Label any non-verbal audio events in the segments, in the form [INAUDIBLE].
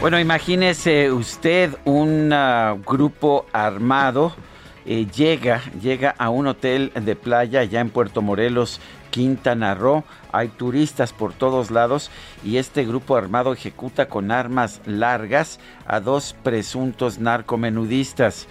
Bueno, imagínese usted un ah, grupo armado eh, llega, llega a un hotel de playa ya en Puerto Morelos, Quintana Roo. Hay turistas por todos lados y este grupo armado ejecuta con armas largas a dos presuntos narcomenudistas.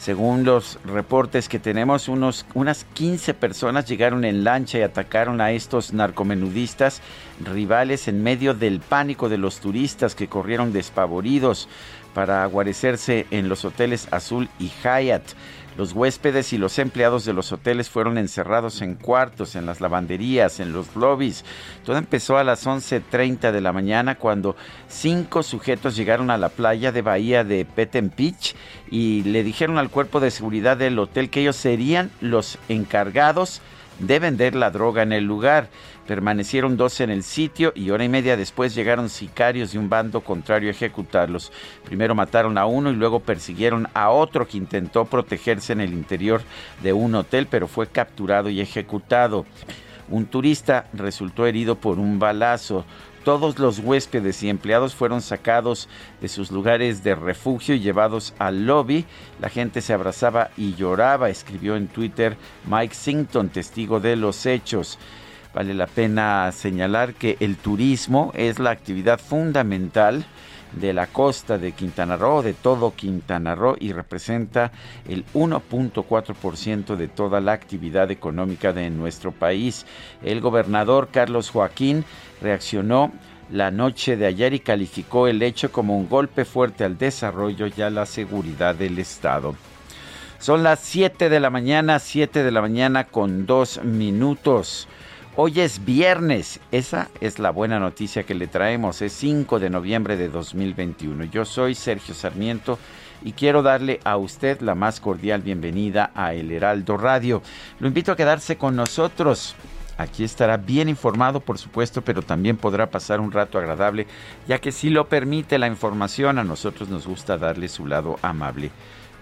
Según los reportes que tenemos, unos, unas 15 personas llegaron en lancha y atacaron a estos narcomenudistas rivales en medio del pánico de los turistas que corrieron despavoridos para guarecerse en los hoteles Azul y Hyatt. Los huéspedes y los empleados de los hoteles fueron encerrados en cuartos, en las lavanderías, en los lobbies. Todo empezó a las 11.30 de la mañana cuando cinco sujetos llegaron a la playa de Bahía de Petempich y le dijeron al cuerpo de seguridad del hotel que ellos serían los encargados de vender la droga en el lugar. Permanecieron dos en el sitio y hora y media después llegaron sicarios de un bando contrario a ejecutarlos. Primero mataron a uno y luego persiguieron a otro que intentó protegerse en el interior de un hotel, pero fue capturado y ejecutado. Un turista resultó herido por un balazo. Todos los huéspedes y empleados fueron sacados de sus lugares de refugio y llevados al lobby. La gente se abrazaba y lloraba, escribió en Twitter Mike Sington, testigo de los hechos. Vale la pena señalar que el turismo es la actividad fundamental de la costa de Quintana Roo, de todo Quintana Roo, y representa el 1.4% de toda la actividad económica de nuestro país. El gobernador Carlos Joaquín reaccionó la noche de ayer y calificó el hecho como un golpe fuerte al desarrollo y a la seguridad del Estado. Son las 7 de la mañana, 7 de la mañana con dos minutos. Hoy es viernes, esa es la buena noticia que le traemos, es 5 de noviembre de 2021. Yo soy Sergio Sarmiento y quiero darle a usted la más cordial bienvenida a El Heraldo Radio. Lo invito a quedarse con nosotros. Aquí estará bien informado, por supuesto, pero también podrá pasar un rato agradable, ya que si lo permite la información, a nosotros nos gusta darle su lado amable.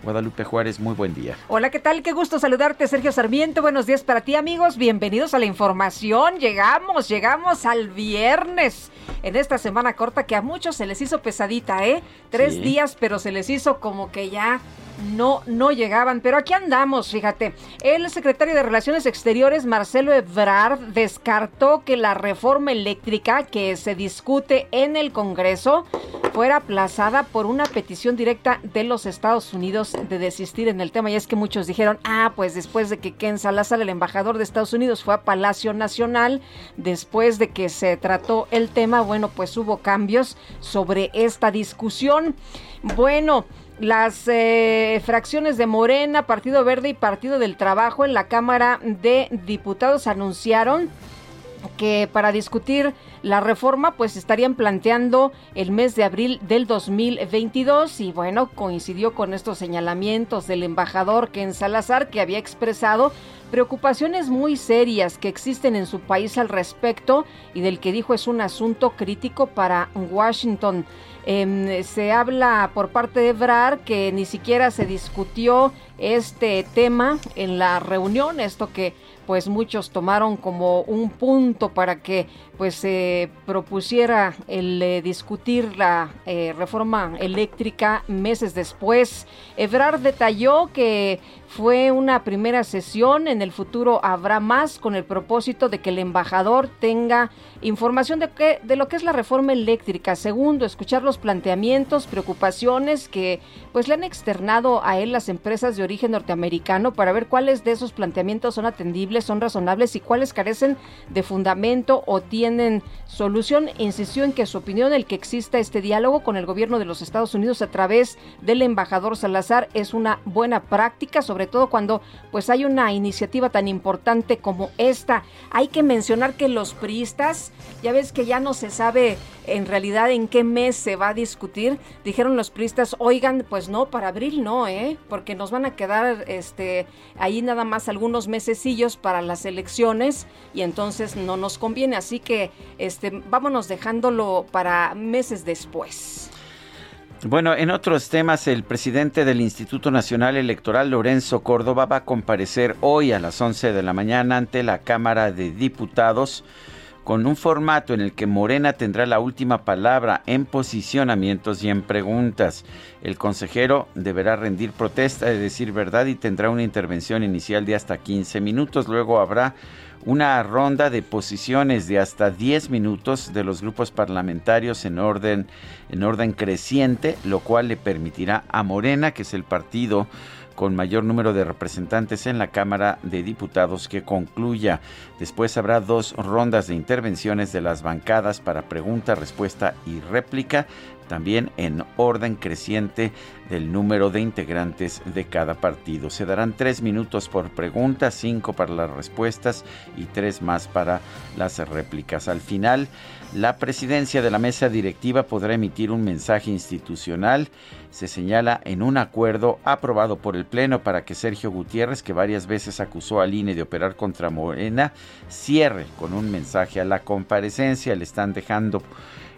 Guadalupe Juárez, muy buen día. Hola, ¿qué tal? Qué gusto saludarte, Sergio Sarmiento. Buenos días para ti, amigos. Bienvenidos a la información. Llegamos, llegamos al viernes. En esta semana corta que a muchos se les hizo pesadita, ¿eh? Tres días, pero se les hizo como que ya no, no llegaban. Pero aquí andamos, fíjate. El secretario de Relaciones Exteriores, Marcelo Ebrard, descartó que la reforma eléctrica que se discute en el Congreso fuera aplazada por una petición directa de los Estados Unidos de desistir en el tema. Y es que muchos dijeron, ah, pues después de que Ken Salazar, el embajador de Estados Unidos, fue a Palacio Nacional, después de que se trató el tema, bueno, pues hubo cambios sobre esta discusión. Bueno, las eh, fracciones de Morena, Partido Verde y Partido del Trabajo en la Cámara de Diputados anunciaron que para discutir la reforma pues estarían planteando el mes de abril del 2022 y bueno, coincidió con estos señalamientos del embajador Ken Salazar que había expresado preocupaciones muy serias que existen en su país al respecto y del que dijo es un asunto crítico para Washington. Em, se habla por parte de Ebrar que ni siquiera se discutió este tema en la reunión, esto que pues muchos tomaron como un punto para que pues se propusiera el eh, discutir la eh, reforma eléctrica meses después. Ebrard detalló que fue una primera sesión, en el futuro habrá más con el propósito de que el embajador tenga información de, que, de lo que es la reforma eléctrica. Segundo, escuchar los planteamientos, preocupaciones que pues le han externado a él las empresas de origen norteamericano para ver cuáles de esos planteamientos son atendibles, son razonables y cuáles carecen de fundamento o tienen solución. Insistió en que su opinión el que exista este diálogo con el gobierno de los Estados Unidos a través del embajador Salazar es una buena práctica, sobre todo cuando pues hay una iniciativa tan importante como esta. Hay que mencionar que los priistas, ya ves que ya no se sabe en realidad en qué mes se va a discutir. Dijeron los priistas, oigan, pues no, para abril no, ¿eh? Porque nos van a quedar este, ahí nada más algunos mesecillos para las elecciones y entonces no nos conviene. Así que este, vámonos dejándolo para meses después. Bueno, en otros temas, el presidente del Instituto Nacional Electoral, Lorenzo Córdoba, va a comparecer hoy a las 11 de la mañana ante la Cámara de Diputados con un formato en el que Morena tendrá la última palabra en posicionamientos y en preguntas. El consejero deberá rendir protesta de decir verdad y tendrá una intervención inicial de hasta 15 minutos. Luego habrá una ronda de posiciones de hasta 10 minutos de los grupos parlamentarios en orden, en orden creciente, lo cual le permitirá a Morena, que es el partido con mayor número de representantes en la Cámara de Diputados que concluya. Después habrá dos rondas de intervenciones de las bancadas para pregunta, respuesta y réplica, también en orden creciente del número de integrantes de cada partido. Se darán tres minutos por pregunta, cinco para las respuestas y tres más para las réplicas. Al final, la presidencia de la mesa directiva podrá emitir un mensaje institucional. Se señala en un acuerdo aprobado por el Pleno para que Sergio Gutiérrez, que varias veces acusó al INE de operar contra Morena, cierre con un mensaje a la comparecencia. Le están dejando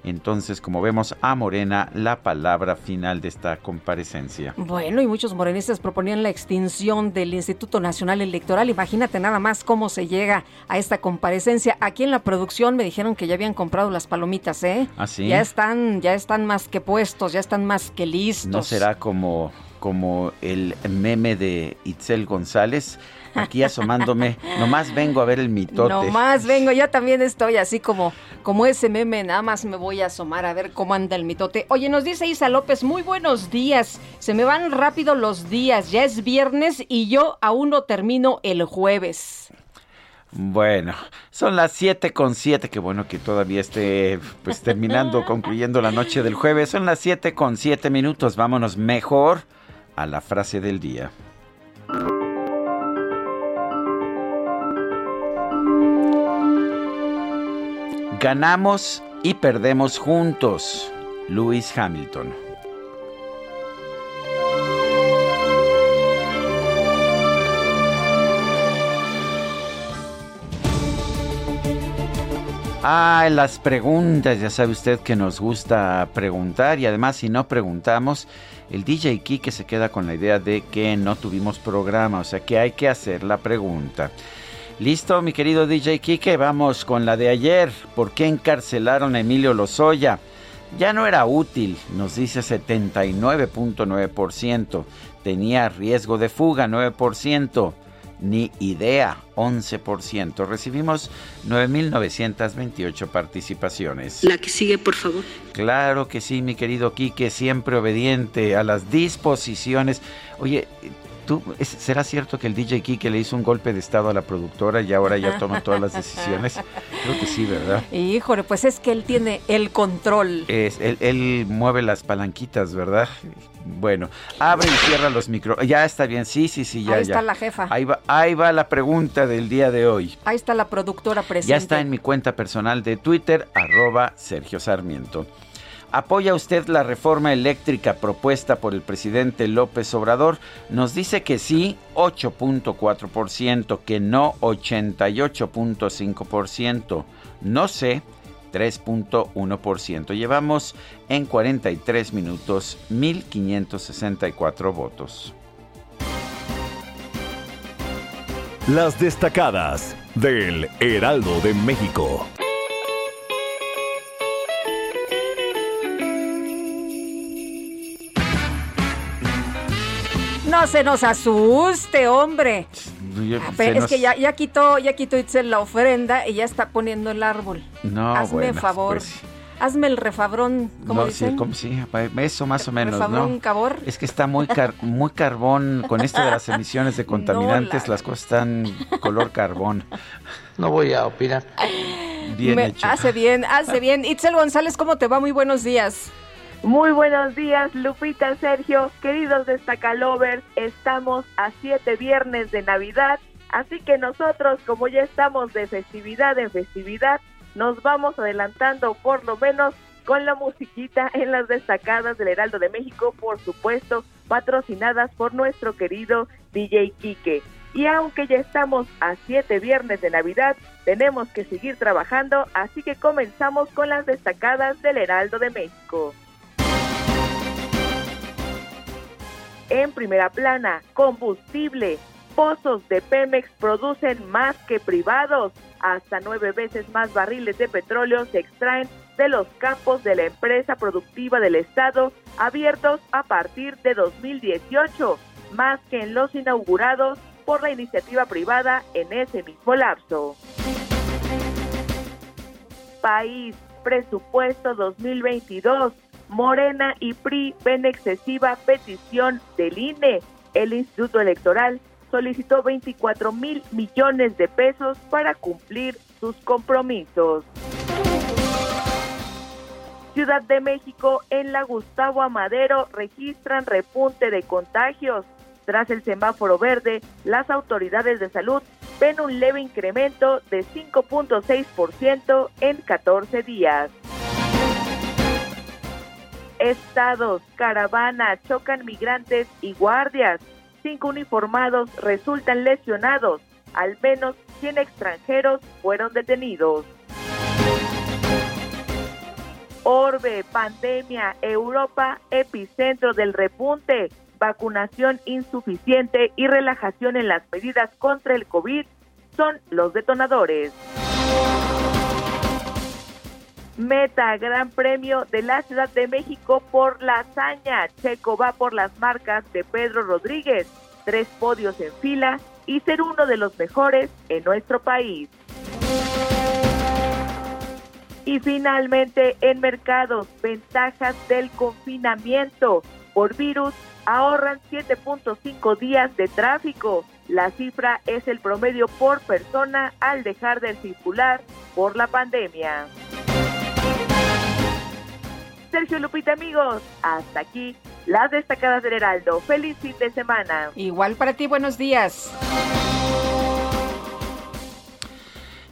entonces, como vemos, a Morena la palabra final de esta comparecencia. Bueno, y muchos morenistas proponían la extinción del Instituto Nacional Electoral. Imagínate nada más cómo se llega a esta comparecencia. Aquí en la producción me dijeron que ya habían comprado las palomitas, ¿eh? ¿Ah, sí? Ya están, ya están más que puestos, ya están más que listos. ¿No será como, como el meme de Itzel González? Aquí asomándome. Nomás vengo a ver el mitote. Nomás vengo, ya también estoy así como, como ese meme, nada más me voy a asomar a ver cómo anda el mitote. Oye, nos dice Isa López, muy buenos días. Se me van rápido los días, ya es viernes y yo aún no termino el jueves. Bueno, son las 7 con 7, que bueno que todavía esté pues terminando, [LAUGHS] concluyendo la noche del jueves. Son las 7 con 7 minutos, vámonos mejor a la frase del día. Ganamos y perdemos juntos. Lewis Hamilton. Ah, las preguntas, ya sabe usted que nos gusta preguntar y además si no preguntamos, el DJ Kike se queda con la idea de que no tuvimos programa, o sea que hay que hacer la pregunta. Listo, mi querido DJ Kike, vamos con la de ayer. ¿Por qué encarcelaron a Emilio Lozoya? Ya no era útil, nos dice 79.9%. Tenía riesgo de fuga, 9%. Ni idea, 11%. Recibimos 9.928 participaciones. La que sigue, por favor. Claro que sí, mi querido Quique, siempre obediente a las disposiciones. Oye, ¿Será cierto que el DJ Kike le hizo un golpe de estado a la productora y ahora ya toma todas las decisiones? [LAUGHS] Creo que sí, ¿verdad? Híjole, pues es que él tiene el control. Es, él, mueve las palanquitas, ¿verdad? Bueno, abre y cierra los micro. Ya está bien, sí, sí, sí, ya. Ahí está la jefa. Ahí va, ahí va la pregunta del día de hoy. Ahí está la productora presente. Ya está en mi cuenta personal de Twitter, arroba Sergio Sarmiento. ¿Apoya usted la reforma eléctrica propuesta por el presidente López Obrador? Nos dice que sí, 8.4%, que no, 88.5%, no sé, 3.1%. Llevamos en 43 minutos 1.564 votos. Las destacadas del Heraldo de México. No se nos asuste, hombre. es que ya, ya quitó, ya quitó Itzel la ofrenda y ya está poniendo el árbol. No, Hazme favor. Pues Hazme el refabrón, ¿cómo no, Sí, como, sí, eso más o menos, refabrón, Cabor. Es que está muy muy carbón con esto de las [LAUGHS] emisiones de contaminantes, las cosas están color carbón. No voy a opinar. Bien hecho. Hace bien, hace bien. Itzel González, ¿cómo te va? Muy buenos días. Muy buenos días, Lupita, Sergio, queridos destacalovers. Estamos a siete viernes de Navidad, así que nosotros, como ya estamos de festividad en festividad, nos vamos adelantando por lo menos con la musiquita en las destacadas del Heraldo de México, por supuesto, patrocinadas por nuestro querido DJ Quique. Y aunque ya estamos a siete viernes de Navidad, tenemos que seguir trabajando, así que comenzamos con las destacadas del Heraldo de México. En primera plana, combustible. Pozos de Pemex producen más que privados. Hasta nueve veces más barriles de petróleo se extraen de los campos de la empresa productiva del Estado abiertos a partir de 2018, más que en los inaugurados por la iniciativa privada en ese mismo lapso. País, presupuesto 2022. Morena y PRI ven excesiva petición del INE. El Instituto Electoral solicitó 24 mil millones de pesos para cumplir sus compromisos. Ciudad de México, en la Gustavo Amadero registran repunte de contagios. Tras el semáforo verde, las autoridades de salud ven un leve incremento de 5.6% en 14 días. Estados, caravana, chocan migrantes y guardias. Cinco uniformados resultan lesionados. Al menos 100 extranjeros fueron detenidos. Orbe, pandemia, Europa, epicentro del repunte, vacunación insuficiente y relajación en las medidas contra el COVID son los detonadores. Meta, Gran Premio de la Ciudad de México por la hazaña. Checo va por las marcas de Pedro Rodríguez, tres podios en fila y ser uno de los mejores en nuestro país. Y finalmente, en mercados, ventajas del confinamiento por virus ahorran 7.5 días de tráfico. La cifra es el promedio por persona al dejar de circular por la pandemia. Sergio Lupita, amigos, hasta aquí las destacadas del Heraldo. Feliz fin de semana. Igual para ti, buenos días.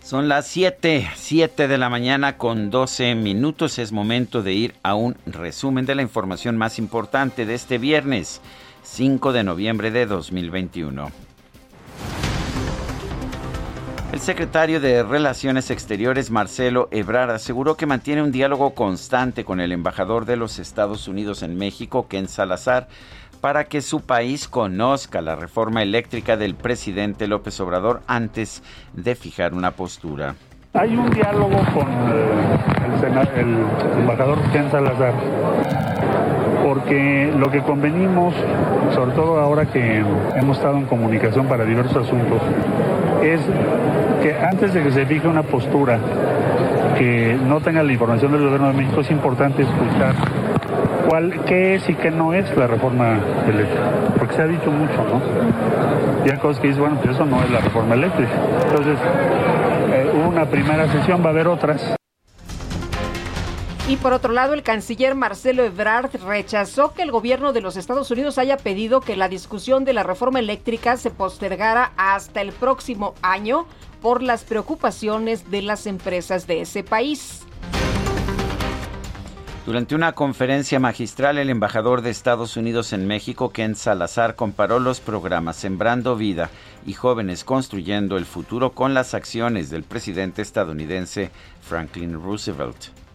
Son las 7, 7 de la mañana con 12 minutos. Es momento de ir a un resumen de la información más importante de este viernes, 5 de noviembre de 2021. El secretario de Relaciones Exteriores, Marcelo Ebrard, aseguró que mantiene un diálogo constante con el embajador de los Estados Unidos en México, Ken Salazar, para que su país conozca la reforma eléctrica del presidente López Obrador antes de fijar una postura. Hay un diálogo con eh, el, embajador Ken Salazar porque lo que convenimos, sobre todo ahora que hemos estado en comunicación para diversos asuntos, es que antes de que se fije una postura que no tenga la información del gobierno de México, es importante escuchar cuál, qué es y qué no es la reforma eléctrica. Porque se ha dicho mucho, ¿no? Y hay cosas que dicen, bueno, pues eso no es la reforma eléctrica. Entonces, eh, hubo una primera sesión, va a haber otras. Y por otro lado, el canciller Marcelo Ebrard rechazó que el gobierno de los Estados Unidos haya pedido que la discusión de la reforma eléctrica se postergara hasta el próximo año por las preocupaciones de las empresas de ese país. Durante una conferencia magistral, el embajador de Estados Unidos en México, Ken Salazar, comparó los programas Sembrando Vida y Jóvenes Construyendo el Futuro con las acciones del presidente estadounidense Franklin Roosevelt.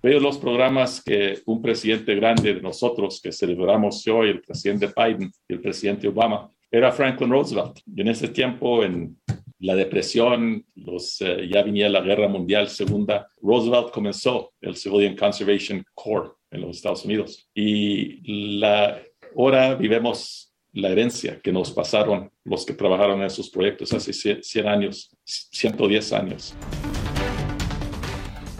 Veo los programas que un presidente grande de nosotros que celebramos hoy, el presidente Biden y el presidente Obama, era Franklin Roosevelt. Y en ese tiempo, en la depresión, los, eh, ya venía la guerra mundial segunda, Roosevelt comenzó el Civilian Conservation Corps en los Estados Unidos. Y ahora vivemos la herencia que nos pasaron los que trabajaron en esos proyectos hace 100 años, 110 años.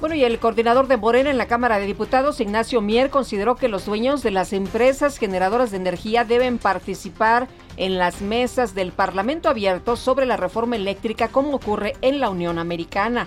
Bueno, y el coordinador de Morena en la Cámara de Diputados, Ignacio Mier, consideró que los dueños de las empresas generadoras de energía deben participar en las mesas del Parlamento abierto sobre la reforma eléctrica como ocurre en la Unión Americana.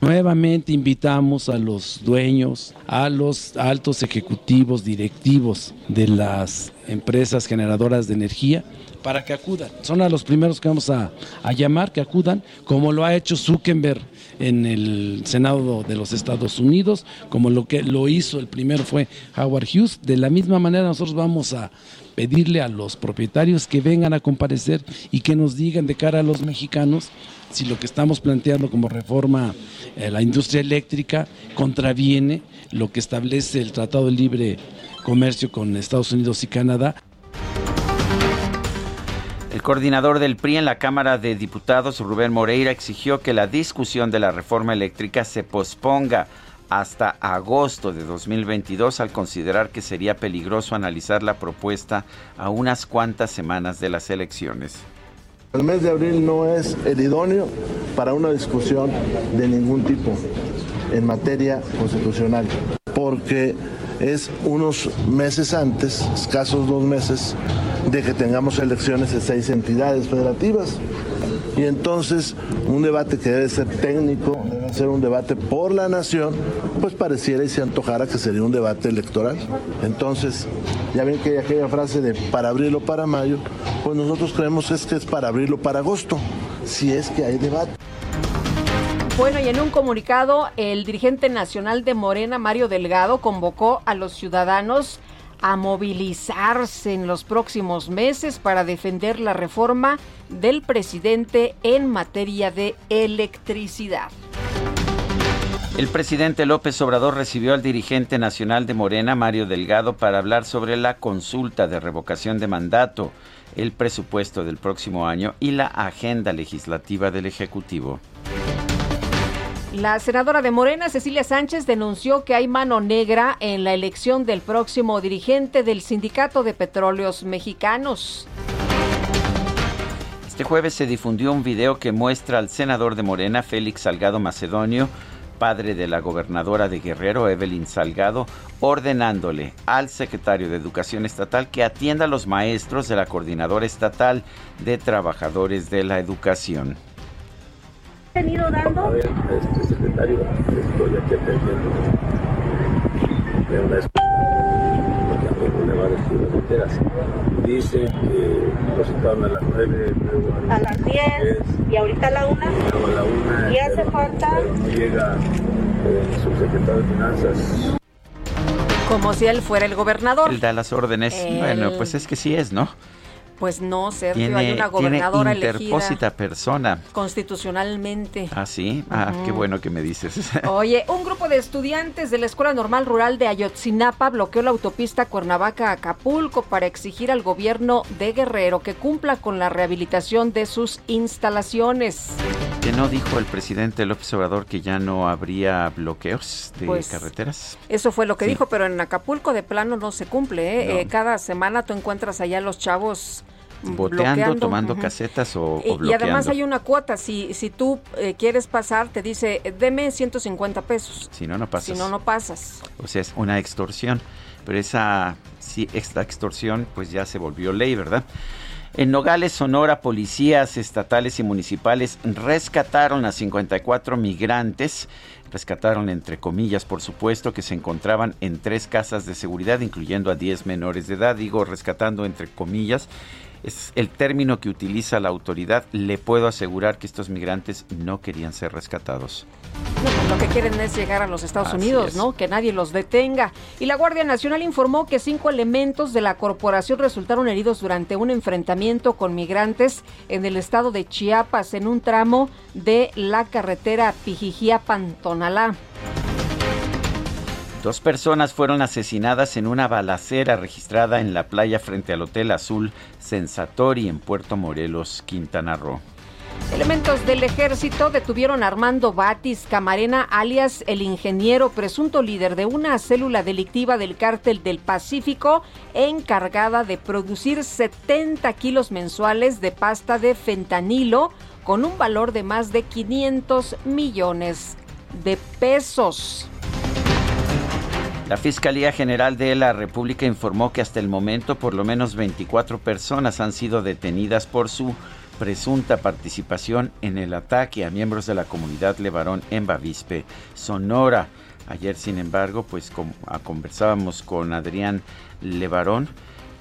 Nuevamente invitamos a los dueños, a los altos ejecutivos, directivos de las empresas generadoras de energía para que acudan. Son a los primeros que vamos a, a llamar, que acudan, como lo ha hecho Zuckerberg en el Senado de los Estados Unidos, como lo que lo hizo el primero fue Howard Hughes. De la misma manera nosotros vamos a pedirle a los propietarios que vengan a comparecer y que nos digan de cara a los mexicanos si lo que estamos planteando como reforma a la industria eléctrica contraviene lo que establece el Tratado de Libre Comercio con Estados Unidos y Canadá. El coordinador del PRI en la Cámara de Diputados, Rubén Moreira, exigió que la discusión de la reforma eléctrica se posponga hasta agosto de 2022 al considerar que sería peligroso analizar la propuesta a unas cuantas semanas de las elecciones. El mes de abril no es el idóneo para una discusión de ningún tipo en materia constitucional, porque es unos meses antes, escasos dos meses, de que tengamos elecciones de seis entidades federativas. Y entonces un debate que debe ser técnico, debe ser un debate por la nación, pues pareciera y se antojara que sería un debate electoral. Entonces, ya ven que hay aquella frase de para abril o para mayo, pues nosotros creemos es que es para abril o para agosto, si es que hay debate. Bueno, y en un comunicado, el dirigente nacional de Morena, Mario Delgado, convocó a los ciudadanos a movilizarse en los próximos meses para defender la reforma del presidente en materia de electricidad. El presidente López Obrador recibió al dirigente nacional de Morena, Mario Delgado, para hablar sobre la consulta de revocación de mandato, el presupuesto del próximo año y la agenda legislativa del Ejecutivo. La senadora de Morena, Cecilia Sánchez, denunció que hay mano negra en la elección del próximo dirigente del Sindicato de Petróleos Mexicanos. Este jueves se difundió un video que muestra al senador de Morena, Félix Salgado Macedonio, padre de la gobernadora de Guerrero, Evelyn Salgado, ordenándole al secretario de Educación Estatal que atienda a los maestros de la Coordinadora Estatal de Trabajadores de la Educación venido dando? A ver, este secretario, estoy aquí atendiendo de una escuela, decir las enteras. Dice que depositaron a las 9, luego a las, 10, y ahorita a la 1. Luego a la 1. Y hace falta. no llega el subsecretario de Finanzas. Como si él fuera el gobernador. Él da las órdenes. El... Bueno, pues es que sí es, ¿no? Pues no, Sergio, hay una gobernadora tiene interpósita persona. Constitucionalmente. Ah, sí. Ah, qué bueno que me dices. [LAUGHS] Oye, un grupo de estudiantes de la Escuela Normal Rural de Ayotzinapa bloqueó la autopista Cuernavaca-Acapulco para exigir al gobierno de Guerrero que cumpla con la rehabilitación de sus instalaciones. ¿Que no dijo el presidente López Obrador que ya no habría bloqueos de pues, carreteras? Eso fue lo que sí. dijo, pero en Acapulco de plano no se cumple. ¿eh? No. Eh, cada semana tú encuentras allá los chavos boteando, bloqueando. tomando casetas o, o, bloqueando. Y además hay una cuota, si, si tú eh, quieres pasar, te dice, deme 150 pesos. Si no, no pasas. Si no, no pasas. O sea, es una extorsión, pero esa, sí, esta extorsión pues ya se volvió ley, ¿verdad? En Nogales, Sonora, policías estatales y municipales rescataron a 54 migrantes, rescataron entre comillas, por supuesto, que se encontraban en tres casas de seguridad, incluyendo a 10 menores de edad, digo rescatando entre comillas, es el término que utiliza la autoridad. Le puedo asegurar que estos migrantes no querían ser rescatados. No, lo que quieren es llegar a los Estados Así Unidos, es. ¿no? Que nadie los detenga. Y la Guardia Nacional informó que cinco elementos de la corporación resultaron heridos durante un enfrentamiento con migrantes en el estado de Chiapas, en un tramo de la carretera Pijijiapan-Tonalá. Dos personas fueron asesinadas en una balacera registrada en la playa frente al Hotel Azul Sensatori en Puerto Morelos, Quintana Roo. Elementos del ejército detuvieron a Armando Batis Camarena, alias el ingeniero, presunto líder de una célula delictiva del cártel del Pacífico, encargada de producir 70 kilos mensuales de pasta de fentanilo con un valor de más de 500 millones de pesos. La Fiscalía General de la República informó que hasta el momento por lo menos 24 personas han sido detenidas por su presunta participación en el ataque a miembros de la comunidad Levarón en Bavispe, Sonora. Ayer, sin embargo, pues ah, conversábamos con Adrián Levarón,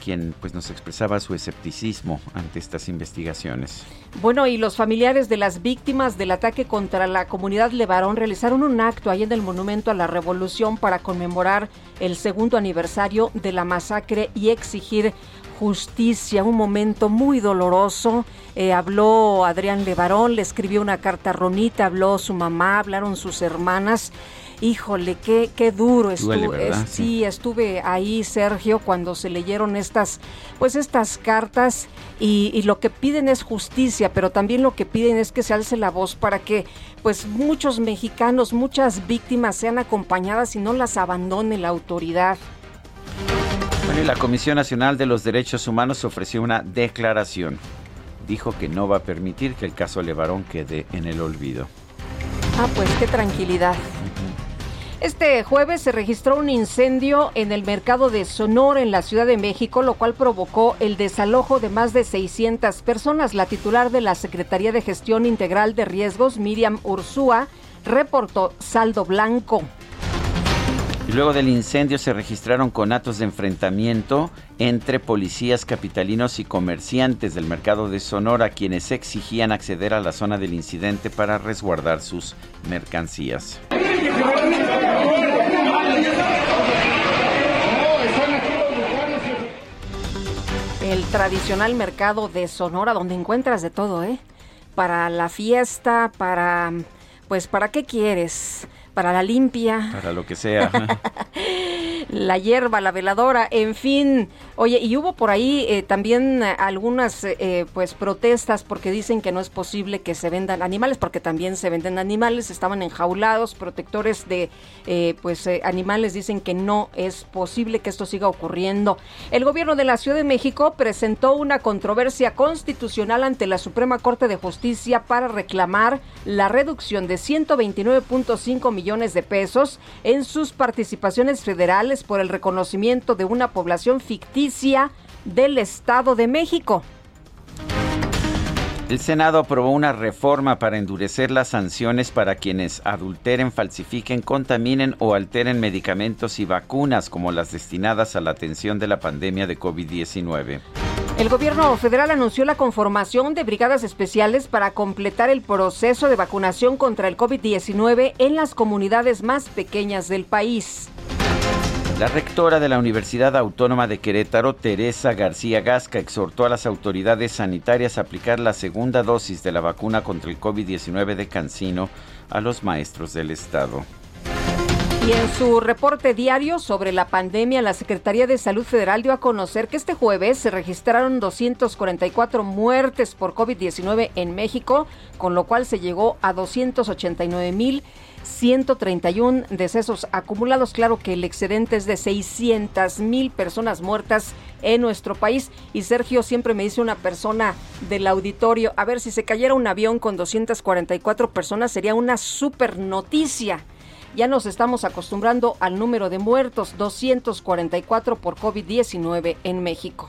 quien pues nos expresaba su escepticismo ante estas investigaciones. Bueno, y los familiares de las víctimas del ataque contra la comunidad Levarón realizaron un acto ahí en el Monumento a la Revolución para conmemorar el segundo aniversario de la masacre y exigir justicia, un momento muy doloroso. Eh, habló Adrián Levarón, le escribió una carta a Ronita, habló su mamá, hablaron sus hermanas. Híjole, qué, qué duro estuvo. sí, estuve ahí, Sergio, cuando se leyeron estas, pues estas cartas y, y, lo que piden es justicia, pero también lo que piden es que se alce la voz para que, pues, muchos mexicanos, muchas víctimas sean acompañadas y no las abandone la autoridad. Bueno, y la Comisión Nacional de los Derechos Humanos ofreció una declaración. Dijo que no va a permitir que el caso Levarón quede en el olvido. Ah, pues qué tranquilidad. Este jueves se registró un incendio en el mercado de Sonora en la Ciudad de México, lo cual provocó el desalojo de más de 600 personas. La titular de la Secretaría de Gestión Integral de Riesgos, Miriam Ursúa, reportó saldo blanco. Luego del incendio se registraron conatos de enfrentamiento entre policías capitalinos y comerciantes del mercado de Sonora, quienes exigían acceder a la zona del incidente para resguardar sus mercancías. El tradicional mercado de Sonora, donde encuentras de todo, ¿eh? Para la fiesta, para... Pues, ¿para qué quieres? para la limpia. Para lo que sea. [LAUGHS] la hierba, la veladora, en fin. Oye, y hubo por ahí eh, también algunas eh, pues protestas porque dicen que no es posible que se vendan animales, porque también se venden animales, estaban enjaulados, protectores de eh, pues animales dicen que no es posible que esto siga ocurriendo. El gobierno de la Ciudad de México presentó una controversia constitucional ante la Suprema Corte de Justicia para reclamar la reducción de 129.5 millones de pesos en sus participaciones federales por el reconocimiento de una población ficticia del Estado de México. El Senado aprobó una reforma para endurecer las sanciones para quienes adulteren, falsifiquen, contaminen o alteren medicamentos y vacunas como las destinadas a la atención de la pandemia de COVID-19. El gobierno federal anunció la conformación de brigadas especiales para completar el proceso de vacunación contra el COVID-19 en las comunidades más pequeñas del país. La rectora de la Universidad Autónoma de Querétaro, Teresa García Gasca, exhortó a las autoridades sanitarias a aplicar la segunda dosis de la vacuna contra el COVID-19 de Cancino a los maestros del Estado. Y en su reporte diario sobre la pandemia, la Secretaría de Salud Federal dio a conocer que este jueves se registraron 244 muertes por COVID-19 en México, con lo cual se llegó a 289 mil 131 decesos acumulados. Claro que el excedente es de 600 mil personas muertas en nuestro país. Y Sergio siempre me dice una persona del auditorio, a ver, si se cayera un avión con 244 personas sería una super noticia. Ya nos estamos acostumbrando al número de muertos, 244 por COVID-19 en México.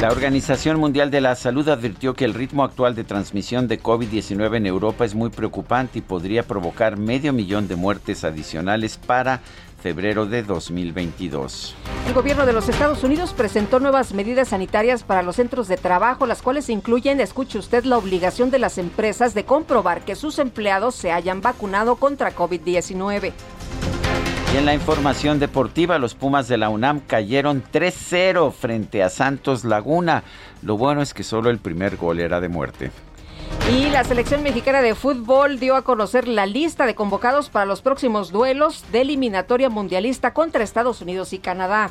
La Organización Mundial de la Salud advirtió que el ritmo actual de transmisión de COVID-19 en Europa es muy preocupante y podría provocar medio millón de muertes adicionales para febrero de 2022. El gobierno de los Estados Unidos presentó nuevas medidas sanitarias para los centros de trabajo, las cuales incluyen, escuche usted, la obligación de las empresas de comprobar que sus empleados se hayan vacunado contra COVID-19. Y en la información deportiva, los Pumas de la UNAM cayeron 3-0 frente a Santos Laguna. Lo bueno es que solo el primer gol era de muerte. Y la selección mexicana de fútbol dio a conocer la lista de convocados para los próximos duelos de eliminatoria mundialista contra Estados Unidos y Canadá.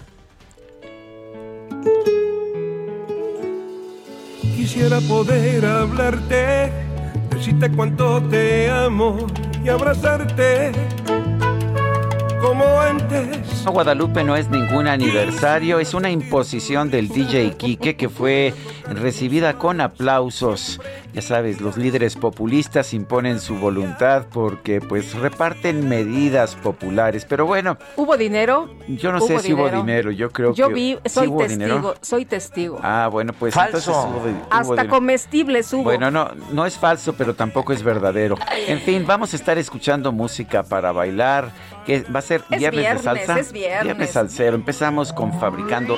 Quisiera poder hablarte decirte cuánto te amo y abrazarte como antes. Guadalupe no es ningún aniversario, es una imposición del DJ Quique que fue recibida con aplausos. Ya sabes, los líderes populistas imponen su voluntad porque pues reparten medidas populares. Pero bueno. ¿Hubo dinero? Yo no sé si hubo dinero, yo creo yo que... Yo vi, soy testigo, soy testigo. Ah, bueno, pues falso. Hasta comestibles hubo. Bueno, no, no es falso, pero tampoco es verdadero. En fin, vamos a estar escuchando música para bailar, que va a ser viernes, de salsa. Es viernes. Viernes salsero. Empezamos con Fabricando...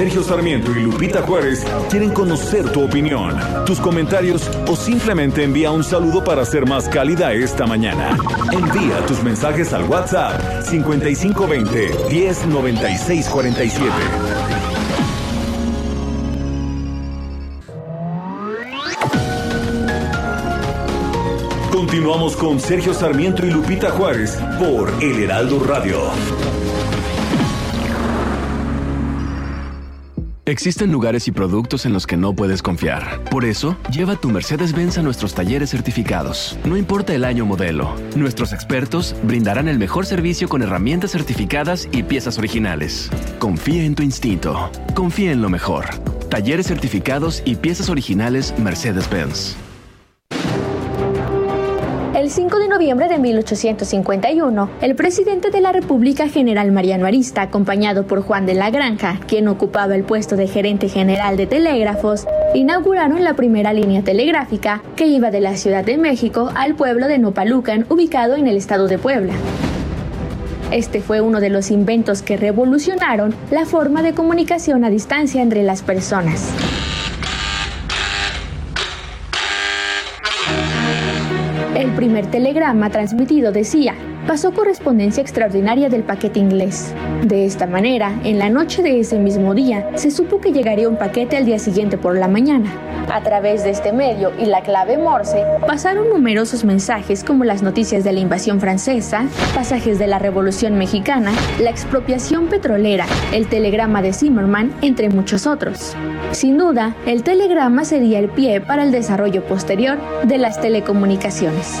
Sergio Sarmiento y Lupita Juárez quieren conocer tu opinión, tus comentarios o simplemente envía un saludo para ser más cálida esta mañana. Envía tus mensajes al WhatsApp 5520 109647. Continuamos con Sergio Sarmiento y Lupita Juárez por El Heraldo Radio. Existen lugares y productos en los que no puedes confiar. Por eso, lleva tu Mercedes-Benz a nuestros talleres certificados. No importa el año modelo, nuestros expertos brindarán el mejor servicio con herramientas certificadas y piezas originales. Confía en tu instinto. Confía en lo mejor. Talleres certificados y piezas originales Mercedes-Benz. El 5 de noviembre de 1851, el presidente de la República, general Mariano Arista, acompañado por Juan de la Granja, quien ocupaba el puesto de gerente general de telégrafos, inauguraron la primera línea telegráfica que iba de la Ciudad de México al pueblo de Nopalucan, ubicado en el estado de Puebla. Este fue uno de los inventos que revolucionaron la forma de comunicación a distancia entre las personas. Primer telegrama transmitido decía, pasó correspondencia extraordinaria del paquete inglés. De esta manera, en la noche de ese mismo día, se supo que llegaría un paquete al día siguiente por la mañana. A través de este medio y la clave Morse, pasaron numerosos mensajes como las noticias de la invasión francesa, pasajes de la Revolución Mexicana, la expropiación petrolera, el telegrama de Zimmerman, entre muchos otros. Sin duda, el telegrama sería el pie para el desarrollo posterior de las telecomunicaciones.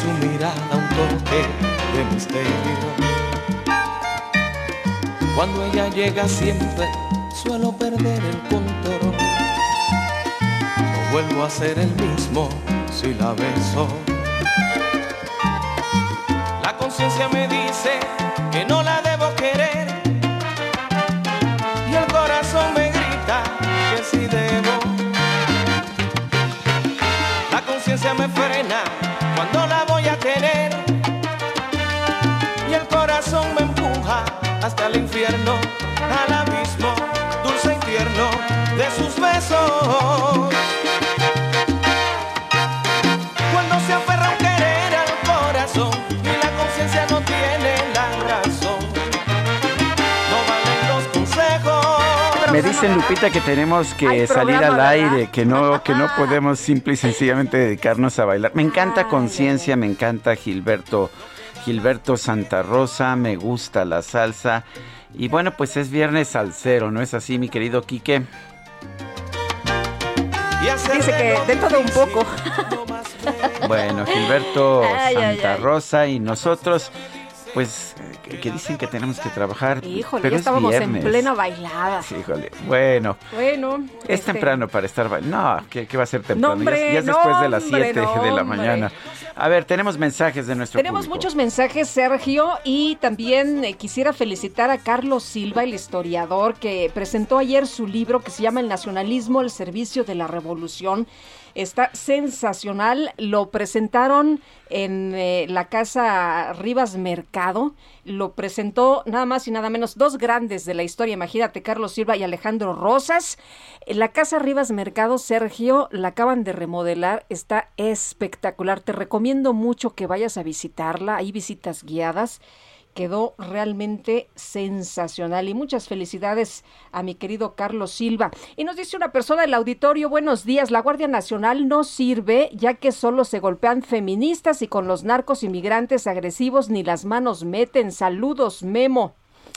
su mirada un toque de misterio. Cuando ella llega siempre suelo perder el control. No vuelvo a ser el mismo si la beso. La conciencia me dice que no la debo querer y el corazón me grita que sí debo. La conciencia me frena el infierno, al abismo dulce y tierno de sus besos. Cuando se aferra un querer al corazón y la conciencia no tiene la razón, no valen los consejos. Me dicen Lupita que tenemos que Hay salir al aire, que no, que no [LAUGHS] podemos simple y sencillamente dedicarnos a bailar. Me encanta conciencia, me encanta Gilberto, Gilberto Santa Rosa, me gusta la salsa. Y bueno, pues es viernes salsero, ¿no es así, mi querido Quique? Dice que de todo un poco. [LAUGHS] Bueno, Gilberto Ay, ay, Santa ay. Rosa y nosotros. Pues que, que dicen que tenemos que trabajar. Híjole, pero ya es estábamos en plena bailada. Sí, híjole. Bueno, Bueno. es este, temprano para estar bailando. No, ¿qué, qué va a ser temprano? Ya, es- ya es no, después de las hombre, 7 no, de la mañana. A ver, tenemos mensajes de nuestro Tenemos público. muchos mensajes, Sergio, y también eh, quisiera felicitar a Carlos Silva, el historiador, que presentó ayer su libro que se llama El nacionalismo al servicio de la revolución. Está sensacional. Lo presentaron en eh, la casa Rivas Mercado. Lo presentó nada más y nada menos dos grandes de la historia. Imagínate, Carlos Silva y Alejandro Rosas. La casa Rivas Mercado, Sergio, la acaban de remodelar. Está espectacular. Te recomiendo mucho que vayas a visitarla. Hay visitas guiadas quedó realmente sensacional y muchas felicidades a mi querido Carlos Silva. Y nos dice una persona del auditorio, buenos días, la Guardia Nacional no sirve ya que solo se golpean feministas y con los narcos inmigrantes agresivos ni las manos meten. Saludos, Memo.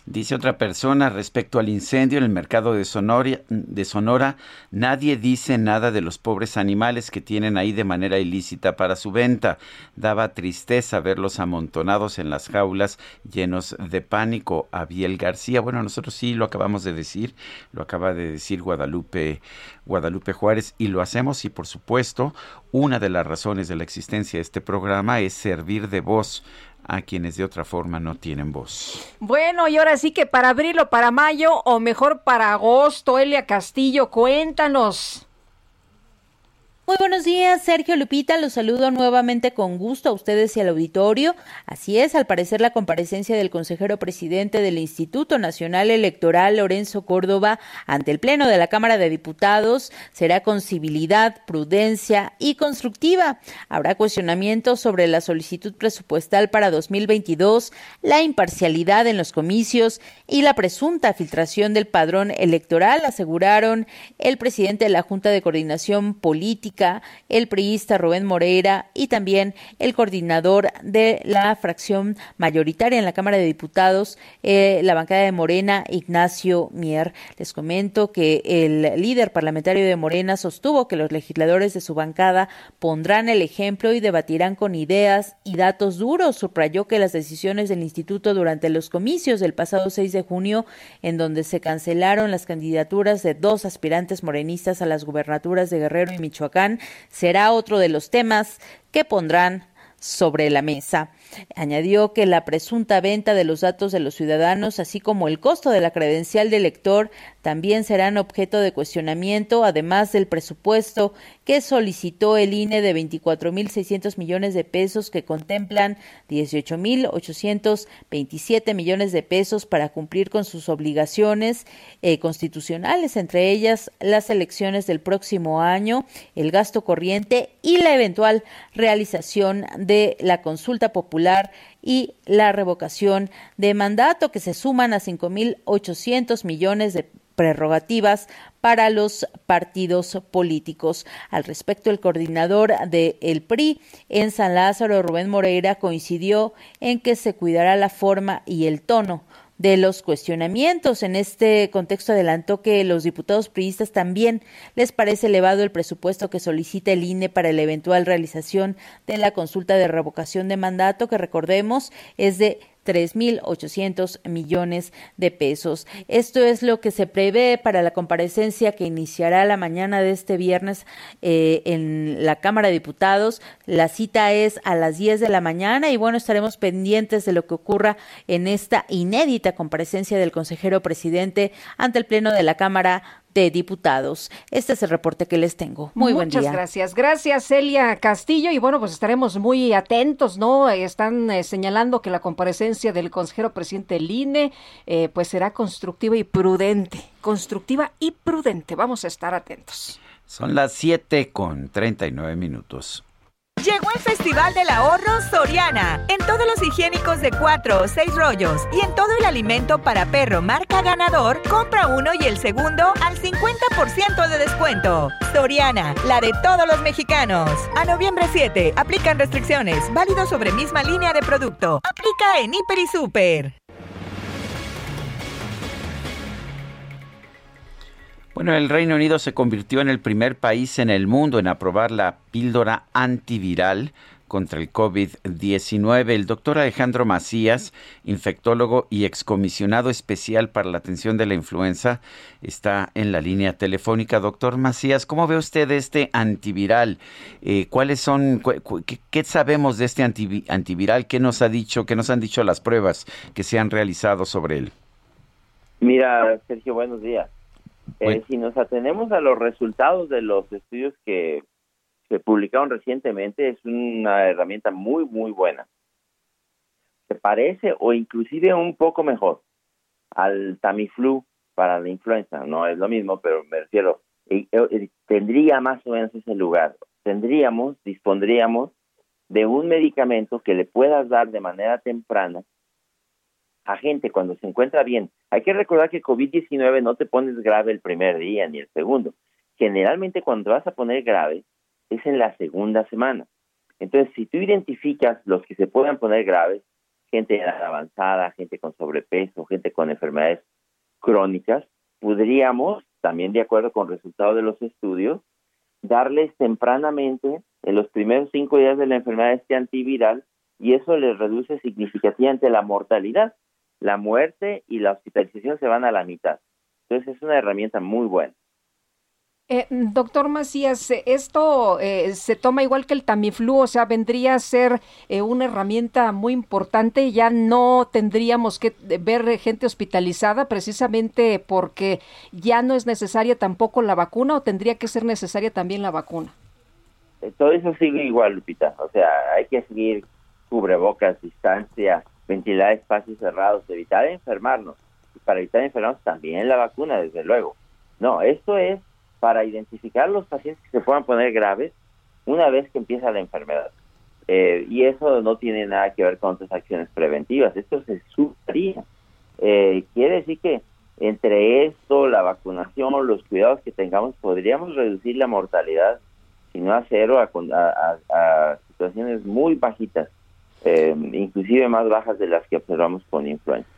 Dice otra persona respecto al incendio en el mercado de Sonora, de Sonora, nadie dice nada de los pobres animales que tienen ahí de manera ilícita para su venta. Daba tristeza verlos amontonados en las jaulas llenos de pánico. Abiel García, bueno, nosotros sí lo acabamos de decir, lo acaba de decir Guadalupe, Guadalupe Juárez, y lo hacemos y por supuesto, una de las razones de la existencia de este programa es servir de voz a quienes de otra forma no tienen voz. Bueno, y ahora sí que para abril o para mayo o mejor para agosto, Elia Castillo, cuéntanos. Muy buenos días, Sergio Lupita. Los saludo nuevamente con gusto a ustedes y al auditorio. Así es, al parecer la comparecencia del consejero presidente del Instituto Nacional Electoral, Lorenzo Córdoba, ante el Pleno de la Cámara de Diputados será con civilidad, prudencia y constructiva. Habrá cuestionamientos sobre la solicitud presupuestal para 2022, la imparcialidad en los comicios y la presunta filtración del padrón electoral, aseguraron el presidente de la Junta de Coordinación Política el priista Rubén Moreira y también el coordinador de la fracción mayoritaria en la Cámara de Diputados, eh, la bancada de Morena, Ignacio Mier. Les comento que el líder parlamentario de Morena sostuvo que los legisladores de su bancada pondrán el ejemplo y debatirán con ideas y datos duros. Subrayó que las decisiones del instituto durante los comicios del pasado 6 de junio, en donde se cancelaron las candidaturas de dos aspirantes morenistas a las gubernaturas de Guerrero y Michoacán, será otro de los temas que pondrán sobre la mesa. Añadió que la presunta venta de los datos de los ciudadanos, así como el costo de la credencial de elector, también serán objeto de cuestionamiento, además del presupuesto que solicitó el INE de 24.600 millones de pesos que contemplan 18.827 millones de pesos para cumplir con sus obligaciones eh, constitucionales, entre ellas las elecciones del próximo año, el gasto corriente y la eventual realización de la consulta popular y la revocación de mandato que se suman a 5.800 millones de prerrogativas para los partidos políticos. Al respecto, el coordinador del el PRI en San Lázaro, Rubén Moreira, coincidió en que se cuidará la forma y el tono de los cuestionamientos. En este contexto adelantó que los diputados priistas también les parece elevado el presupuesto que solicita el INE para la eventual realización de la consulta de revocación de mandato, que recordemos es de 3.800 millones de pesos. Esto es lo que se prevé para la comparecencia que iniciará la mañana de este viernes eh, en la Cámara de Diputados. La cita es a las 10 de la mañana y bueno, estaremos pendientes de lo que ocurra en esta inédita comparecencia del consejero presidente ante el Pleno de la Cámara de Diputados. Este es el reporte que les tengo. Muy buen día. Muchas gracias. Gracias, Celia Castillo. Y bueno, pues estaremos muy atentos, ¿no? Están eh, señalando que la comparecencia del consejero presidente del INE, eh, pues será constructiva y prudente. Constructiva y prudente. Vamos a estar atentos. Son las 7 con 39 minutos. Llegó el Festival del Ahorro Soriana. En todos los higiénicos de 4 o 6 rollos y en todo el alimento para perro marca ganador, compra uno y el segundo al 50% de descuento. Soriana, la de todos los mexicanos. A noviembre 7, aplican restricciones, válido sobre misma línea de producto. Aplica en Hiper y Super. Bueno, el Reino Unido se convirtió en el primer país en el mundo en aprobar la píldora antiviral contra el COVID-19. El doctor Alejandro Macías, infectólogo y excomisionado especial para la atención de la influenza, está en la línea telefónica. Doctor Macías, ¿cómo ve usted este antiviral? Eh, ¿Cuáles son, qué, sabemos de este antiviral? ¿Qué nos ha dicho, qué nos han dicho las pruebas que se han realizado sobre él? Mira, Sergio, buenos días. Eh, si nos atenemos a los resultados de los estudios que se publicaron recientemente, es una herramienta muy, muy buena. Se parece o inclusive un poco mejor al Tamiflu para la influenza. No es lo mismo, pero me refiero, eh, eh, tendría más o menos ese lugar. Tendríamos, dispondríamos de un medicamento que le puedas dar de manera temprana a gente cuando se encuentra bien. Hay que recordar que COVID-19 no te pones grave el primer día ni el segundo. Generalmente cuando vas a poner grave es en la segunda semana. Entonces, si tú identificas los que se puedan poner graves, gente avanzada, gente con sobrepeso, gente con enfermedades crónicas, podríamos, también de acuerdo con resultados de los estudios, darles tempranamente, en los primeros cinco días de la enfermedad, este antiviral y eso les reduce significativamente la mortalidad la muerte y la hospitalización se van a la mitad. Entonces es una herramienta muy buena. Eh, doctor Macías, esto eh, se toma igual que el Tamiflu, o sea, vendría a ser eh, una herramienta muy importante. Ya no tendríamos que ver gente hospitalizada precisamente porque ya no es necesaria tampoco la vacuna o tendría que ser necesaria también la vacuna. Todo eso sigue igual, Lupita. O sea, hay que seguir cubrebocas, distancia, ventilar espacios cerrados, evitar enfermarnos. Y para evitar enfermarnos también la vacuna, desde luego. No, esto es para identificar los pacientes que se puedan poner graves una vez que empieza la enfermedad. Eh, y eso no tiene nada que ver con otras acciones preventivas. Esto se sumaría. Eh, quiere decir que entre esto, la vacunación, los cuidados que tengamos, podríamos reducir la mortalidad, si no a cero, a situaciones muy bajitas eh, inclusive más bajas de las que observamos con influenza.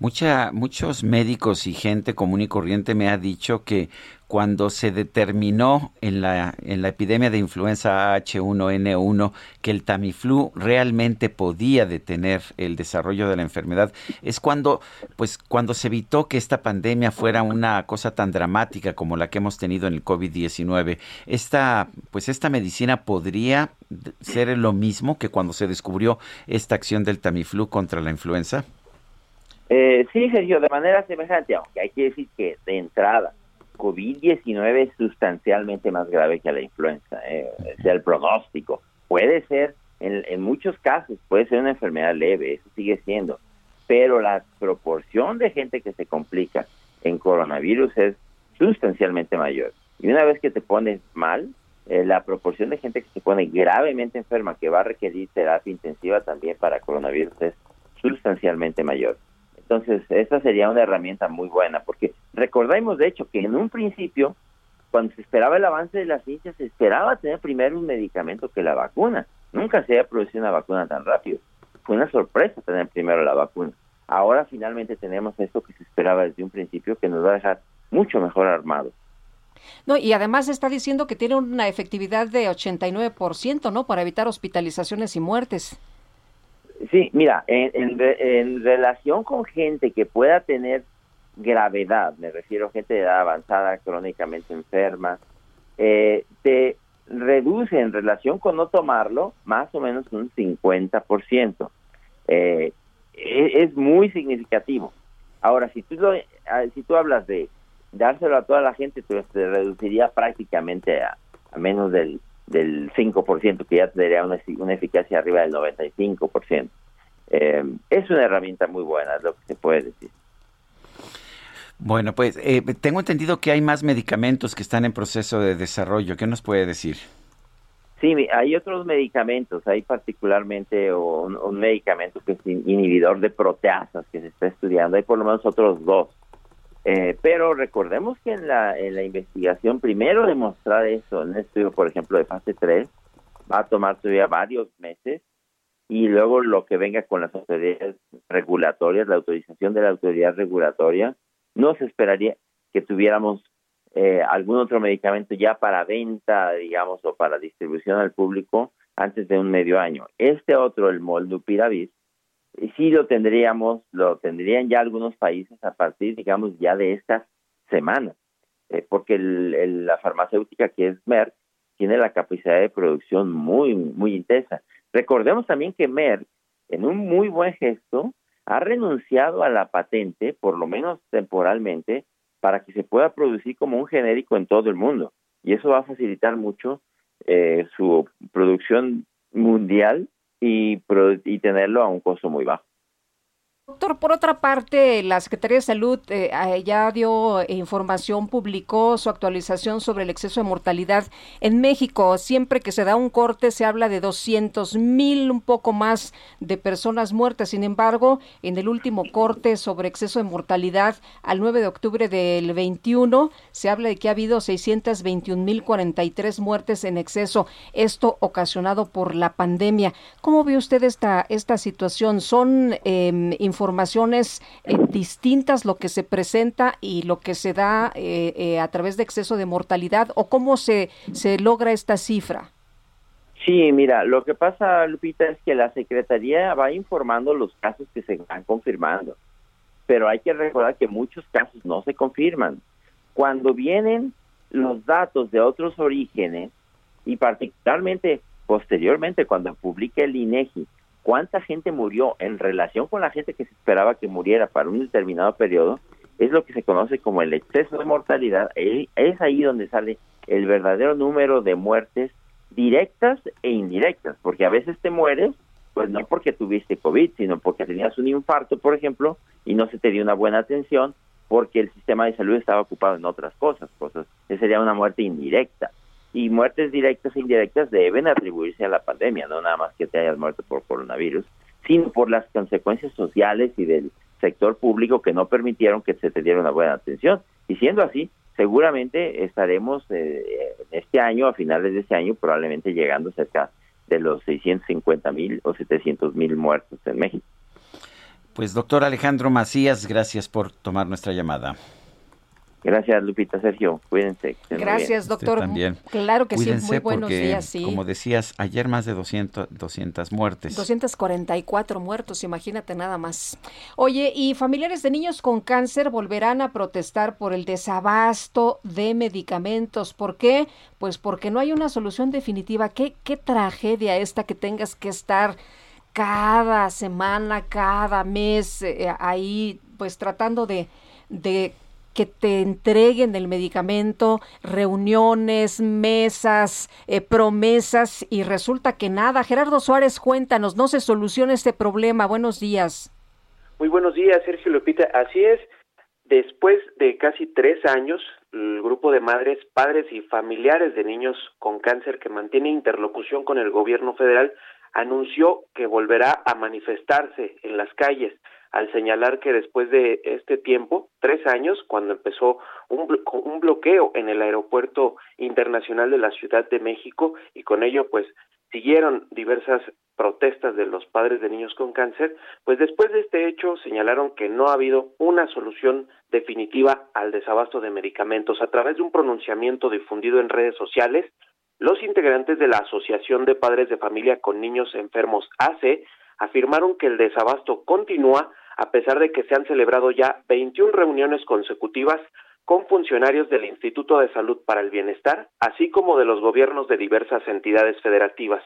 Mucha, muchos médicos y gente común y corriente me ha dicho que cuando se determinó en la, en la epidemia de influenza H1N1 que el Tamiflu realmente podía detener el desarrollo de la enfermedad, es cuando, pues, cuando se evitó que esta pandemia fuera una cosa tan dramática como la que hemos tenido en el COVID-19. Esta, pues, esta medicina podría ser lo mismo que cuando se descubrió esta acción del Tamiflu contra la influenza. Eh, sí, Sergio, de manera semejante, aunque hay que decir que de entrada, COVID-19 es sustancialmente más grave que la influenza, eh, sea el pronóstico. Puede ser, en, muchos casos, puede ser una enfermedad leve, eso sigue siendo, pero la proporción de gente que se complica en coronavirus es sustancialmente mayor. Y una vez que te pones mal, eh, la proporción de gente que se pone gravemente enferma, que va a requerir terapia intensiva también para coronavirus, es sustancialmente mayor. Entonces, esta sería una herramienta muy buena, porque recordemos, de hecho, que en un principio, cuando se esperaba el avance de la ciencia, se esperaba tener primero un medicamento que la vacuna. Nunca se había producido una vacuna tan rápido. Fue una sorpresa tener primero la vacuna. Ahora finalmente tenemos esto que se esperaba desde un principio, que nos va a dejar mucho mejor armados. No, y además está diciendo que tiene una efectividad de 89%, ¿no? Para evitar hospitalizaciones y muertes. Sí, mira, en, en, relación con gente que pueda tener gravedad, me refiero a gente de edad avanzada, crónicamente enferma, eh, te reduce en relación con no tomarlo más o menos un 50%. Eh, e, es, muy significativo. Ahora, si tú, lo, ah, si tú hablas de dárselo a toda la gente, pues te reduciría prácticamente a, a menos del del 5%, que ya tendría una, una eficacia arriba del 95%. Eh, es una herramienta muy buena, es lo que se puede decir. Bueno, pues eh, tengo entendido que hay más medicamentos que están en proceso de desarrollo. ¿Qué nos puede decir? Sí, hay otros medicamentos. Hay particularmente un, un medicamento que es inhibidor de proteasas que se está estudiando. Hay por lo menos otros dos eh, pero recordemos que en la, en la investigación, primero demostrar eso en un estudio, por ejemplo, de fase 3, va a tomar todavía varios meses y luego lo que venga con las autoridades regulatorias, la autorización de la autoridad regulatoria, no se esperaría que tuviéramos eh, algún otro medicamento ya para venta, digamos, o para distribución al público antes de un medio año. Este otro, el molnupiravir, sí lo tendríamos, lo tendrían ya algunos países a partir, digamos, ya de estas semanas, eh, porque la farmacéutica que es Merck tiene la capacidad de producción muy, muy intensa. Recordemos también que Merck, en un muy buen gesto, ha renunciado a la patente, por lo menos temporalmente, para que se pueda producir como un genérico en todo el mundo. Y eso va a facilitar mucho eh, su producción mundial y, y tenerlo a un costo muy bajo. Doctor, por otra parte, la Secretaría de Salud eh, ya dio información, publicó su actualización sobre el exceso de mortalidad en México. Siempre que se da un corte se habla de 200 mil, un poco más de personas muertas. Sin embargo, en el último corte sobre exceso de mortalidad al 9 de octubre del 21 se habla de que ha habido 621 mil 43 muertes en exceso. Esto ocasionado por la pandemia. ¿Cómo ve usted esta, esta situación? ¿Son eh, informaciones eh, distintas lo que se presenta y lo que se da eh, eh, a través de exceso de mortalidad o cómo se, se logra esta cifra? Sí, mira, lo que pasa, Lupita, es que la Secretaría va informando los casos que se van confirmando, pero hay que recordar que muchos casos no se confirman. Cuando vienen los datos de otros orígenes, y particularmente posteriormente cuando publique el INEGI cuánta gente murió en relación con la gente que se esperaba que muriera para un determinado periodo, es lo que se conoce como el exceso de mortalidad. Es ahí donde sale el verdadero número de muertes directas e indirectas, porque a veces te mueres, pues no porque tuviste COVID, sino porque tenías un infarto, por ejemplo, y no se te dio una buena atención porque el sistema de salud estaba ocupado en otras cosas, cosas. Esa sería una muerte indirecta y muertes directas e indirectas deben atribuirse a la pandemia, no nada más que te hayas muerto por coronavirus, sino por las consecuencias sociales y del sector público que no permitieron que se te diera una buena atención. Y siendo así, seguramente estaremos eh, este año, a finales de este año, probablemente llegando cerca de los 650 mil o 700 mil muertos en México. Pues doctor Alejandro Macías, gracias por tomar nuestra llamada. Gracias, Lupita, Sergio. Cuídense. Gracias, doctor. también. Claro que sí, muy buenos días. Sí. Como decías, ayer más de 200, 200 muertes. 244 muertos, imagínate nada más. Oye, y familiares de niños con cáncer volverán a protestar por el desabasto de medicamentos. ¿Por qué? Pues porque no hay una solución definitiva. Qué, qué tragedia esta que tengas que estar cada semana, cada mes eh, ahí, pues tratando de, de que te entreguen el medicamento, reuniones, mesas, eh, promesas y resulta que nada. Gerardo Suárez, cuéntanos, no se soluciona este problema. Buenos días. Muy buenos días, Sergio Lupita. Así es, después de casi tres años, el grupo de madres, padres y familiares de niños con cáncer que mantiene interlocución con el gobierno federal anunció que volverá a manifestarse en las calles al señalar que después de este tiempo, tres años, cuando empezó un, un bloqueo en el aeropuerto internacional de la Ciudad de México y con ello pues siguieron diversas protestas de los padres de niños con cáncer, pues después de este hecho señalaron que no ha habido una solución definitiva al desabasto de medicamentos. A través de un pronunciamiento difundido en redes sociales, los integrantes de la Asociación de Padres de Familia con Niños Enfermos AC afirmaron que el desabasto continúa a pesar de que se han celebrado ya 21 reuniones consecutivas con funcionarios del Instituto de Salud para el Bienestar, así como de los gobiernos de diversas entidades federativas.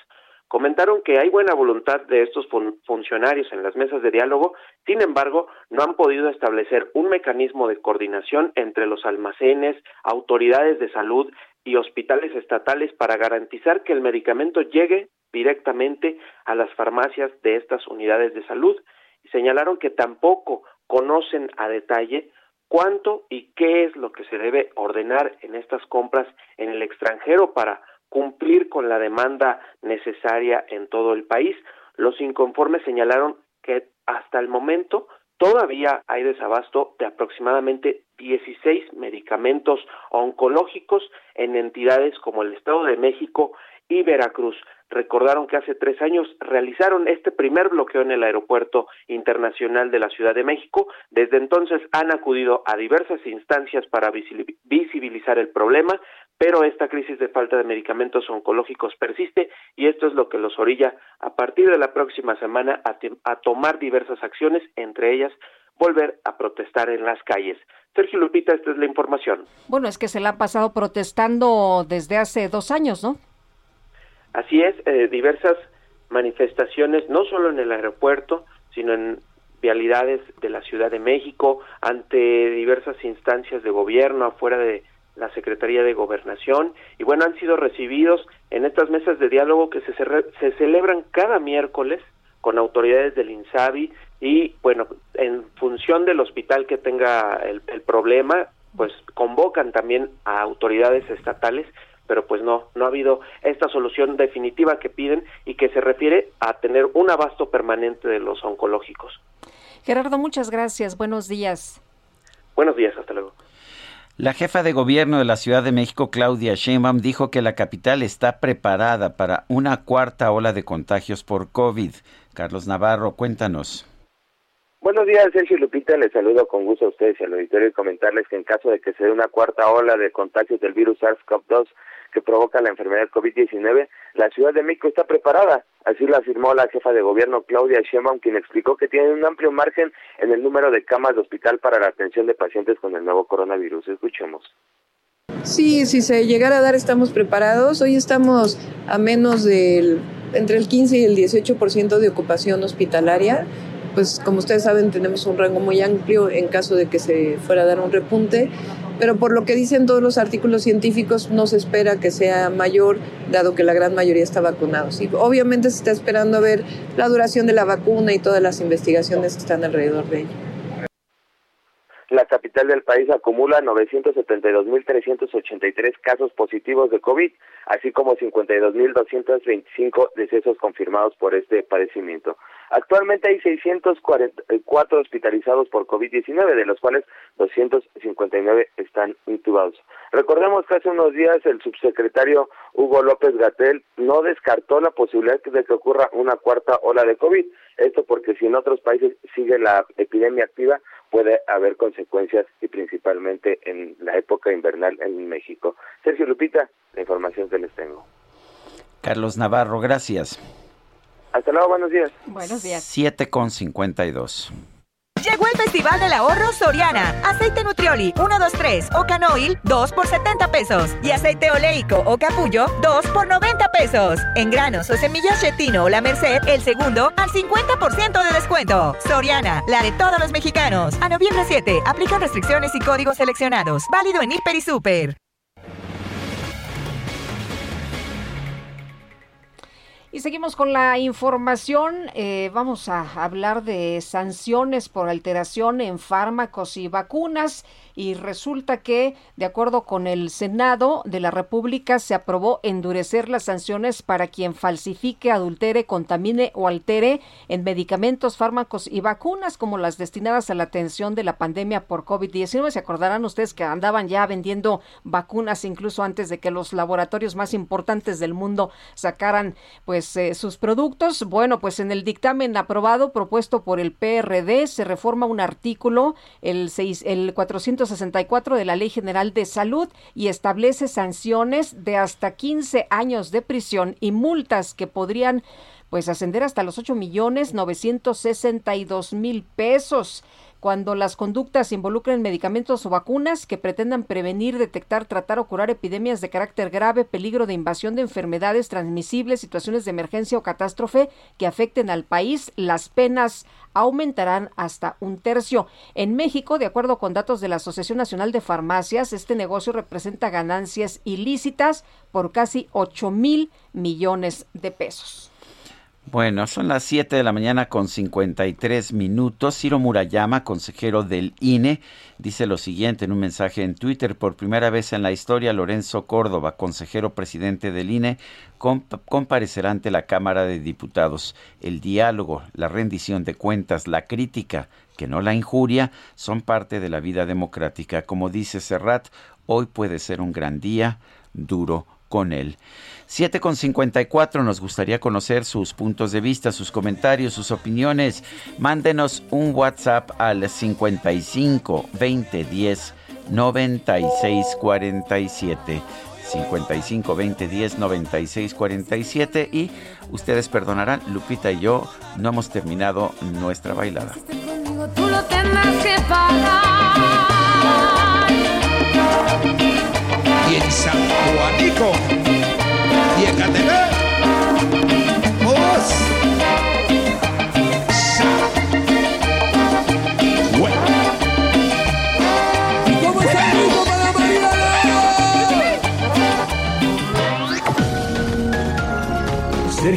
Comentaron que hay buena voluntad de estos funcionarios en las mesas de diálogo, sin embargo, no han podido establecer un mecanismo de coordinación entre los almacenes, autoridades de salud y hospitales estatales para garantizar que el medicamento llegue directamente a las farmacias de estas unidades de salud señalaron que tampoco conocen a detalle cuánto y qué es lo que se debe ordenar en estas compras en el extranjero para cumplir con la demanda necesaria en todo el país. Los inconformes señalaron que hasta el momento todavía hay desabasto de aproximadamente 16 medicamentos oncológicos en entidades como el Estado de México y Veracruz. Recordaron que hace tres años realizaron este primer bloqueo en el aeropuerto internacional de la Ciudad de México. Desde entonces han acudido a diversas instancias para visibilizar el problema, pero esta crisis de falta de medicamentos oncológicos persiste y esto es lo que los orilla a partir de la próxima semana a, tomar diversas acciones, entre ellas volver a protestar en las calles. Sergio Lupita, esta es la información. Bueno, es que se la ha pasado protestando desde hace dos años, ¿no? Así es, eh, diversas manifestaciones, no solo en el aeropuerto, sino en vialidades de la Ciudad de México, ante diversas instancias de gobierno, afuera de la Secretaría de Gobernación, y bueno, han sido recibidos en estas mesas de diálogo que se, se celebran cada miércoles con autoridades del INSABI y bueno, en función del hospital que tenga el, el problema, pues convocan también a autoridades estatales pero pues no, no ha habido esta solución definitiva que piden y que se refiere a tener un abasto permanente de los oncológicos. Gerardo, muchas gracias. Buenos días. Buenos días, hasta luego. La jefa de gobierno de la Ciudad de México, Claudia Sheinbaum, dijo que la capital está preparada para una cuarta ola de contagios por COVID. Carlos Navarro, cuéntanos. Buenos días, Sergio Lupita. Les saludo con gusto a ustedes y al auditorio y comentarles que en caso de que se dé una cuarta ola de contagios del virus SARS-CoV-2 que provoca la enfermedad COVID-19, la Ciudad de México está preparada. Así lo afirmó la jefa de gobierno Claudia Sheinbaum, quien explicó que tiene un amplio margen en el número de camas de hospital para la atención de pacientes con el nuevo coronavirus. Escuchemos. Sí, si se llegara a dar, estamos preparados. Hoy estamos a menos del entre el 15 y el 18% de ocupación hospitalaria pues como ustedes saben tenemos un rango muy amplio en caso de que se fuera a dar un repunte, pero por lo que dicen todos los artículos científicos no se espera que sea mayor, dado que la gran mayoría está vacunados. Y obviamente se está esperando a ver la duración de la vacuna y todas las investigaciones que están alrededor de ella. La capital del país acumula 972.383 casos positivos de COVID, así como 52.225 decesos confirmados por este padecimiento. Actualmente hay 644 hospitalizados por COVID-19, de los cuales 259 están intubados. Recordemos que hace unos días el subsecretario Hugo López Gatel no descartó la posibilidad de que ocurra una cuarta ola de COVID. Esto porque si en otros países sigue la epidemia activa, puede haber consecuencias y principalmente en la época invernal en México. Sergio Lupita, la información que les tengo. Carlos Navarro, gracias. Hasta luego, buenos días. Buenos días. 7 con 52. Llegó el Festival del Ahorro Soriana. Aceite Nutrioli 1, 2, 3 o Canoil 2 por 70 pesos. Y aceite oleico o capullo 2 por 90 pesos. En granos o semillas chetino o la Merced, el segundo al 50% de descuento. Soriana, la de todos los mexicanos. A noviembre 7, aplican restricciones y códigos seleccionados. Válido en Hiper y Super. Y seguimos con la información. Eh, vamos a hablar de sanciones por alteración en fármacos y vacunas y resulta que, de acuerdo con el Senado de la República, se aprobó endurecer las sanciones para quien falsifique, adultere, contamine o altere en medicamentos, fármacos y vacunas como las destinadas a la atención de la pandemia por COVID-19. Se acordarán ustedes que andaban ya vendiendo vacunas incluso antes de que los laboratorios más importantes del mundo sacaran pues eh, sus productos. Bueno, pues en el dictamen aprobado propuesto por el PRD se reforma un artículo, el, 6, el 400 64 de la Ley General de Salud y establece sanciones de hasta 15 años de prisión y multas que podrían pues ascender hasta los 8 millones 962 mil pesos cuando las conductas involucren medicamentos o vacunas que pretendan prevenir, detectar, tratar o curar epidemias de carácter grave, peligro de invasión de enfermedades transmisibles, situaciones de emergencia o catástrofe que afecten al país, las penas aumentarán hasta un tercio. En México, de acuerdo con datos de la Asociación Nacional de Farmacias, este negocio representa ganancias ilícitas por casi 8 mil millones de pesos. Bueno, son las 7 de la mañana con 53 minutos. Ciro Murayama, consejero del INE, dice lo siguiente en un mensaje en Twitter. Por primera vez en la historia, Lorenzo Córdoba, consejero presidente del INE, comparecerá ante la Cámara de Diputados. El diálogo, la rendición de cuentas, la crítica, que no la injuria, son parte de la vida democrática. Como dice Serrat, hoy puede ser un gran día, duro con él. 7 con 54, nos gustaría conocer sus puntos de vista, sus comentarios, sus opiniones. Mándenos un WhatsApp al 55 20 10 96 47. 55 20 10 96 47 y ustedes perdonarán, Lupita y yo no hemos terminado nuestra bailada. Tú lo tendrás que pagar. Y en San Juanico y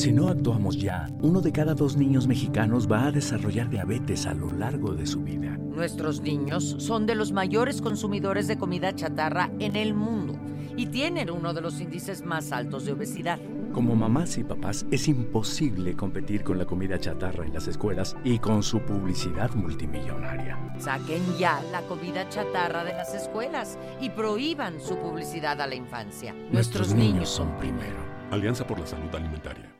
Si no actuamos ya, uno de cada dos niños mexicanos va a desarrollar diabetes a lo largo de su vida. Nuestros niños son de los mayores consumidores de comida chatarra en el mundo y tienen uno de los índices más altos de obesidad. Como mamás y papás, es imposible competir con la comida chatarra en las escuelas y con su publicidad multimillonaria. Saquen ya la comida chatarra de las escuelas y prohíban su publicidad a la infancia. Nuestros niños son primero. Alianza por la Salud Alimentaria.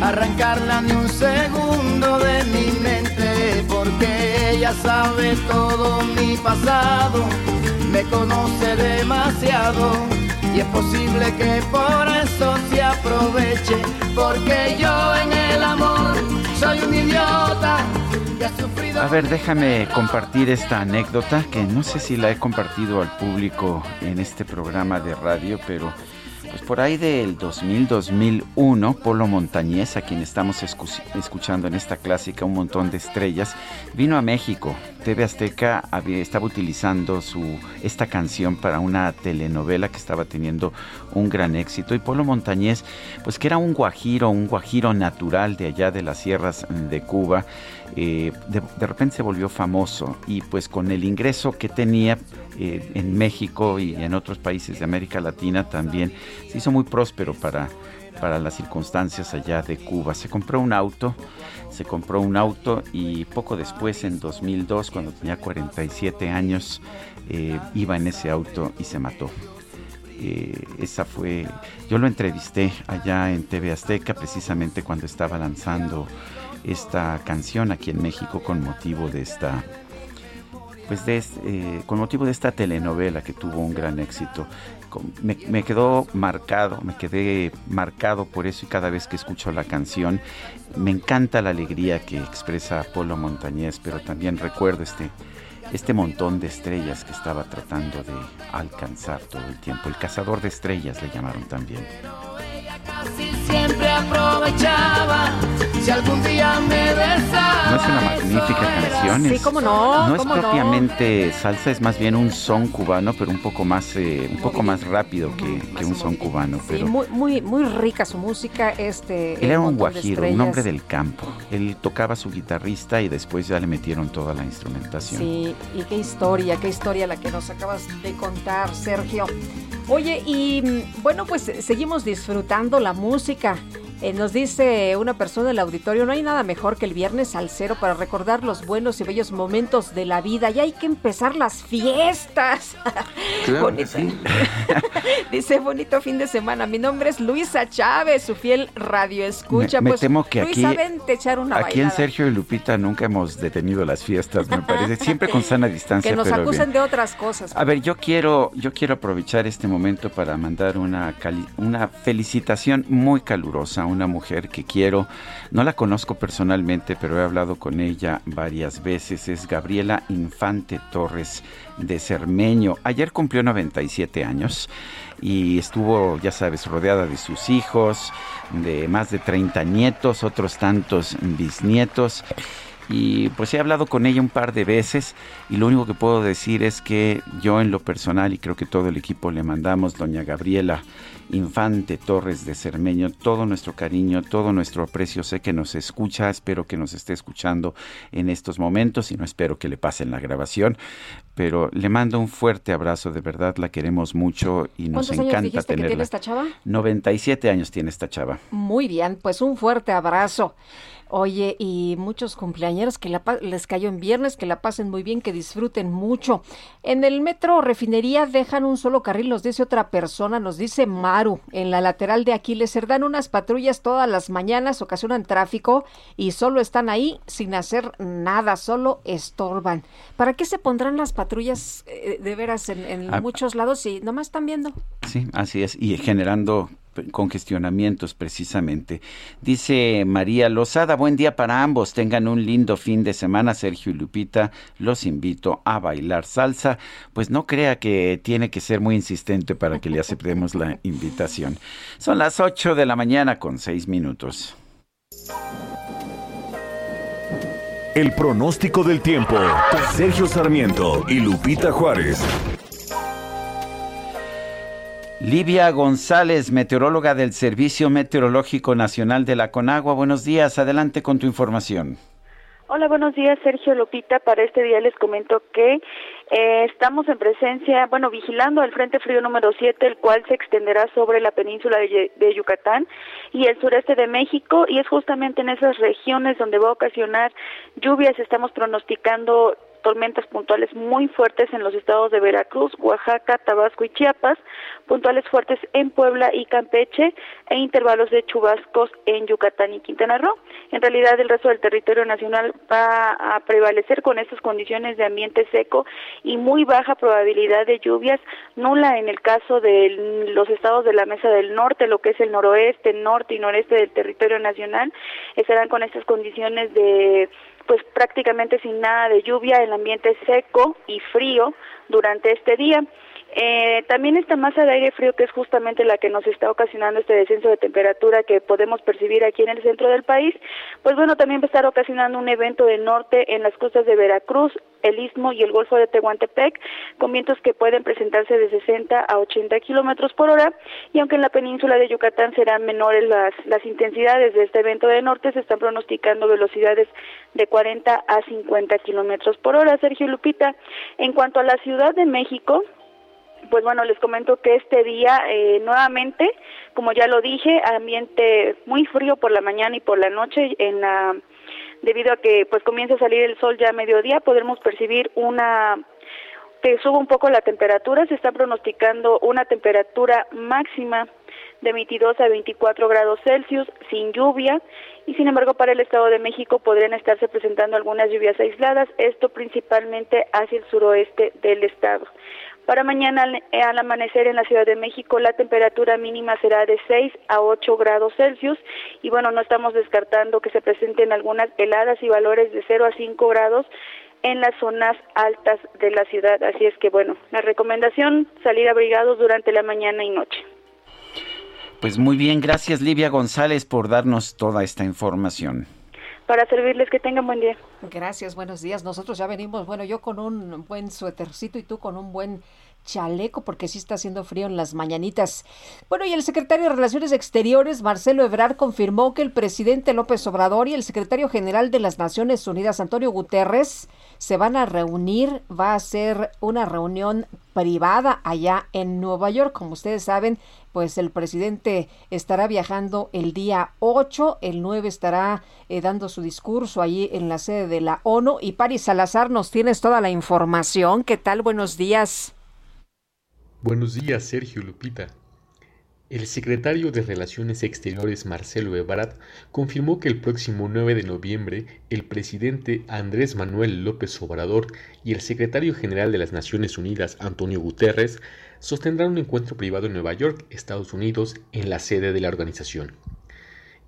arrancarla ni un segundo de mi mente porque ella sabe todo mi pasado, me conoce demasiado y es posible que por eso se aproveche porque yo en el amor soy un idiota que ha sufrido A ver, déjame compartir esta anécdota que no sé si la he compartido al público en este programa de radio, pero pues por ahí del 2000-2001, Polo Montañés, a quien estamos escu- escuchando en esta clásica Un montón de estrellas, vino a México. TV Azteca había- estaba utilizando su, esta canción para una telenovela que estaba teniendo un gran éxito. Y Polo Montañés, pues que era un guajiro, un guajiro natural de allá de las sierras de Cuba, eh, de, repente se volvió famoso y pues con el ingreso que tenía eh, en México y en otros países de América Latina también se hizo muy próspero para, para las circunstancias allá de Cuba. Se compró un auto, se compró un auto y poco después, en 2002, cuando tenía 47 años, eh, iba en ese auto y se mató. Esa fue, yo lo entrevisté allá en TV Azteca precisamente cuando estaba lanzando esta canción aquí en México con motivo de esta pues de, eh, con motivo de esta telenovela que tuvo un gran éxito. Me, me quedó marcado, me quedé marcado por eso y cada vez que escucho la canción me encanta la alegría que expresa Polo Montañés, pero también recuerdo este, este montón de estrellas que estaba tratando de alcanzar todo el tiempo. El cazador de estrellas le llamaron también. Casi siempre aprovechaba si algún día me besaba. No es una magnífica canción. Sí, cómo no, No es no. propiamente salsa, es más bien un son cubano, pero un poco más, eh, un poco más rápido que, que un son cubano. Sí, Pero muy, muy, muy rica su música. Este, él era un guajiro, un hombre del campo. Él tocaba su guitarrista y después ya le metieron toda la instrumentación. Sí, y qué historia, qué historia la que nos acabas de contar, Sergio. Oye, y mm, bueno, pues seguimos disfrutando la música. Eh, nos dice una persona del auditorio, no hay nada mejor que el viernes al cero para recordar los buenos y bellos momentos de la vida. Y hay que empezar las fiestas. [LAUGHS] Claro sí. [LAUGHS] Dice, bonito fin de semana. Mi nombre es Luisa Chávez, su fiel radio escucha. Me- me pues, temo que Luisa, aquí- vente echar una Aquí en. Sergio y Lupita nunca hemos detenido las fiestas, me parece. Siempre con sana [LAUGHS] distancia, Que nos pero acusen bien. de otras cosas. A ver, yo quiero, yo quiero aprovechar este momento para mandar una, cali- una felicitación muy calurosa, una mujer que quiero. No la conozco personalmente, pero he hablado con ella varias veces. Es Gabriela Infante Torres de Cermeño. Ayer cumplió 97 años y estuvo, ya sabes, rodeada de sus hijos, de más de 30 nietos, otros tantos bisnietos y pues he hablado con ella un par de veces y lo único que puedo decir es que yo en lo personal y creo que todo el equipo le mandamos, doña Gabriela Infante Torres de Cermeño, todo nuestro cariño, todo nuestro aprecio, sé que nos escucha, espero que nos esté escuchando en estos momentos y no espero que le pasen la grabación, pero le mando un fuerte abrazo, de verdad la queremos mucho y nos encanta años tenerla. que tiene esta chava? 97 años tiene esta chava. Muy bien, pues un fuerte abrazo. Oye, y muchos cumpleañeros que la les cayó en viernes, que la pasen muy bien, que disfruten mucho. En el metro refinería dejan un solo carril, nos dice otra persona, nos dice Maru, en la lateral de Aquiles. Se dan unas patrullas todas las mañanas, ocasionan tráfico y solo están ahí sin hacer nada, solo estorban. ¿Para qué se pondrán las patrullas eh, de veras en, en Ah. muchos lados y nomás están viendo? Sí, así es, y generando p- congestionamientos precisamente. Dice María Lozada, buen día para ambos, tengan un lindo fin de semana, Sergio y Lupita, los invito a bailar salsa, pues no crea que tiene que ser muy insistente para que le aceptemos la invitación. Son las 8 de la mañana con 6 minutos. El pronóstico del tiempo. Sergio Sarmiento y Lupita Juárez. Livia González, meteoróloga del Servicio Meteorológico Nacional de la Conagua, buenos días, adelante con tu información. Hola, buenos días, Sergio Lupita. Para este día les comento que eh, estamos en presencia, bueno, vigilando el Frente Frío número 7, el cual se extenderá sobre la península de, de Yucatán y el sureste de México, y es justamente en esas regiones donde va a ocasionar lluvias. Estamos pronosticando tormentas puntuales muy fuertes en los estados de Veracruz, Oaxaca, Tabasco y Chiapas, puntuales fuertes en Puebla y Campeche e intervalos de chubascos en Yucatán y Quintana Roo. En realidad el resto del territorio nacional va a prevalecer con estas condiciones de ambiente seco y muy baja probabilidad de lluvias, nula en el caso de los estados de la Mesa del Norte, lo que es el noroeste, norte y noreste del territorio nacional, estarán con estas condiciones de pues prácticamente sin nada de lluvia, el ambiente seco y frío durante este día. Eh, también esta masa de aire frío que es justamente la que nos está ocasionando este descenso de temperatura que podemos percibir aquí en el centro del país, pues bueno, también va a estar ocasionando un evento de norte en las costas de Veracruz, el Istmo y el Golfo de Tehuantepec, con vientos que pueden presentarse de 60 a 80 kilómetros por hora, y aunque en la península de Yucatán serán menores las, las intensidades de este evento de norte, se están pronosticando velocidades de 40 a 50 kilómetros por hora. Sergio Lupita, en cuanto a la Ciudad de México, pues bueno, les comento que este día eh, nuevamente, como ya lo dije, ambiente muy frío por la mañana y por la noche en la debido a que pues comienza a salir el sol ya a mediodía, podremos percibir una que suba un poco la temperatura, se está pronosticando una temperatura máxima de 22 a 24 grados Celsius sin lluvia y sin embargo para el Estado de México podrían estarse presentando algunas lluvias aisladas, esto principalmente hacia el suroeste del estado. Para mañana al, eh, al amanecer en la Ciudad de México la temperatura mínima será de 6 a 8 grados Celsius y bueno, no estamos descartando que se presenten algunas heladas y valores de 0 a 5 grados en las zonas altas de la ciudad. Así es que bueno, la recomendación salir abrigados durante la mañana y noche. Pues muy bien, gracias Livia González por darnos toda esta información. Para servirles, que tengan buen día. Gracias, buenos días. Nosotros ya venimos, bueno, yo con un buen suétercito y tú con un buen chaleco porque sí está haciendo frío en las mañanitas. Bueno, y el secretario de Relaciones Exteriores, Marcelo Ebrard, confirmó que el presidente López Obrador y el secretario general de las Naciones Unidas, Antonio Guterres, se van a reunir. Va a ser una reunión privada allá en Nueva York. Como ustedes saben, pues el presidente estará viajando el día 8, el 9 estará eh, dando su discurso allí en la sede de la ONU. Y Paris Salazar, nos tienes toda la información. ¿Qué tal? Buenos días. Buenos días, Sergio Lupita. El secretario de Relaciones Exteriores Marcelo Ebrard confirmó que el próximo 9 de noviembre el presidente Andrés Manuel López Obrador y el secretario general de las Naciones Unidas Antonio Guterres sostendrán un encuentro privado en Nueva York, Estados Unidos, en la sede de la organización.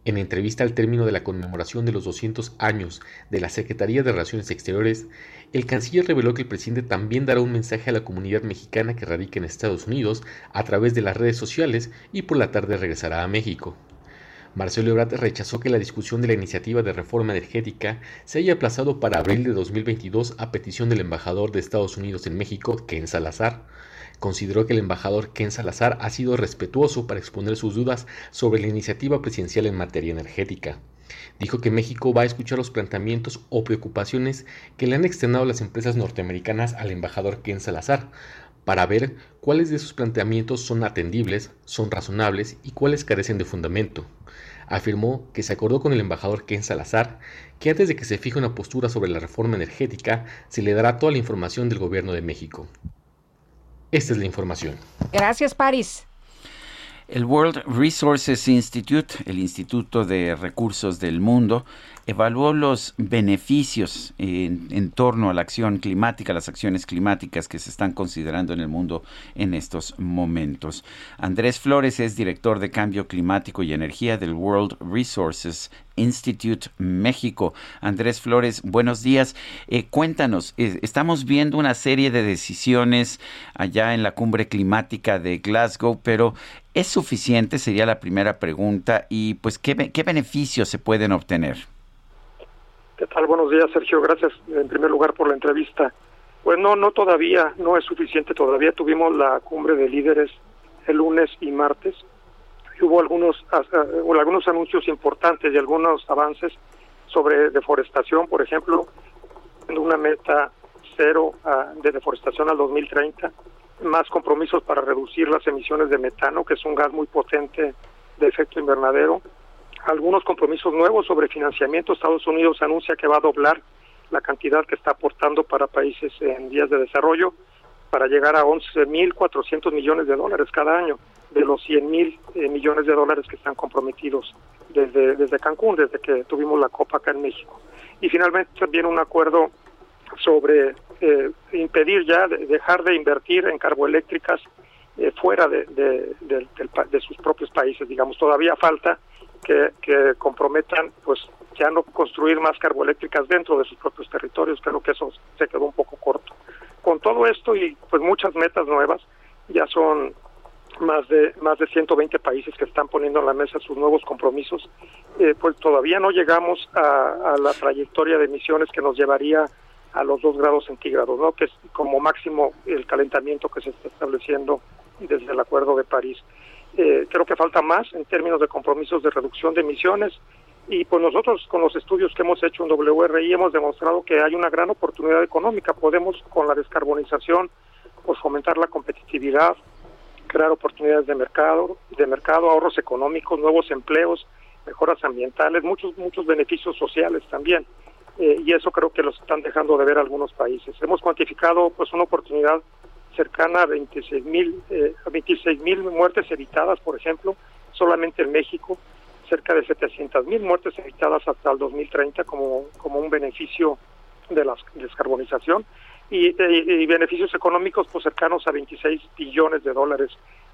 En entrevista al término de la conmemoración de los 200 años de la Secretaría de Relaciones Exteriores, el canciller reveló que el presidente también dará un mensaje a la comunidad mexicana que radica en Estados Unidos a través de las redes sociales y por la tarde regresará a México. Marcelo Ebrard rechazó que la discusión de la iniciativa de reforma energética se haya aplazado para abril de 2022 a petición del embajador de Estados Unidos en México, Ken Salazar. Consideró que el embajador Ken Salazar ha sido respetuoso para exponer sus dudas sobre la iniciativa presidencial en materia energética. Dijo que México va a escuchar los planteamientos o preocupaciones que le han externado las empresas norteamericanas al embajador Ken Salazar, para ver cuáles de esos planteamientos son atendibles, son razonables y cuáles carecen de fundamento. Afirmó que se acordó con el embajador Ken Salazar que antes de que se fije una postura sobre la reforma energética, se le dará toda la información del gobierno de México. Esta es la información. Gracias, Paris. El World Resources Institute, el Instituto de Recursos del Mundo, evaluó los beneficios en, torno a la acción climática, las acciones climáticas que se están considerando en el mundo en estos momentos. Andrés Flores es director de Cambio Climático y Energía del World Resources Institute México. Andrés Flores, buenos días. Eh, cuéntanos, eh, estamos viendo una serie de decisiones allá en la cumbre climática de Glasgow, pero ¿es suficiente? Sería la primera pregunta. Y pues, ¿qué, qué beneficios se pueden obtener? ¿Qué tal? Buenos días, Sergio. Gracias en primer lugar por la entrevista. Pues no, no todavía, no es suficiente todavía. Tuvimos la cumbre de líderes el lunes y martes. Y hubo algunos, uh, algunos anuncios importantes y algunos avances sobre deforestación, por ejemplo, una meta cero uh, de deforestación al 2030, más compromisos para reducir las emisiones de metano, que es un gas muy potente de efecto invernadero, algunos compromisos nuevos sobre financiamiento. Estados Unidos anuncia que va a doblar la cantidad que está aportando para países en vías de desarrollo para llegar a 11.400 millones de dólares cada año de los 100.000 eh, millones de dólares que están comprometidos desde, desde Cancún, desde que tuvimos la COPA acá en México. Y finalmente también un acuerdo sobre eh, impedir ya, de, dejar de invertir en carboeléctricas eh, fuera de, de, de, sus propios países. Digamos, todavía falta que, que, comprometan pues ya no construir más carboeléctricas dentro de sus propios territorios. Creo que eso se quedó un poco corto. Con todo esto y pues muchas metas nuevas, ya son más de más de 120 países que están poniendo en la mesa sus nuevos compromisos, eh, pues todavía no llegamos a, a, la trayectoria de emisiones que nos llevaría a los dos grados centígrados, ¿no? que es como máximo el calentamiento que se está estableciendo desde el Acuerdo de París. Eh, creo que falta más en términos de compromisos de reducción de emisiones y pues nosotros con los estudios que hemos hecho en WRI hemos demostrado que hay una gran oportunidad económica. Podemos con la descarbonización pues fomentar la competitividad, crear oportunidades de mercado, de mercado, ahorros económicos, nuevos empleos, mejoras ambientales, muchos muchos beneficios sociales también. Eh, y eso creo que los están dejando de ver algunos países. Hemos cuantificado pues una oportunidad cercana a 26 mil eh, 26 mil muertes evitadas, por ejemplo, solamente en México, cerca de 700 mil muertes evitadas hasta el 2030 como, como un beneficio de la descarbonización y, y, y beneficios económicos pues cercanos a 26 billones de dólares,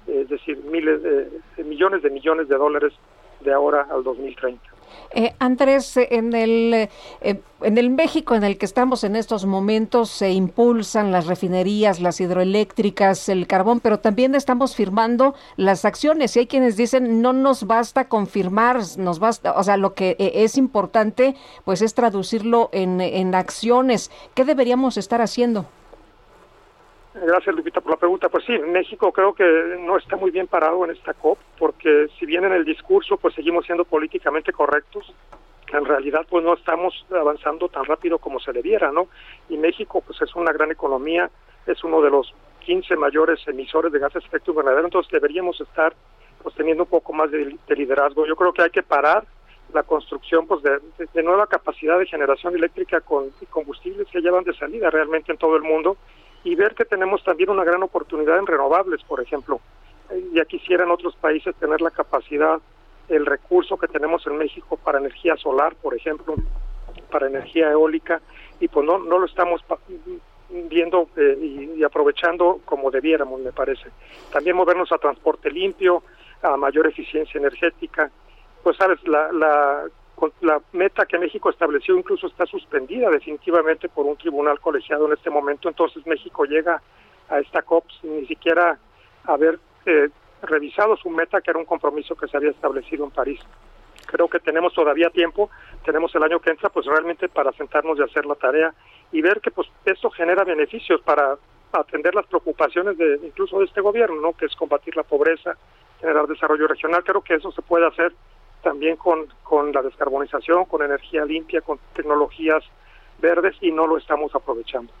eh, es decir, miles de, millones de millones de dólares de ahora al 2030. Eh, Andrés, en el, eh, en el México en el que estamos en estos momentos se impulsan las refinerías, las hidroeléctricas, el carbón, pero también estamos firmando las acciones y hay quienes dicen no nos basta confirmar, nos basta, o sea, lo que eh, es importante pues es traducirlo en, en acciones. ¿Qué deberíamos estar haciendo? Gracias, Lupita, por la pregunta. Pues sí, México creo que no está muy bien parado en esta COP, porque si bien en el discurso pues seguimos siendo políticamente correctos, en realidad pues no estamos avanzando tan rápido como se debiera, ¿no? Y México pues es una gran economía, es uno de los 15 mayores emisores de gases de efecto invernadero, entonces deberíamos estar pues teniendo un poco más de, de liderazgo. Yo creo que hay que parar la construcción pues de, de, de nueva capacidad de generación eléctrica con combustibles que llevan de salida realmente en todo el mundo y ver que tenemos también una gran oportunidad en renovables, por ejemplo. Ya quisieran otros países tener la capacidad, el recurso que tenemos en México para energía solar, por ejemplo, para energía eólica, y pues no, no lo estamos viendo eh, y, y, aprovechando como debiéramos, me parece. También movernos a transporte limpio, a mayor eficiencia energética, pues sabes, la, la, la meta que México estableció incluso está suspendida definitivamente por un tribunal colegiado en este momento, entonces México llega a esta COP sin ni siquiera haber eh, revisado su meta, que era un compromiso que se había establecido en París. Creo que tenemos todavía tiempo, tenemos el año que entra, pues realmente para sentarnos y hacer la tarea y ver que pues esto genera beneficios para atender las preocupaciones de incluso de este gobierno, ¿no? Que es combatir la pobreza, generar desarrollo regional. Creo que eso se puede hacer también con, con la descarbonización, con energía limpia, con tecnologías verdes y no lo estamos aprovechando.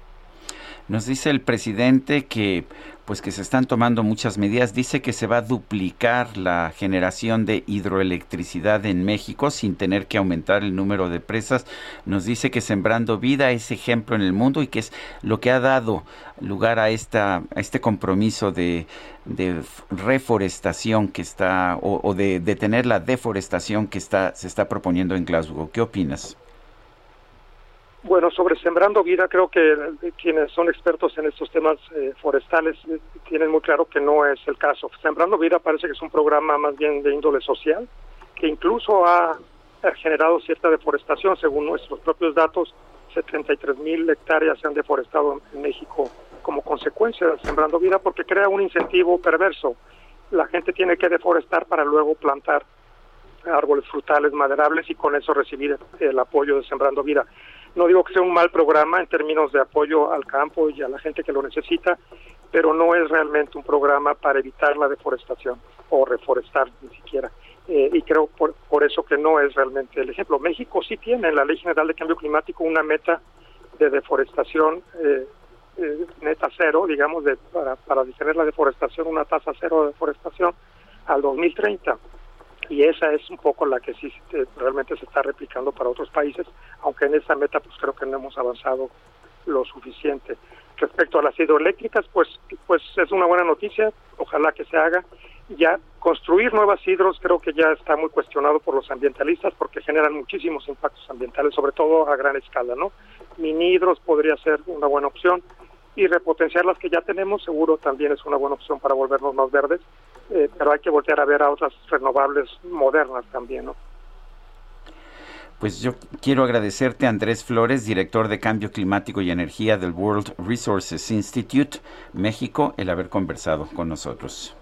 Nos dice el presidente que pues que se están tomando muchas medidas. Dice que se va a duplicar la generación de hidroelectricidad en México sin tener que aumentar el número de presas. Nos dice que Sembrando Vida es ejemplo en el mundo y que es lo que ha dado lugar a esta a este compromiso de, reforestación que está o, o de detener la deforestación que está se está proponiendo en Glasgow. ¿Qué opinas? Bueno, sobre Sembrando Vida, creo que quienes son expertos en estos temas eh, forestales eh, tienen muy claro que no es el caso. Sembrando Vida parece que es un programa más bien de índole social, que incluso ha generado cierta deforestación, según nuestros propios datos, 73 mil hectáreas se han deforestado en México como consecuencia de Sembrando Vida, porque crea un incentivo perverso. La gente tiene que deforestar para luego plantar árboles frutales maderables y con eso recibir el apoyo de Sembrando Vida. No digo que sea un mal programa en términos de apoyo al campo y a la gente que lo necesita, pero no es realmente un programa para evitar la deforestación o reforestar ni siquiera. Eh, y creo por, por eso que no es realmente el ejemplo. México sí tiene en la Ley General de Cambio Climático una meta de deforestación eh, eh, neta cero, digamos, de, para, para detener la deforestación, una tasa cero de deforestación al 2030 y esa es un poco la que sí eh, realmente se está replicando para otros países, aunque en esa meta pues creo que no hemos avanzado lo suficiente. Respecto a las hidroeléctricas, pues pues es una buena noticia, ojalá que se haga. Ya construir nuevas hidros creo que ya está muy cuestionado por los ambientalistas porque generan muchísimos impactos ambientales, sobre todo a gran escala, ¿no? Mini hidros podría ser una buena opción y repotenciar las que ya tenemos seguro también es una buena opción para volvernos más verdes, eh, pero hay que voltear a ver a otras renovables modernas también, ¿no? Pues yo quiero agradecerte, Andrés Flores, director de Cambio Climático y Energía del World Resources Institute México, el haber conversado con nosotros.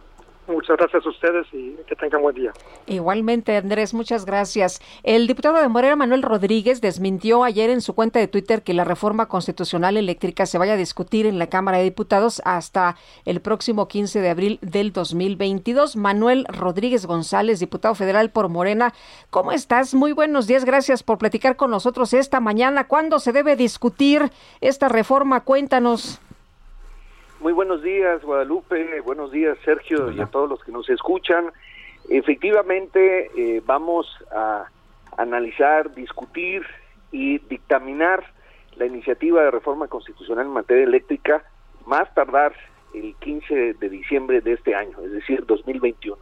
Muchas gracias a ustedes y que tengan buen día. Igualmente, Andrés, muchas gracias. El diputado de Morena, Manuel Rodríguez, desmintió ayer en su cuenta de Twitter que la reforma constitucional eléctrica se vaya a discutir en la Cámara de Diputados hasta el próximo 15 de abril del 2022. Manuel Rodríguez González, diputado federal por Morena, ¿cómo estás? Muy buenos días, gracias por platicar con nosotros esta mañana. ¿Cuándo se debe discutir esta reforma? Cuéntanos. Muy buenos días, Guadalupe. Buenos días, Sergio, y a todos los que nos escuchan. Efectivamente, eh, vamos a analizar, discutir y dictaminar la iniciativa de reforma constitucional en materia eléctrica más tardar el 15 de diciembre de este año, es decir, 2021.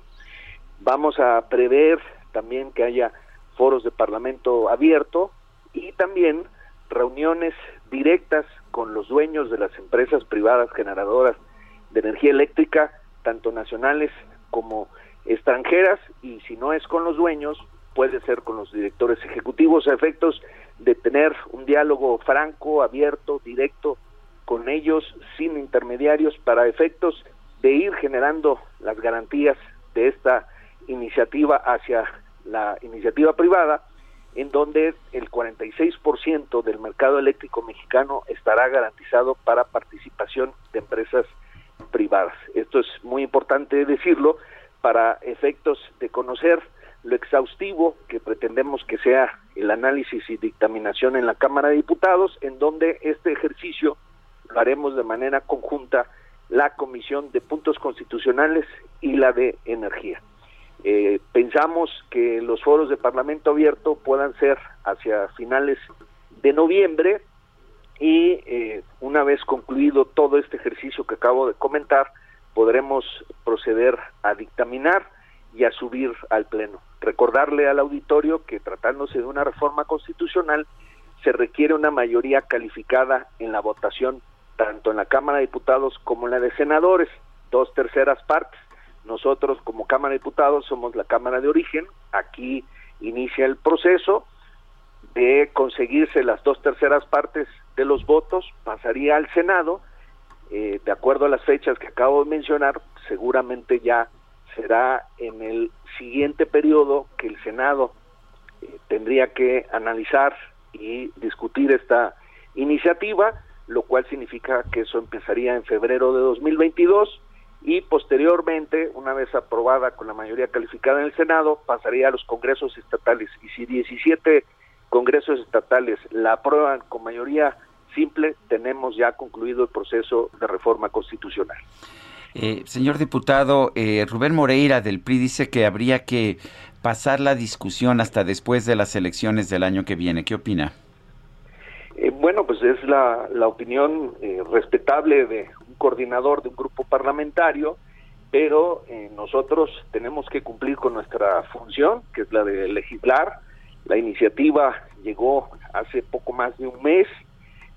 Vamos a prever también que haya foros de parlamento abierto y también reuniones directas con los dueños de las empresas privadas generadoras de energía eléctrica, tanto nacionales como extranjeras, y si no es con los dueños, puede ser con los directores ejecutivos. A efectos de tener un diálogo franco, abierto, directo con ellos, sin intermediarios, para efectos de ir generando las garantías de esta iniciativa hacia la iniciativa privada en donde el 46% del mercado eléctrico mexicano estará garantizado para participación de empresas privadas. Esto es muy importante decirlo para efectos de conocer lo exhaustivo que pretendemos que sea el análisis y dictaminación en la Cámara de Diputados, en donde este ejercicio lo haremos de manera conjunta la Comisión de Puntos Constitucionales y la de Energía. Eh, pensamos que los foros de Parlamento abierto puedan ser hacia finales de noviembre y eh, una vez concluido todo este ejercicio que acabo de comentar, podremos proceder a dictaminar y a subir al Pleno. Recordarle al auditorio que tratándose de una reforma constitucional, se requiere una mayoría calificada en la votación tanto en la Cámara de Diputados como en la de Senadores, dos terceras partes nosotros como Cámara de Diputados somos la Cámara de Origen, aquí inicia el proceso de conseguirse las dos terceras partes de los votos, pasaría al Senado, eh, de acuerdo a las fechas que acabo de mencionar, seguramente ya será en el siguiente periodo que el Senado eh, tendría que analizar y discutir esta iniciativa, lo cual significa que eso empezaría en febrero de 2022 y posteriormente, una vez aprobada con la mayoría calificada en el Senado, pasaría a los congresos estatales. Y si 17 congresos estatales la aprueban con mayoría simple, tenemos ya concluido el proceso de reforma constitucional. Eh, señor diputado, eh, Rubén Moreira del PRI dice que habría que pasar la discusión hasta después de las elecciones del año que viene. ¿Qué opina? Eh, bueno, pues es la, la opinión eh, respetable de coordinador de un grupo parlamentario, pero eh, nosotros tenemos que cumplir con nuestra función, que es la de legislar. La iniciativa llegó hace poco más de un mes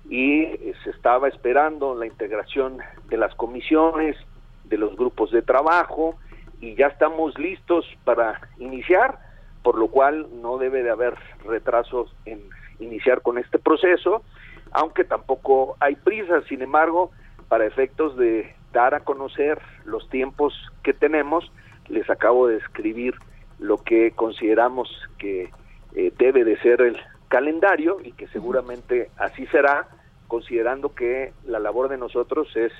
y eh, se estaba esperando la integración de las comisiones, de los grupos de trabajo y ya estamos listos para iniciar, por lo cual no debe de haber retrasos en iniciar con este proceso, aunque tampoco hay prisa, sin embargo, para efectos de dar a conocer los tiempos que tenemos, les acabo de escribir lo que consideramos que eh, debe de ser el calendario y que seguramente así será, considerando que la labor de nosotros es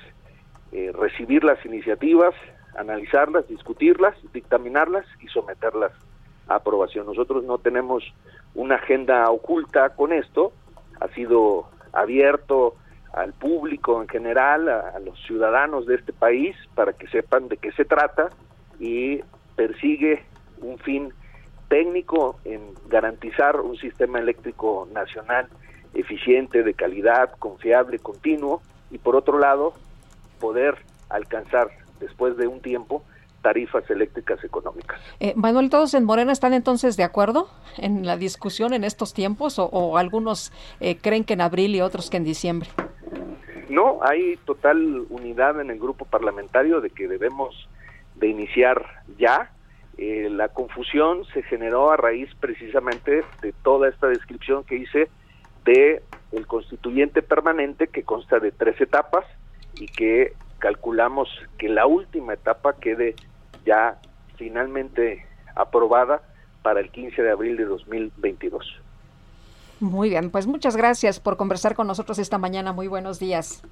eh, recibir las iniciativas, analizarlas, discutirlas, dictaminarlas y someterlas a aprobación. Nosotros no tenemos una agenda oculta con esto, ha sido abierto al público en general, a, los ciudadanos de este país, para que sepan de qué se trata y persigue un fin técnico en garantizar un sistema eléctrico nacional eficiente, de calidad, confiable, continuo, y por otro lado, poder alcanzar después de un tiempo tarifas eléctricas económicas. Eh, Manuel, ¿todos en Morena están entonces de acuerdo en la discusión en estos tiempos o, o algunos eh, creen que en abril y otros que en diciembre? No, hay total unidad en el grupo parlamentario de que debemos de iniciar ya. Eh, la confusión se generó a raíz precisamente de toda esta descripción que hice de el constituyente permanente que consta de tres etapas y que calculamos que la última etapa quede ya finalmente aprobada para el 15 de abril de 2022. Muy bien, pues muchas gracias por conversar con nosotros esta mañana. Muy buenos días.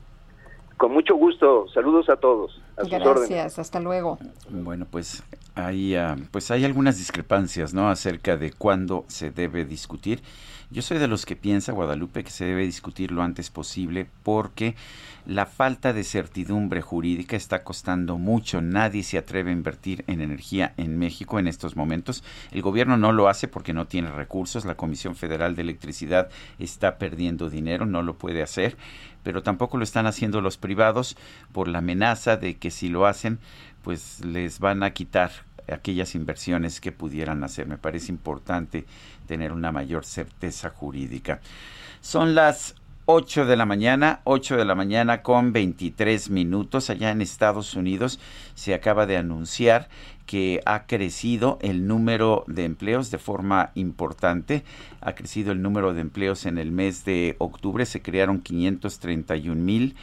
Con mucho gusto. Saludos a todos. A gracias. Hasta luego. Bueno, pues hay, uh, pues hay algunas discrepancias, ¿no? Acerca de cuándo se debe discutir. Yo soy de los que piensa, Guadalupe, que se debe discutir lo antes posible porque la falta de certidumbre jurídica está costando mucho. Nadie se atreve a invertir en energía en México en estos momentos. El gobierno no lo hace porque no tiene recursos. La Comisión Federal de Electricidad está perdiendo dinero, no lo puede hacer. Pero tampoco lo están haciendo los privados por la amenaza de que si lo hacen, pues les van a quitar aquellas inversiones que pudieran hacer. Me parece importante tener una mayor certeza jurídica. Son las 8 de la mañana, 8 de la mañana con 23 minutos. Allá en Estados Unidos se acaba de anunciar que ha crecido el número de empleos de forma importante. Ha crecido el número de empleos en el mes de octubre. Se crearon 531 mil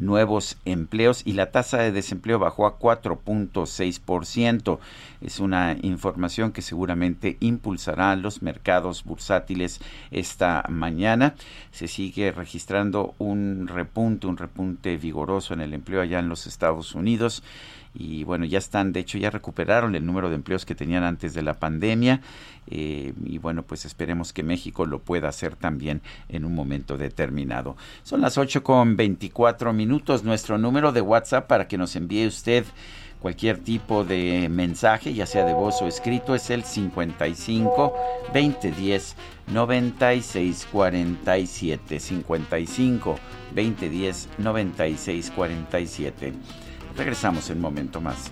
nuevos empleos y la tasa de desempleo bajó a 4.6%. Es una información que seguramente impulsará los mercados bursátiles esta mañana. Se sigue registrando un repunte, un repunte vigoroso en el empleo allá en los Estados Unidos y bueno, ya están, de hecho ya recuperaron el número de empleos que tenían antes de la pandemia eh, y bueno, pues esperemos que México lo pueda hacer también en un momento determinado. Son las 8 con 24 minutos, nuestro número de WhatsApp para que nos envíe usted cualquier tipo de mensaje, ya sea de voz o escrito, es el 55 2010 96 47 55 2010 96 47 Regresamos en un momento más.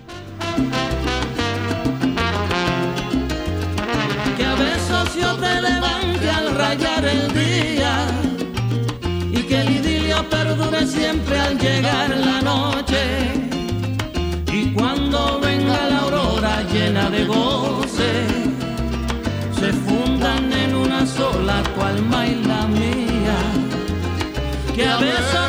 Que a besos yo te levante al rayar el día y que el idilio perdure siempre al llegar la noche. Y cuando venga la aurora llena de goce, se fundan en una sola cual maila mía. Que a besos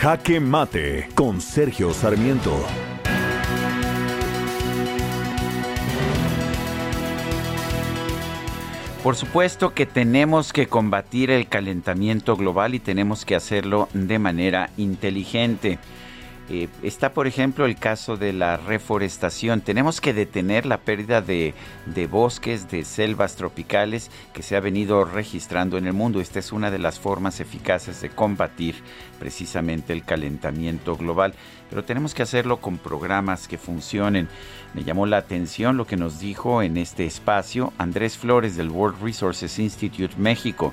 Jaque Mate con Sergio Sarmiento. Por supuesto que tenemos que combatir el calentamiento global y tenemos que hacerlo de manera inteligente. Eh, está, por ejemplo, el caso de la reforestación. Tenemos que detener la pérdida de, de, bosques, de selvas tropicales que se ha venido registrando en el mundo. Esta es una de las formas eficaces de combatir precisamente el calentamiento global. Pero tenemos que hacerlo con programas que funcionen. Me llamó la atención lo que nos dijo en este espacio Andrés Flores del World Resources Institute México,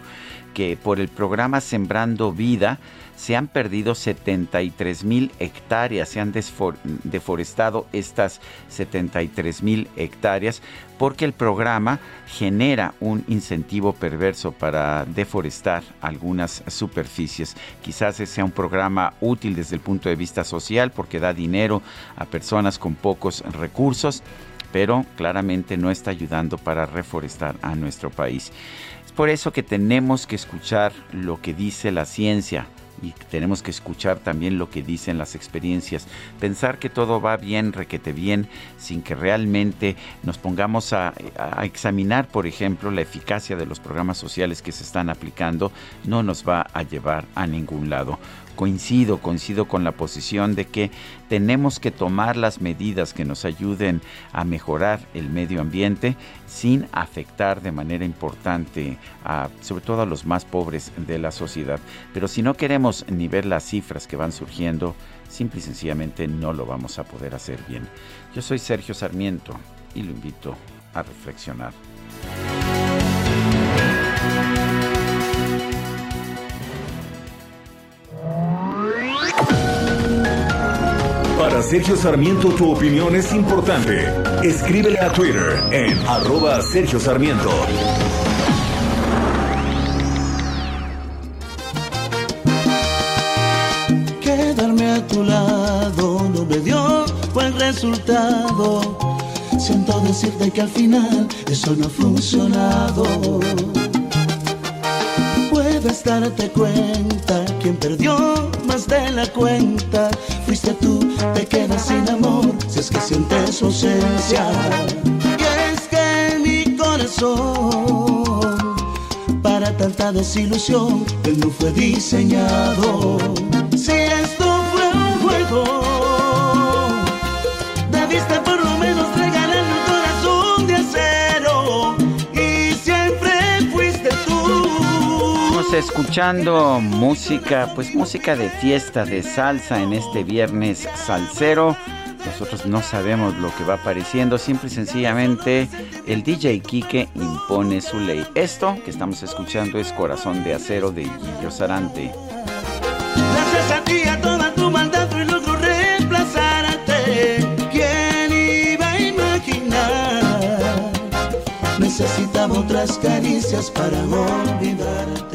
que por el programa Sembrando Vida, se han perdido 73 mil hectáreas, se han deforestado estas 73 mil hectáreas porque el programa genera un incentivo perverso para deforestar algunas superficies. Quizás sea un programa útil desde el punto de vista social porque da dinero a personas con pocos recursos, pero claramente no está ayudando para reforestar a nuestro país. Por eso que tenemos que escuchar lo que dice la ciencia, y tenemos que escuchar también lo que dicen las experiencias. Pensar que todo va bien, requete bien, sin que realmente nos pongamos a, a, examinar, por ejemplo, la eficacia de los programas sociales que se están aplicando, no nos va a llevar a ningún lado coincido, coincido con la posición de que tenemos que tomar las medidas que nos ayuden a mejorar el medio ambiente sin afectar de manera importante a, sobre todo a los más pobres de la sociedad. Pero si no queremos ni ver las cifras que van surgiendo, simple y sencillamente no lo vamos a poder hacer bien. Yo soy Sergio Sarmiento y lo invito a reflexionar. Para Sergio Sarmiento tu opinión es importante. Escríbele a Twitter en arroba Sergio Sarmiento. Quedarme a tu lado no me dio buen resultado. Siento decirte que al final eso no ha funcionado. Darte cuenta, quien perdió más de la cuenta fuiste tú, te quedas sin amor si es que sientes su ausencia. Y es que mi corazón, para tanta desilusión, él no fue diseñado. Escuchando música, pues música de fiesta, de salsa en este viernes salsero. Nosotros no sabemos lo que va apareciendo, simple y sencillamente el DJ Kike impone su ley. Esto que estamos escuchando es Corazón de Acero de Guillo Sarante. Gracias a ti, a toda tu maldad, y reemplazarte. ¿Quién iba a imaginar? Necesitaba otras caricias para olvidarte.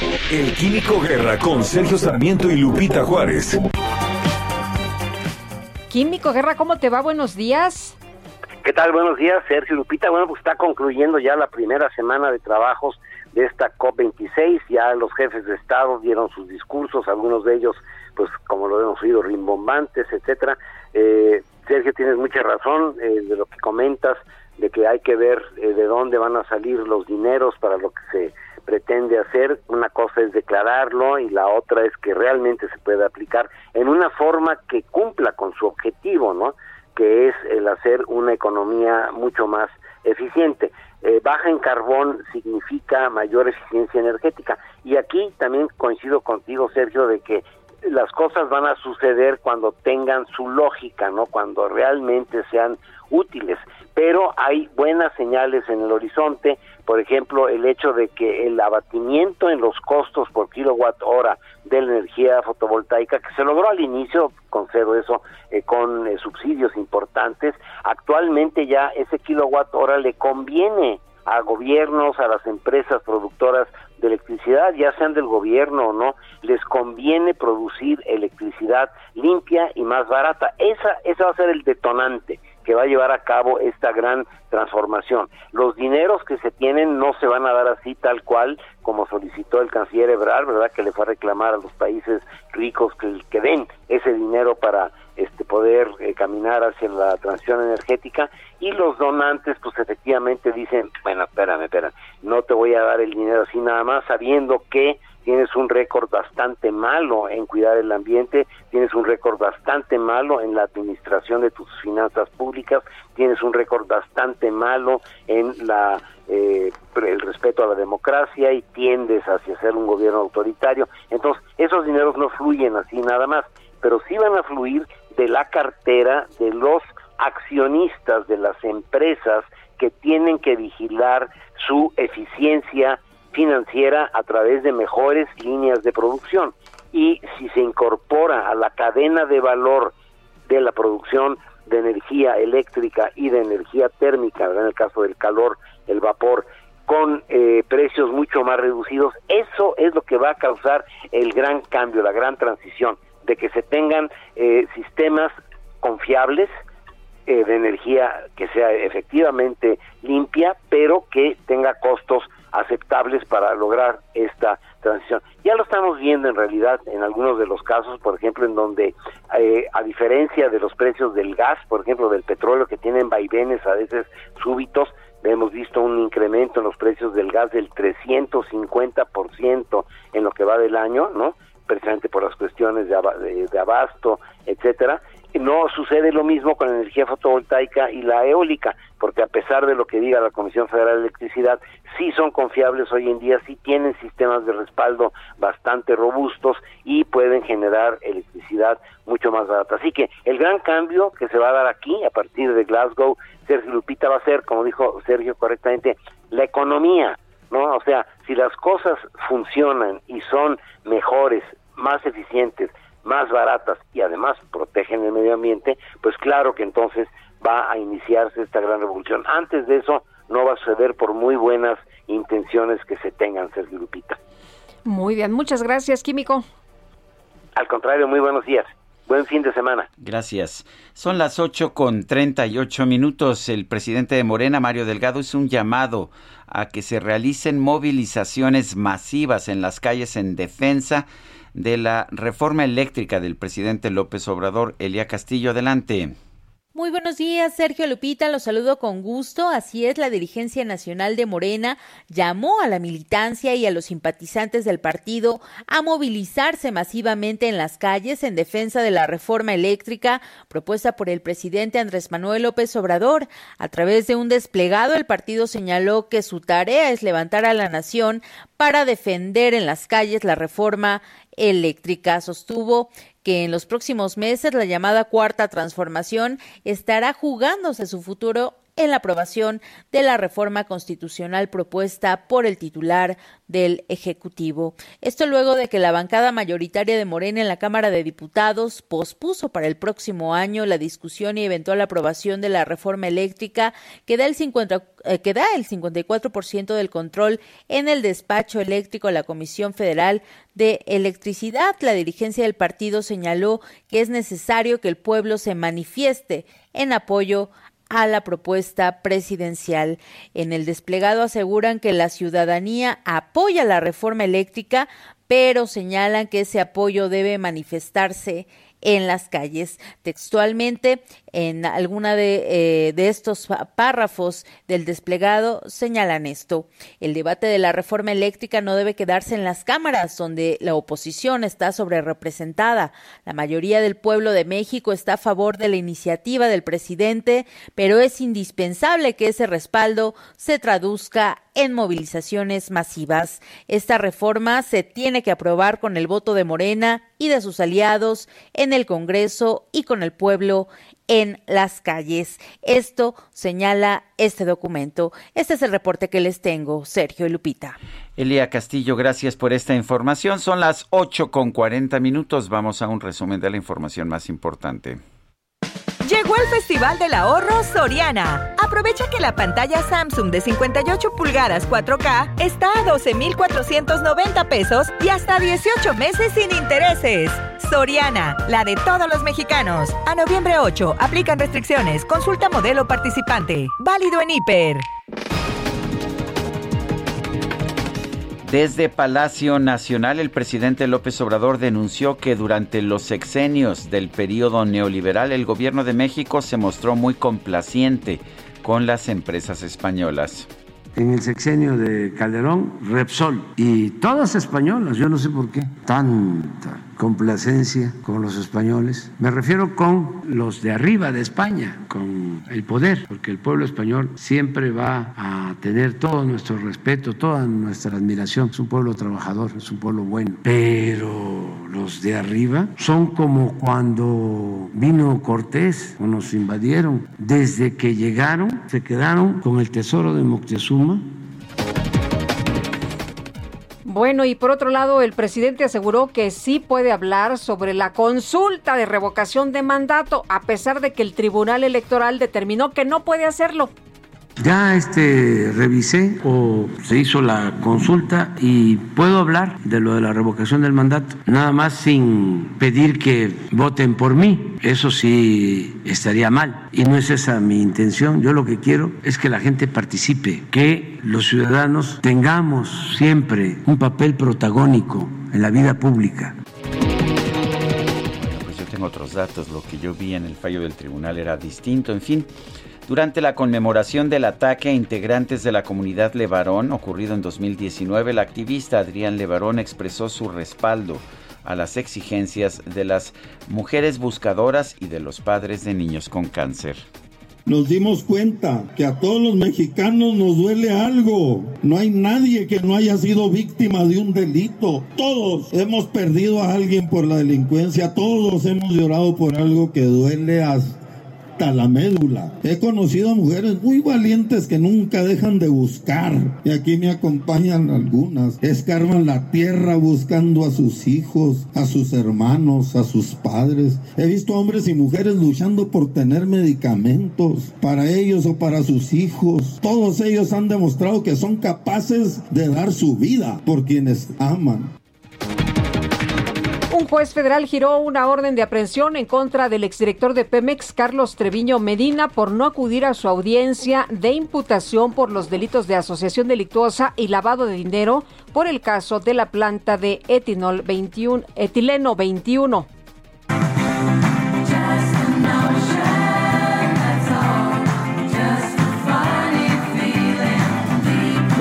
El Químico Guerra con Sergio Sarmiento y Lupita Juárez. Químico Guerra, ¿cómo te va? Buenos días. ¿Qué tal? Buenos días, Sergio Lupita. Bueno, pues está concluyendo ya la primera semana de trabajos de esta COP26. Ya los jefes de Estado dieron sus discursos, algunos de ellos, pues como lo hemos oído, rimbombantes, etcétera. Eh, Sergio, tienes mucha razón eh, de lo que comentas de que hay que ver eh, de dónde van a salir los dineros para lo que se pretende hacer. Una cosa es declararlo y la otra es que realmente se pueda aplicar en una forma que cumpla con su objetivo, ¿no? Que es el hacer una economía mucho más eficiente. Eh, baja en carbón significa mayor eficiencia energética. Y aquí también coincido contigo, Sergio, de que las cosas van a suceder cuando tengan su lógica, ¿no? Cuando realmente sean útiles. Pero hay buenas señales en el horizonte, por ejemplo, el hecho de que el abatimiento en los costos por kilowatt hora de la energía fotovoltaica, que se logró al inicio, concedo eso, eh, con eh, subsidios importantes, actualmente ya ese kilowatt hora le conviene a gobiernos, a las empresas productoras de electricidad, ya sean del gobierno o no, les conviene producir electricidad limpia y más barata. Esa, esa va a ser el detonante que va a llevar a cabo esta gran transformación. Los dineros que se tienen no se van a dar así tal cual como solicitó el canciller Ebrard, ¿verdad? Que le fue a reclamar a los países ricos que, den ese dinero para este poder eh, caminar hacia la transición energética y los donantes pues efectivamente dicen, bueno, espérame, espérame, no te voy a dar el dinero así nada más sabiendo que tienes un récord bastante malo en cuidar el ambiente, tienes un récord bastante malo en la administración de tus finanzas públicas, tienes un récord bastante malo en la eh, el respeto a la democracia y tiendes hacia ser un gobierno autoritario. Entonces, esos dineros no fluyen así nada más, pero sí van a fluir de la cartera de los accionistas de las empresas que tienen que vigilar su eficiencia financiera a través de mejores líneas de producción. Y si se incorpora a la cadena de valor de la producción de energía eléctrica y de energía térmica, en el caso del calor, el vapor, con eh, precios mucho más reducidos, eso es lo que va a causar el gran cambio, la gran transición, de que se tengan eh, sistemas confiables, eh, de energía que sea efectivamente limpia, pero que tenga costos aceptables para lograr esta transición. Ya lo estamos viendo en realidad en algunos de los casos, por ejemplo, en donde eh, a diferencia de los precios del gas, por ejemplo, del petróleo que tienen vaivenes a veces súbitos, hemos visto un incremento en los precios del gas del 350% en lo que va del año, ¿no? Precisamente por las cuestiones de, de abasto, etcétera no sucede lo mismo con la energía fotovoltaica y la eólica, porque a pesar de lo que diga la Comisión Federal de Electricidad, sí son confiables hoy en día, sí tienen sistemas de respaldo bastante robustos y pueden generar electricidad mucho más barata. Así que el gran cambio que se va a dar aquí a partir de Glasgow, Sergio Lupita va a ser, como dijo Sergio correctamente, la economía, ¿no? O sea, si las cosas funcionan y son mejores, más eficientes, más baratas y además protegen el medio ambiente, pues claro que entonces va a iniciarse esta gran revolución. Antes de eso no va a suceder por muy buenas intenciones que se tengan, Sergio Lupita. Muy bien, muchas gracias, Químico. Al contrario, muy buenos días. Buen fin de semana. Gracias. Son las 8 con 38 minutos. El presidente de Morena, Mario Delgado, hizo un llamado a que se realicen movilizaciones masivas en las calles en defensa de la reforma eléctrica del presidente López Obrador. Elia Castillo, adelante. Muy buenos días, Sergio Lupita, los saludo con gusto. Así es, la dirigencia nacional de Morena llamó a la militancia y a los simpatizantes del partido a movilizarse masivamente en las calles en defensa de la reforma eléctrica propuesta por el presidente Andrés Manuel López Obrador. A través de un desplegado, el partido señaló que su tarea es levantar a la nación para defender en las calles la reforma eléctrica. Sostuvo que en los próximos meses la llamada cuarta transformación estará jugándose su futuro en la aprobación de la reforma constitucional propuesta por el titular del Ejecutivo. Esto luego de que la bancada mayoritaria de Morena en la Cámara de Diputados pospuso para el próximo año la discusión y eventual aprobación de la reforma eléctrica que da el, 50, eh, que da el 54% del control en el despacho eléctrico de la Comisión Federal de Electricidad. La dirigencia del partido señaló que es necesario que el pueblo se manifieste en apoyo a la propuesta presidencial. En el desplegado aseguran que la ciudadanía apoya la reforma eléctrica, pero señalan que ese apoyo debe manifestarse en las calles. Textualmente, en alguna de, eh, de estos párrafos del desplegado señalan esto. El debate de la reforma eléctrica no debe quedarse en las cámaras, donde la oposición está sobre representada. La mayoría del pueblo de México está a favor de la iniciativa del presidente, pero es indispensable que ese respaldo se traduzca en movilizaciones masivas. Esta reforma se tiene que aprobar con el voto de Morena y de sus aliados en el Congreso y con el pueblo en las calles. Esto señala este documento. Este es el reporte que les tengo, Sergio y Lupita. Elia Castillo, gracias por esta información. Son las 8 con 40 minutos. Vamos a un resumen de la información más importante. Llegó el Festival del Ahorro Soriana. Aprovecha que la pantalla Samsung de 58 pulgadas 4K está a 12,490 pesos y hasta 18 meses sin intereses. Soriana, la de todos los mexicanos. A noviembre 8, aplican restricciones. Consulta modelo participante. Válido en hiper. Desde Palacio Nacional, el presidente López Obrador denunció que durante los sexenios del periodo neoliberal, el gobierno de México se mostró muy complaciente con las empresas españolas. En el sexenio de Calderón, Repsol y todas españolas, yo no sé por qué, tanta complacencia con los españoles. Me refiero con los de arriba de España, con el poder, porque el pueblo español siempre va a tener todo nuestro respeto, toda nuestra admiración. Es un pueblo trabajador, es un pueblo bueno. Pero los de arriba son como cuando vino Cortés o nos invadieron. Desde que llegaron, se quedaron con el tesoro de Moctezuma bueno, y por otro lado, el presidente aseguró que sí puede hablar sobre la consulta de revocación de mandato, a pesar de que el Tribunal Electoral determinó que no puede hacerlo. Ya este revisé o se hizo la consulta y puedo hablar de lo de la revocación del mandato, nada más sin pedir que voten por mí. Eso sí estaría mal y no es esa mi intención. Yo lo que quiero es que la gente participe, que los ciudadanos tengamos siempre un papel protagónico en la vida pública. Pues yo tengo otros datos, lo que yo vi en el fallo del tribunal era distinto, en fin. Durante la conmemoración del ataque a integrantes de la comunidad Levarón ocurrido en 2019, el activista Adrián Levarón expresó su respaldo a las exigencias de las mujeres buscadoras y de los padres de niños con cáncer nos dimos cuenta que a todos los mexicanos nos duele algo. No hay nadie que no haya sido víctima de un delito. Todos hemos perdido a alguien por la delincuencia. Todos hemos llorado por algo que duele la médula. He conocido a mujeres muy valientes que nunca dejan de buscar. Y aquí me acompañan algunas. Escarban la tierra buscando a sus hijos, a sus hermanos, a sus padres. He visto hombres y mujeres luchando por tener medicamentos para ellos o para sus hijos. Todos ellos han demostrado que son capaces de dar su vida por quienes aman. Un juez federal giró una orden de aprehensión en contra del exdirector de Pemex, Carlos Treviño Medina, por no acudir a su audiencia de imputación por los delitos de asociación delictuosa y lavado de dinero por el caso de la planta de etinol 21, etileno 21.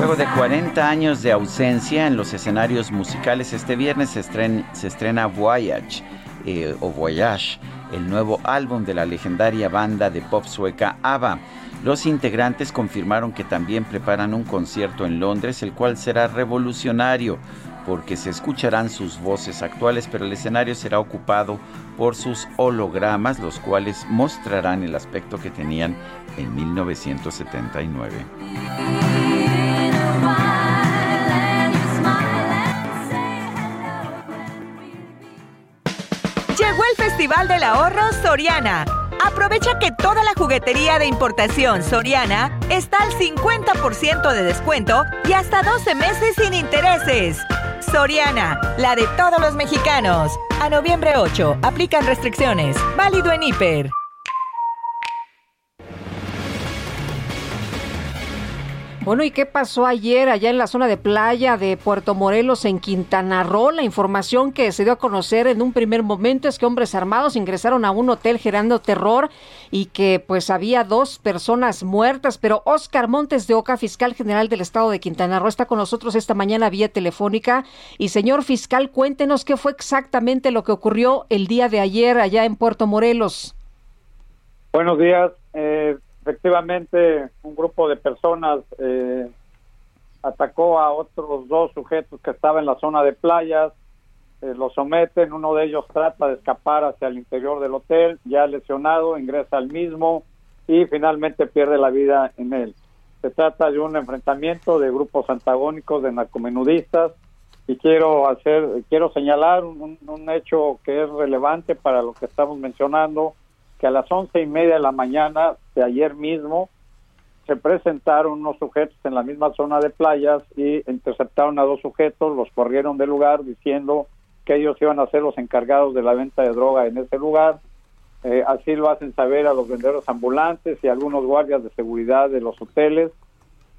Luego de 40 años de ausencia en los escenarios musicales, este viernes se estrena, Voyage eh, o Voyage, el nuevo álbum de la legendaria banda de pop sueca ABBA. Los integrantes confirmaron que también preparan un concierto en Londres, el cual será revolucionario porque se escucharán sus voces actuales, pero el escenario será ocupado por sus hologramas, los cuales mostrarán el aspecto que tenían en 1979. Festival del Ahorro Soriana. Aprovecha que toda la juguetería de importación Soriana está al 50% de descuento y hasta 12 meses sin intereses. Soriana, la de todos los mexicanos. A noviembre 8, aplican restricciones. Válido en hiper. Bueno, ¿y qué pasó ayer allá en la zona de playa de Puerto Morelos en Quintana Roo? La información que se dio a conocer en un primer momento es que hombres armados ingresaron a un hotel generando terror y que pues había dos personas muertas, pero Oscar Montes de Oca, fiscal general del estado de Quintana Roo, está con nosotros esta mañana vía telefónica. Y señor fiscal, cuéntenos qué fue exactamente lo que ocurrió el día de ayer allá en Puerto Morelos. Buenos días. Eh, efectivamente, un grupo de personas eh, atacó a otros dos sujetos que estaban en la zona de playas, eh, los someten, uno de ellos trata de escapar hacia el interior del hotel, ya lesionado, ingresa al mismo y finalmente pierde la vida en él. Se trata de un enfrentamiento de grupos antagónicos de narcomenudistas y quiero hacer, quiero señalar un hecho que es relevante para lo que estamos mencionando que a las once y media de la mañana de ayer mismo se presentaron unos sujetos en la misma zona de playas y interceptaron a dos sujetos, los corrieron del lugar diciendo que ellos iban a ser los encargados de la venta de droga en ese lugar. Eh, así lo hacen saber a los vendedores ambulantes y algunos guardias de seguridad de los hoteles.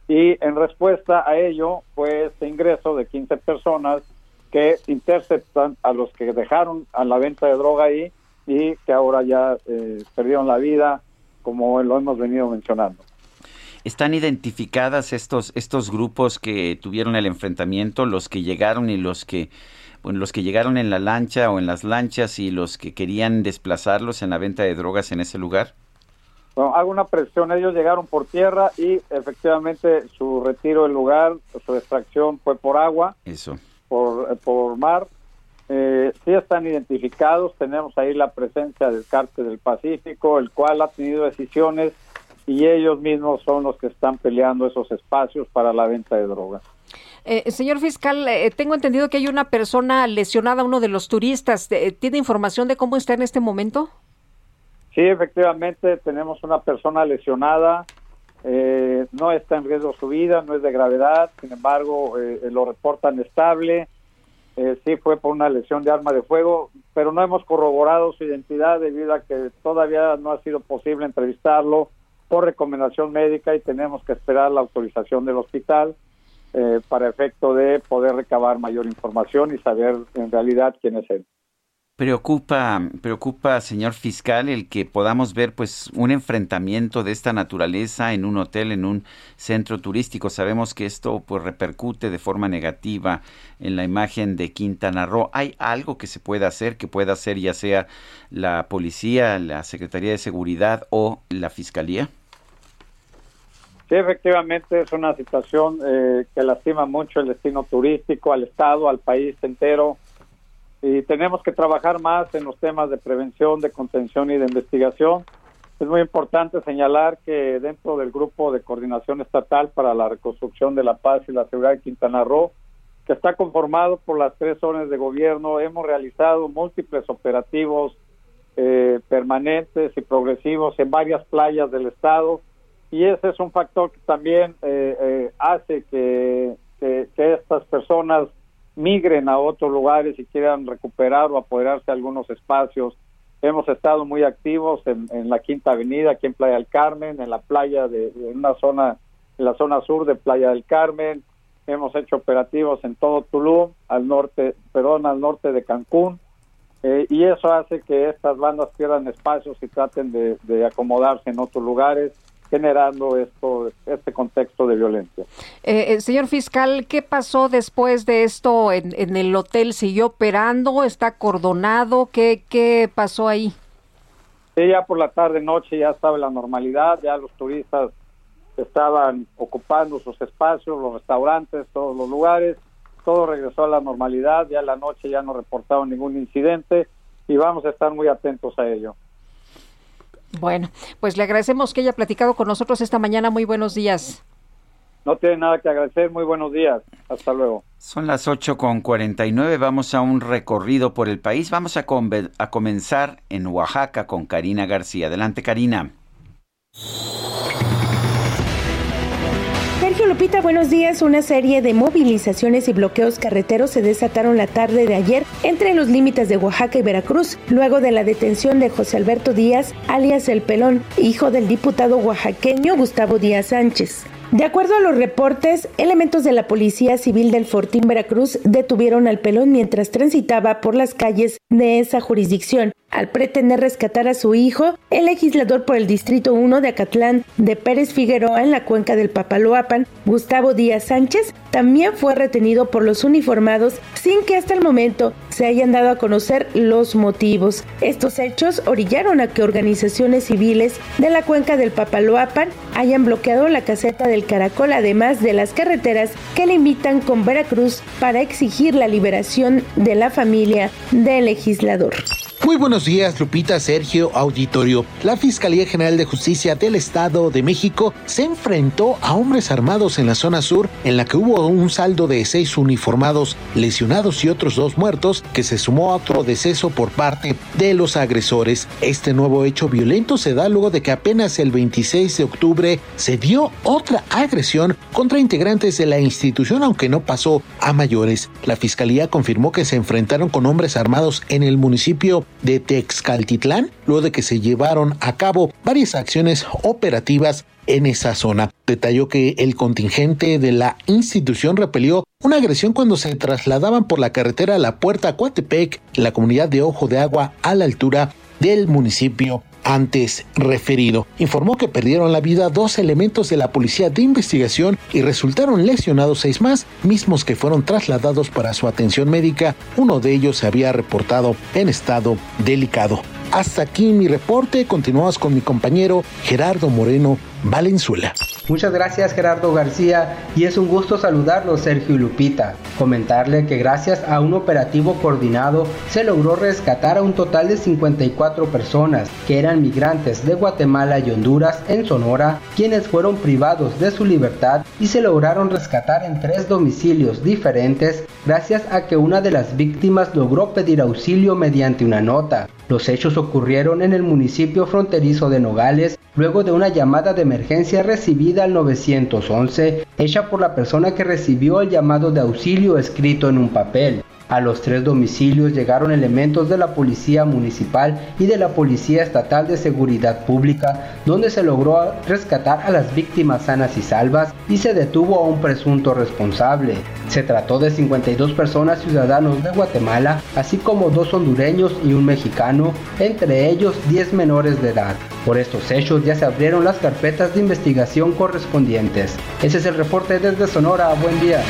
Y en respuesta a ello fue este ingreso de 15 personas que interceptan a los que dejaron a la venta de droga ahí y que ahora ya eh, perdieron la vida, como lo hemos venido mencionando. ¿Están identificadas estos, estos grupos que tuvieron el enfrentamiento, los que llegaron y los que, bueno, los que llegaron en la lancha o en las lanchas y los que querían desplazarlos en la venta de drogas en ese lugar? Bueno, hago una presión, ellos llegaron por tierra y efectivamente su retiro del lugar, su extracción fue por agua. Eso. Por, por mar eh, sí están identificados, tenemos ahí la presencia del Cártel del Pacífico, el cual ha tenido decisiones y ellos mismos son los que están peleando esos espacios para la venta de drogas. Eh, señor fiscal, eh, tengo entendido que hay una persona lesionada, uno de los turistas. Eh, ¿Tiene información de cómo está en este momento? Sí, efectivamente, tenemos una persona lesionada. Eh, no está en riesgo su vida, no es de gravedad, sin embargo, lo reportan estable eh, sí fue por una lesión de arma de fuego, pero no hemos corroborado su identidad debido a que todavía no ha sido posible entrevistarlo por recomendación médica y tenemos que esperar la autorización del hospital eh, para efecto de poder recabar mayor información y saber en realidad quién es él. Preocupa, preocupa, señor fiscal, el que podamos ver pues un enfrentamiento de esta naturaleza en un hotel, en un centro turístico. Sabemos que esto pues repercute de forma negativa en la imagen de Quintana Roo. ¿Hay algo que se pueda hacer, que pueda hacer ya sea la policía, la Secretaría de Seguridad o la Fiscalía? Sí, efectivamente es una situación eh, que lastima mucho el destino turístico, al Estado, al país entero y tenemos que trabajar más en los temas de prevención, de contención y de investigación. Es muy importante señalar que dentro del grupo de coordinación estatal para la reconstrucción de la paz y la seguridad de Quintana Roo, que está conformado por las tres zonas de gobierno, hemos realizado múltiples operativos eh, permanentes y progresivos en varias playas del estado y ese es un factor que también eh, eh, hace que, que, que estas personas migren a otros lugares y quieran recuperar o apoderarse de algunos espacios. Hemos estado muy activos en, la Quinta Avenida, aquí en Playa del Carmen, en la playa de, una zona, en la zona sur de Playa del Carmen. Hemos hecho operativos en todo Tulum, al norte, perdón, al norte de Cancún. Eh, y eso hace que estas bandas pierdan espacios y traten de, de acomodarse en otros lugares generando esto, este contexto de violencia. Eh, eh, señor fiscal, ¿qué pasó después de esto en, en, el hotel? ¿Siguió operando? ¿Está acordonado? ¿Qué, ¿Qué pasó ahí? Sí, ya por la tarde, noche ya estaba la normalidad, ya los turistas estaban ocupando sus espacios, los restaurantes, todos los lugares, todo regresó a la normalidad, ya la noche ya no reportaron ningún incidente y vamos a estar muy atentos a ello. Bueno, pues le agradecemos que haya platicado con nosotros esta mañana. Muy buenos días. No tiene nada que agradecer. Muy buenos días. Hasta luego. Son las 8 con 49. Vamos a un recorrido por el país. Vamos a, a comenzar en Oaxaca con Karina García. Adelante, Karina. Lupita, buenos días. Una serie de movilizaciones y bloqueos carreteros se desataron la tarde de ayer entre los límites de Oaxaca y Veracruz, luego de la detención de José Alberto Díaz, alias El Pelón, hijo del diputado oaxaqueño Gustavo Díaz Sánchez. De acuerdo a los reportes, elementos de la Policía Civil del Fortín Veracruz detuvieron al pelón mientras transitaba por las calles de esa jurisdicción. Al pretender rescatar a su hijo, el legislador por el Distrito 1 de Acatlán de Pérez Figueroa en la cuenca del Papaloapan, Gustavo Díaz Sánchez, también fue retenido por los uniformados sin que hasta el momento se hayan dado a conocer los motivos. Estos hechos orillaron a que organizaciones civiles de la cuenca del Papaloapan hayan bloqueado la caseta del Caracol, además de las carreteras que limitan con Veracruz para exigir la liberación de la familia del legislador. Muy buenos días, Lupita, Sergio, auditorio. La Fiscalía General de Justicia del Estado de México se enfrentó a hombres armados en la zona sur, en la que hubo un saldo de seis uniformados lesionados y otros dos muertos, que se sumó a otro deceso por parte de los agresores. Este nuevo hecho violento se da luego de que apenas el 26 de octubre se dio otra agresión contra integrantes de la institución, aunque no pasó a mayores. La Fiscalía confirmó que se enfrentaron con hombres armados en el municipio de Texcaltitlán, luego de que se llevaron a cabo varias acciones operativas en esa zona. Detalló que el contingente de la institución repelió una agresión cuando se trasladaban por la carretera a la Puerta Coatepec, la comunidad de Ojo de Agua, a la altura del municipio antes referido. Informó que perdieron la vida dos elementos de la policía de investigación y resultaron lesionados seis más, mismos que fueron trasladados para su atención médica. Uno de ellos se había reportado en estado delicado. Hasta aquí mi reporte. Continuamos con mi compañero Gerardo Moreno Valenzuela. Muchas gracias Gerardo García y es un gusto saludarlo Sergio Lupita. Comentarle que gracias a un operativo coordinado se logró rescatar a un total de 54 personas que eran migrantes de Guatemala y Honduras en Sonora, quienes fueron privados de su libertad y se lograron rescatar en tres domicilios diferentes gracias a que una de las víctimas logró pedir auxilio mediante una nota. Los hechos ocurrieron en el municipio fronterizo de Nogales luego de una llamada de emergencia recibida al 911 hecha por la persona que recibió el llamado de auxilio escrito en un papel. A los tres domicilios llegaron elementos de la Policía Municipal y de la Policía Estatal de Seguridad Pública, donde se logró rescatar a las víctimas sanas y salvas y se detuvo a un presunto responsable. Se trató de 52 personas ciudadanos de Guatemala, así como dos hondureños y un mexicano, entre ellos 10 menores de edad. Por estos hechos ya se abrieron las carpetas de investigación correspondientes. Ese es el reporte desde Sonora. Buen día.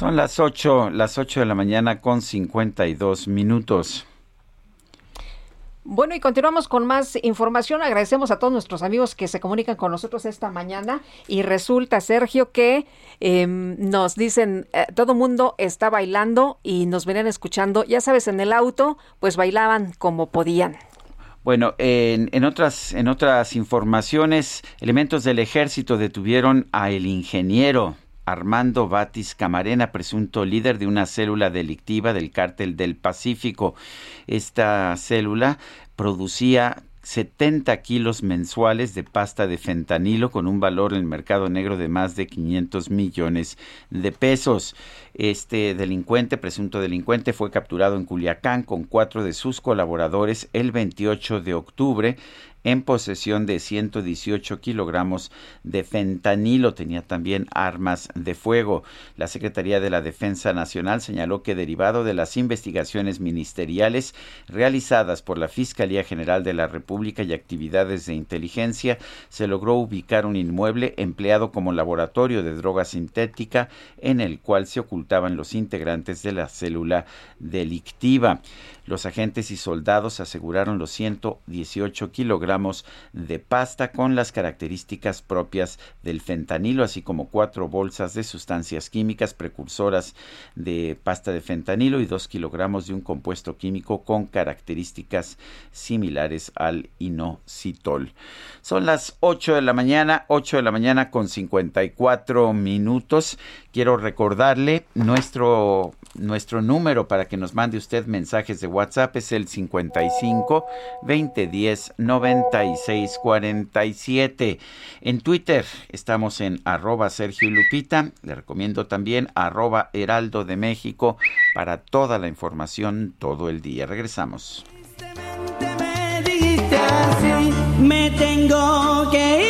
Son las 8, las 8 de la mañana con 52 minutos. Bueno, y continuamos con más información. Agradecemos a todos nuestros amigos que se comunican con nosotros esta mañana. Y resulta, Sergio, que em, nos dicen, eh, todo mundo está bailando y nos venían escuchando. Ya sabes, en el auto, pues bailaban como podían. Bueno, en, en, otras, en otras informaciones, elementos del ejército detuvieron a el ingeniero Armando Batis Camarena, presunto líder de una célula delictiva del cártel del Pacífico. Esta célula producía 70 kilos mensuales de pasta de fentanilo con un valor en el mercado negro de más de 500 millones de pesos. Este delincuente, presunto delincuente, fue capturado en Culiacán con cuatro de sus colaboradores el 28 de octubre en posesión de 118 kilogramos de fentanilo. Tenía también armas de fuego. La Secretaría de la Defensa Nacional señaló que derivado de las investigaciones ministeriales realizadas por la Fiscalía General de la República y actividades de inteligencia, se logró ubicar un inmueble empleado como laboratorio de droga sintética en el cual se ocultaban los integrantes de la célula delictiva. Los agentes y soldados aseguraron los 118 kilogramos de pasta con las características propias del fentanilo, así como cuatro bolsas de sustancias químicas precursoras de pasta de fentanilo y dos kilogramos de un compuesto químico con características similares al inositol. Son las 8 de la mañana, 8 de la mañana con 54 minutos. Quiero recordarle nuestro, nuestro número para que nos mande usted mensajes de WhatsApp es el 55 2010 96 47. En Twitter estamos en arroba Sergio Lupita. Le recomiendo también arroba Heraldo de México para toda la información todo el día. Regresamos. Me tengo que ir.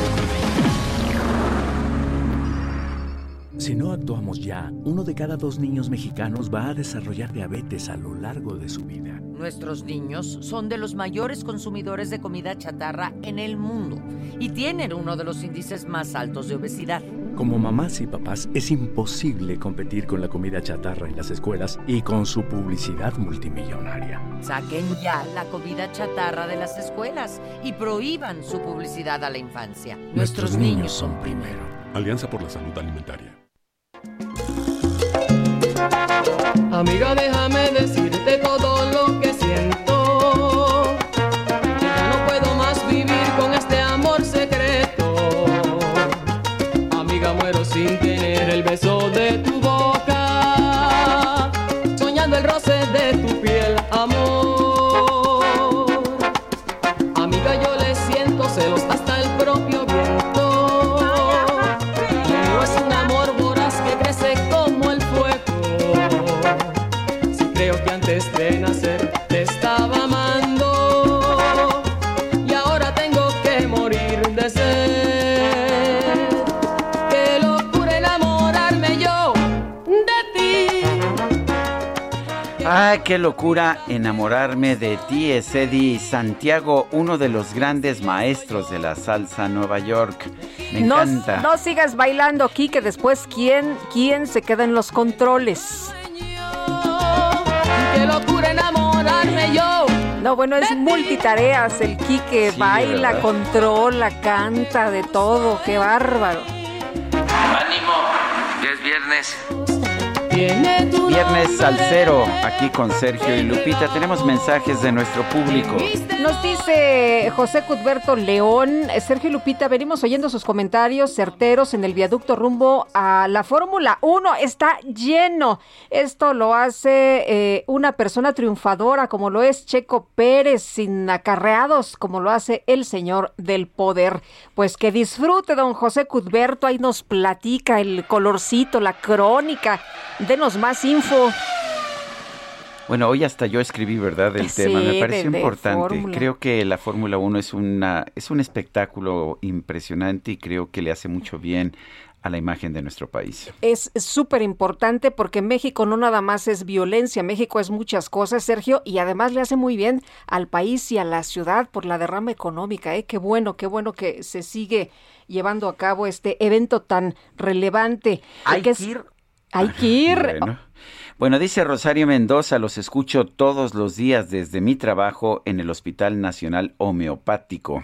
Si no actuamos ya, uno de cada dos niños mexicanos va a desarrollar diabetes a lo largo de su vida. Nuestros niños son de los mayores consumidores de comida chatarra en el mundo y tienen uno de los índices más altos de obesidad. Como mamás y papás, es imposible competir con la comida chatarra en las escuelas y con su publicidad multimillonaria. Saquen ya la comida chatarra de las escuelas y prohíban su publicidad a la infancia. Nuestros niños son primero. Alianza por la Salud Alimentaria. Amiga, déjame decirte todo lo que qué locura enamorarme de ti, es Eddie Santiago, uno de los grandes maestros de la salsa Nueva York. Me No, encanta. no sigas bailando aquí, que después, ¿quién, quién se queda en los controles? Qué locura enamorarme yo. No, bueno, es multitareas. El Quique Sí, baila, ¿verdad? controla, canta, de todo. Qué bárbaro. Ánimo, ya es viernes. Viernes Salcero, aquí con Sergio y Lupita. Tenemos mensajes de nuestro público. Nos dice José Cudberto León, Sergio y Lupita, venimos oyendo sus comentarios certeros en el viaducto rumbo a la Fórmula 1. Está lleno. Esto lo hace eh, una persona triunfadora como lo es Checo Pérez, sin acarreados como lo hace el señor del poder. Pues que disfrute, don José Cudberto, ahí nos platica el colorcito, la crónica. Denos más info. Bueno, hoy hasta yo escribí, ¿verdad?, Sí, tema. Me de- pareció de importante. Fórmula. Creo que la Fórmula 1 es, una, es un espectáculo impresionante y creo que le hace mucho bien a la imagen de nuestro país. es súper importante porque México no nada más es violencia, México es muchas cosas, Sergio, y además le hace muy bien al país y a la ciudad por la derrama económica. ¿eh? Qué bueno, qué bueno que se sigue llevando a cabo este evento tan relevante. Hay que es- que ir. Hay que ir. Bueno. Bueno, dice Rosario Mendoza, los escucho todos los días desde mi trabajo en el Hospital Nacional Homeopático.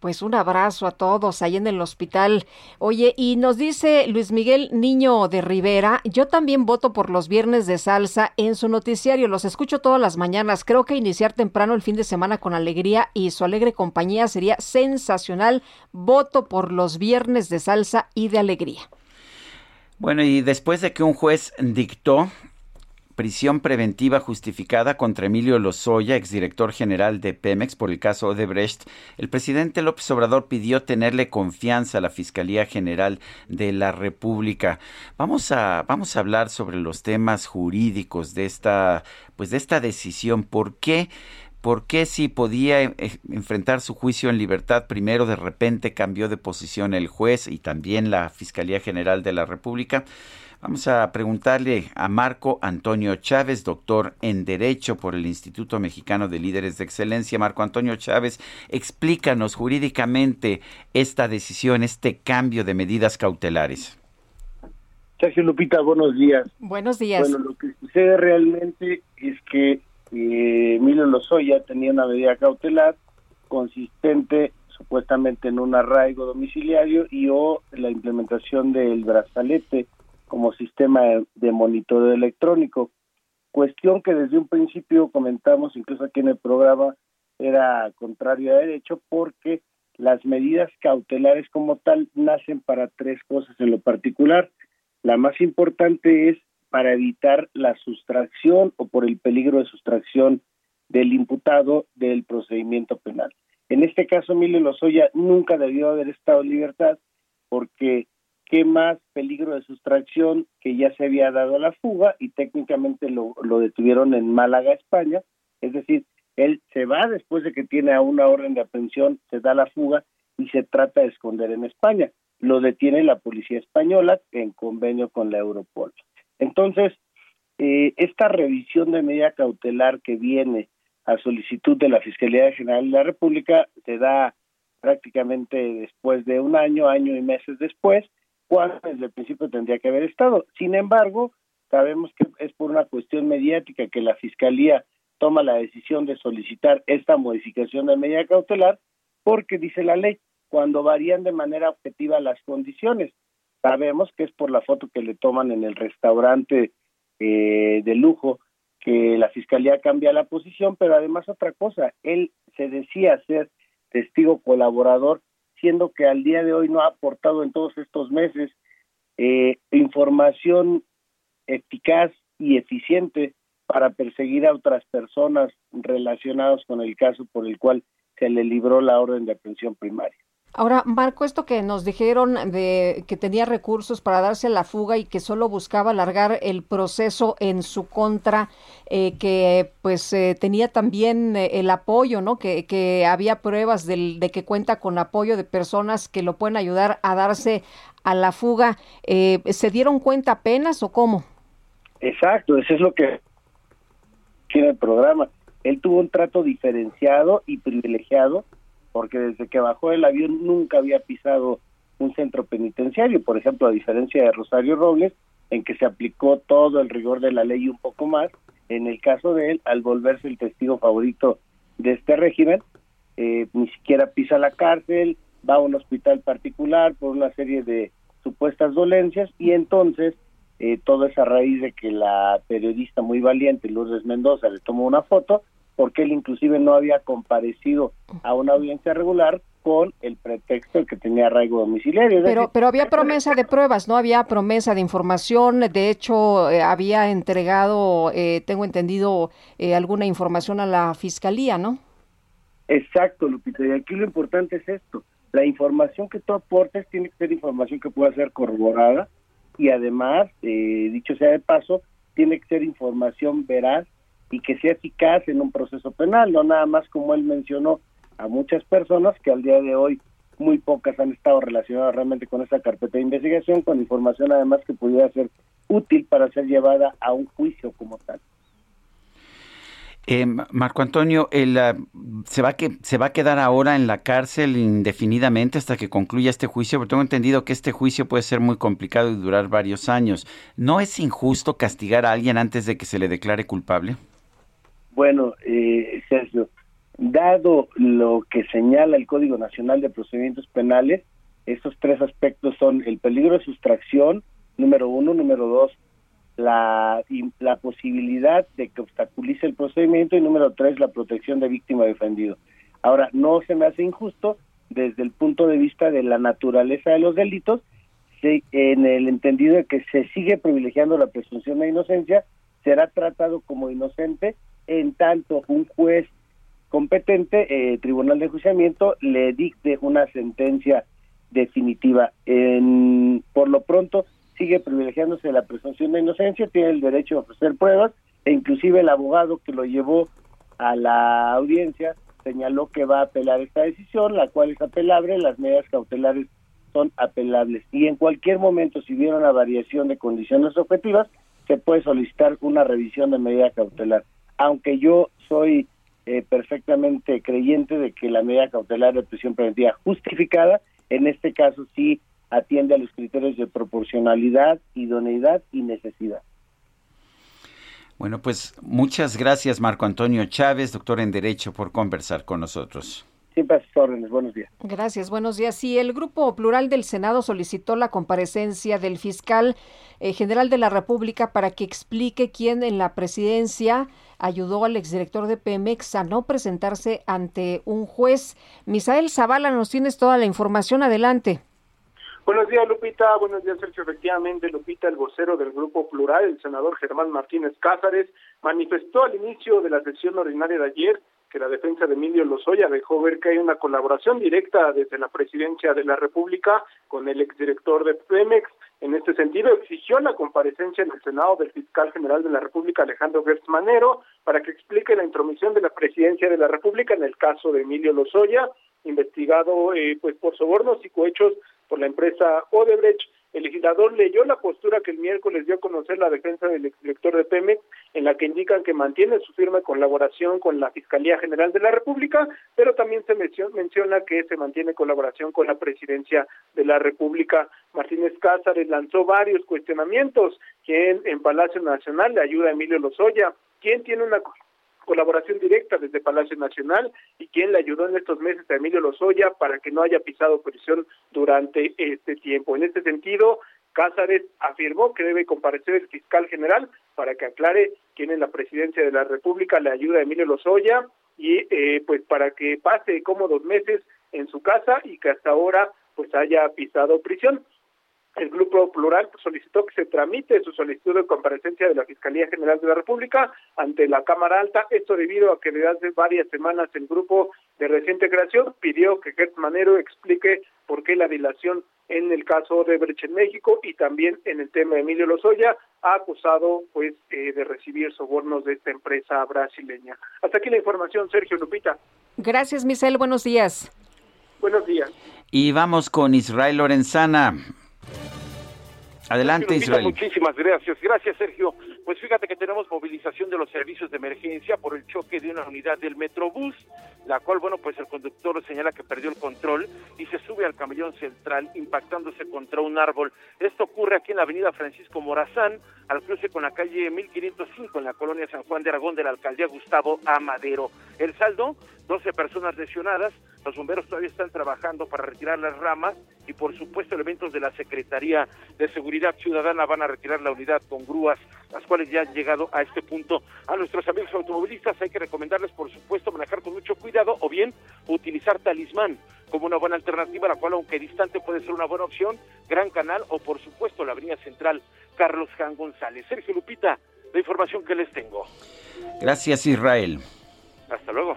Pues un abrazo a todos ahí en el hospital. Oye, y nos dice Luis Miguel Niño de Rivera, yo también voto por los viernes de salsa en su noticiario, los escucho todas las mañanas. Creo que iniciar temprano el fin de semana con alegría y su alegre compañía sería sensacional. Voto por los viernes de salsa y de alegría. Bueno, y después de que un juez dictó prisión preventiva justificada contra Emilio Lozoya, exdirector general de Pemex por el caso Odebrecht, el presidente López Obrador pidió tenerle confianza a la Fiscalía General de la República. Vamos a vamos a hablar sobre los temas jurídicos de esta pues de esta decisión, ¿por qué ¿Por qué si podía eh, enfrentar su juicio en libertad, primero de repente cambió de posición el juez y también la Fiscalía General de la República? Vamos a preguntarle a Marco Antonio Chávez, doctor en Derecho por el Instituto Mexicano de Líderes de Excelencia. Marco Antonio Chávez, explícanos jurídicamente esta decisión, este cambio de medidas cautelares. Sergio Lupita, buenos días. Buenos días. Bueno, lo que sucede realmente es que eh, Emilio Lozoya tenía una medida cautelar consistente supuestamente en un arraigo domiciliario y o la implementación del brazalete como sistema de monitoreo electrónico. Cuestión que desde un principio comentamos, incluso aquí en el programa, era contrario a derecho porque las medidas cautelares como tal nacen para tres cosas en lo particular. La más importante es para evitar la sustracción o por el peligro de sustracción del imputado del procedimiento penal. En este caso, Emilio Lozoya nunca debió haber estado en libertad porque qué más peligro de sustracción que ya se había dado a la fuga y técnicamente lo, lo detuvieron en Málaga, España. Es decir, él se va después de que tiene a una orden de aprehensión, se da la fuga y se trata de esconder en España. Lo detiene la policía española en convenio con la Europol. Entonces, eh, esta revisión de medida cautelar que viene a solicitud de la Fiscalía General de la República se da prácticamente después de un año, año y meses después, cuando desde el principio tendría que haber estado. Sin embargo, sabemos que es por una cuestión mediática que la Fiscalía toma la decisión de solicitar esta modificación de medida cautelar, porque dice la ley, cuando varían de manera objetiva las condiciones. Sabemos que es por la foto que le toman en el restaurante eh, de lujo que la Fiscalía cambia la posición, pero además otra cosa, él se decía ser testigo colaborador siendo que al día de hoy no ha aportado en todos estos meses eh, información eficaz y eficiente para perseguir a otras personas relacionadas con el caso por el cual se le libró la orden de aprehensión primaria. Ahora, Marco, esto que nos dijeron de que tenía recursos para darse la fuga y que solo buscaba alargar el proceso en su contra, eh, que pues eh, tenía también eh, el apoyo, ¿no? Que, que había pruebas del, de que cuenta con apoyo de personas que lo pueden ayudar a darse a la fuga. ¿Se dieron cuenta apenas o cómo? Exacto, eso es lo que tiene el programa. Él tuvo un trato diferenciado y privilegiado porque desde que bajó el avión nunca había pisado un centro penitenciario, por ejemplo, a diferencia de Rosario Robles, en que se aplicó todo el rigor de la ley y un poco más, en el caso de él, al volverse el testigo favorito de este régimen, eh, ni siquiera pisa la cárcel, va a un hospital particular por una serie de supuestas dolencias y entonces eh, todo es a raíz de que la periodista muy valiente Lourdes Mendoza le tomó una foto porque él inclusive no había comparecido a una audiencia regular con el pretexto de que tenía arraigo domiciliario. Pero, pero había promesa de pruebas, no había promesa de información. De hecho, eh, había entregado, eh, tengo entendido, eh, alguna información a la fiscalía, ¿no? Exacto, Lupita. Y aquí lo importante es esto: la información que tú aportes tiene que ser información que pueda ser corroborada y además, dicho sea de paso, tiene que ser información veraz y que sea eficaz en un proceso penal, no nada más como él mencionó a muchas personas que al día de hoy muy pocas han estado relacionadas realmente con esa carpeta de investigación, con información además que pudiera ser útil para ser llevada a un juicio como tal. Eh, Marco Antonio, el, uh, ¿se, va que, ¿se va a quedar ahora en la cárcel indefinidamente hasta que concluya este juicio? Porque tengo entendido que este juicio puede ser muy complicado y durar varios años. ¿No es injusto castigar a alguien antes de que se le declare culpable? Bueno, eh, Sergio, dado lo que señala el Código Nacional de Procedimientos Penales, estos tres aspectos son el peligro de sustracción, número uno, número dos, la, la posibilidad de que obstaculice el procedimiento y número tres, la protección de víctima defendido. Ahora, no se me hace injusto desde el punto de vista de la naturaleza de los delitos, en el entendido de que se sigue privilegiando la presunción de inocencia, será tratado como inocente en tanto un juez competente, eh, tribunal de enjuiciamiento, le dicte una sentencia definitiva. Por lo pronto, sigue privilegiándose la presunción de inocencia, tiene el derecho a ofrecer pruebas, e inclusive el abogado que lo llevó a la audiencia, señaló que va a apelar esta decisión, la cual es apelable, las medidas cautelares son apelables y en cualquier momento si hubiera una variación de condiciones objetivas se puede solicitar una revisión de medida cautelar aunque yo soy eh, perfectamente creyente de que la medida cautelar de prisión preventiva justificada en este caso sí atiende a los criterios de proporcionalidad, idoneidad y necesidad. Bueno, pues muchas gracias Marco Antonio Chávez, doctor en Derecho, por conversar con nosotros. Siempre a sus órdenes. Buenos días. Gracias, buenos días. Sí, el Grupo Plural del Senado solicitó la comparecencia del fiscal eh, general de la República para que explique quién en la presidencia ayudó al exdirector de Pemex a no presentarse ante un juez. Misael Zavala, nos tienes toda la información. Adelante. Buenos días, Lupita. Buenos días, Sergio. Efectivamente, Lupita, el vocero del Grupo Plural, el senador Germán Martínez Cázares, manifestó al inicio de la sesión ordinaria de ayer que la defensa de Emilio Lozoya dejó ver que hay una colaboración directa desde la presidencia de la República con el exdirector de Pemex. En este sentido, exigió la comparecencia en el Senado del fiscal general de la República, Alejandro Gertz Manero, para que explique la intromisión de la presidencia de la República en el caso de Emilio Lozoya, investigado eh, pues por sobornos y cohechos por la empresa Odebrecht. El legislador leyó la postura que el miércoles dio a conocer la defensa del exdirector de Pemex, en la que indican que mantiene su firme colaboración con la Fiscalía General de la República, pero también se menciona que se mantiene colaboración con la Presidencia de la República. Martínez Cázares lanzó varios cuestionamientos. ¿Quién en Palacio Nacional le ayuda a Emilio Lozoya? ¿Quién tiene una colaboración directa desde Palacio Nacional y quien le ayudó en estos meses a Emilio Lozoya para que no haya pisado prisión durante este tiempo. En este sentido, Cázares afirmó que debe comparecer el fiscal general para que aclare quién en la presidencia de la República le ayuda a Emilio Lozoya y eh, pues para que pase cómodos meses en su casa y que hasta ahora pues haya pisado prisión el Grupo Plural solicitó que se tramite su solicitud de comparecencia de la Fiscalía General de la República ante la Cámara Alta, esto debido a que desde hace varias semanas el grupo de reciente creación pidió que Gertz Manero explique por qué la dilación en el caso de Brecht en México y también en el tema de Emilio Lozoya ha acusado pues eh, de recibir sobornos de esta empresa brasileña. Hasta aquí la información, Sergio Lupita. Gracias, Misael. Buenos días. Buenos días. Y vamos con Israel Lorenzana. Adelante, Israel. Muchísimas gracias. Gracias, Sergio. Pues fíjate que tenemos movilización de los servicios de emergencia por el choque de una unidad del Metrobús, la cual, bueno, pues el conductor señala que perdió el control y se sube al camellón central impactándose contra un árbol. Esto ocurre aquí en la avenida Francisco Morazán, al cruce con la calle 1505 en la colonia San Juan de Aragón de la alcaldía Gustavo Amadero. El saldo, 12 personas lesionadas, los bomberos todavía están trabajando para retirar las ramas y por supuesto elementos de la Secretaría de Seguridad Ciudadana van a retirar la unidad con grúas, las cuales ya han llegado a este punto. A nuestros amigos automovilistas hay que recomendarles por supuesto manejar con mucho cuidado o bien utilizar talismán como una buena alternativa, la cual aunque distante puede ser una buena opción, Gran Canal o por supuesto la Avenida Central Carlos Jan González. Sergio Lupita, la información que les tengo. Gracias Israel. Hasta luego.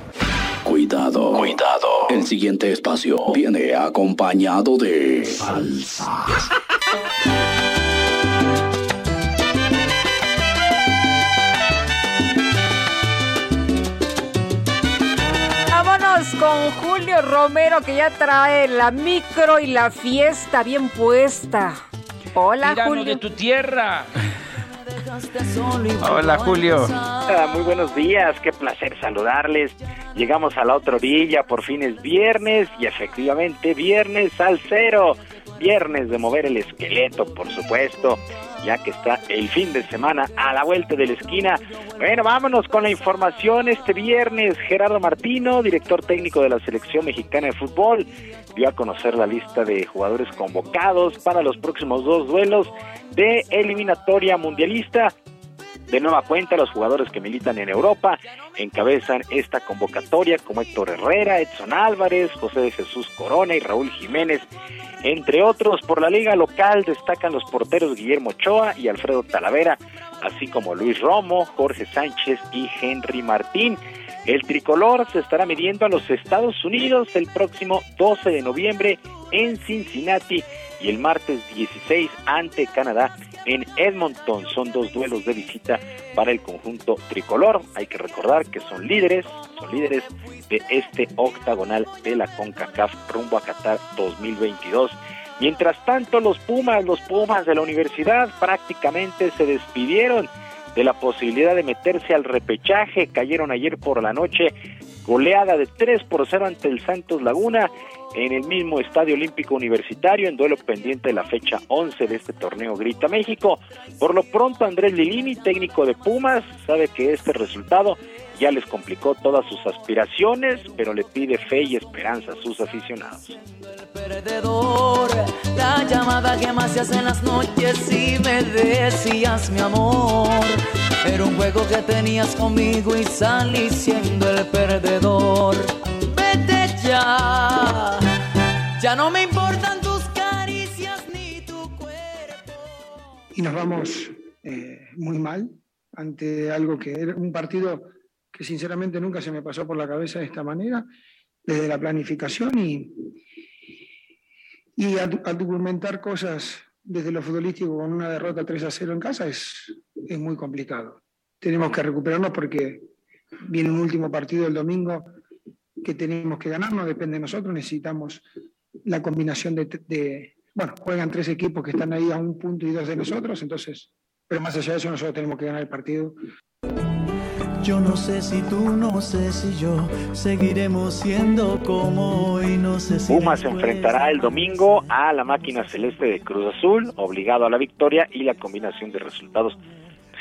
Cuidado, cuidado. El siguiente espacio viene acompañado de salsa. Vámonos con Julio Romero que ya trae la micro y la fiesta bien puesta. Hola, Tirano Julio. de tu tierra. Hola, Julio. Ah, muy buenos días, qué placer saludarles. Llegamos a la otra orilla, por fin es viernes y efectivamente viernes al cero. viernes de mover el esqueleto, por supuesto, ya que está el fin de semana a la vuelta de la esquina. Bueno, vámonos con la información este viernes. Gerardo Martino, director técnico de la selección mexicana de fútbol, dio a conocer la lista de jugadores convocados para los próximos dos duelos de eliminatoria mundialista. De nueva cuenta, los jugadores que militan en Europa encabezan esta convocatoria como Héctor Herrera, Edson Álvarez, José de Jesús Corona y Raúl Jiménez. Entre otros, por la liga local destacan los porteros Guillermo Ochoa y Alfredo Talavera, así como Luis Romo, Jorge Sánchez y Henry Martín. El tricolor se estará midiendo a los Estados Unidos el próximo 12 de noviembre en Cincinnati y el martes 16 ante Canadá en Edmonton. Son dos duelos de visita para el conjunto tricolor. Hay que recordar que son líderes, son líderes de este octagonal de la CONCACAF rumbo a Qatar 2022. Mientras tanto, los Pumas, los Pumas de la universidad prácticamente se despidieron de la posibilidad de meterse al repechaje. Cayeron ayer por la noche goleada de 3 por 0 ante el Santos Laguna en el mismo Estadio Olímpico Universitario en duelo pendiente de la fecha 11 de este torneo Grita México. Por lo pronto Andrés Lilini, técnico de Pumas, sabe que este resultado ya les complicó todas sus aspiraciones, pero le pide fe y esperanza a sus aficionados. Era un juego que tenías conmigo y salí siendo el perdedor. Ya, no me importan tus caricias ni tu y nos vamos eh, muy mal ante algo que era un partido que sinceramente nunca se me pasó por la cabeza de esta manera, desde la planificación y, y argumentar cosas desde lo futbolístico con una derrota 3 a 0 en casa es, es muy complicado. Tenemos que recuperarnos porque viene un último partido el domingo que tenemos que ganar, no depende de nosotros, necesitamos la combinación de, de- bueno, juegan tres equipos que están ahí a un punto y dos de nosotros, entonces, pero más allá de eso nosotros tenemos que ganar el partido. Yo no sé si tú, no sé si yo seguiremos siendo como hoy, no sé si Pumas se enfrentará el domingo a la máquina celeste de Cruz Azul, obligado a la victoria y la combinación de resultados,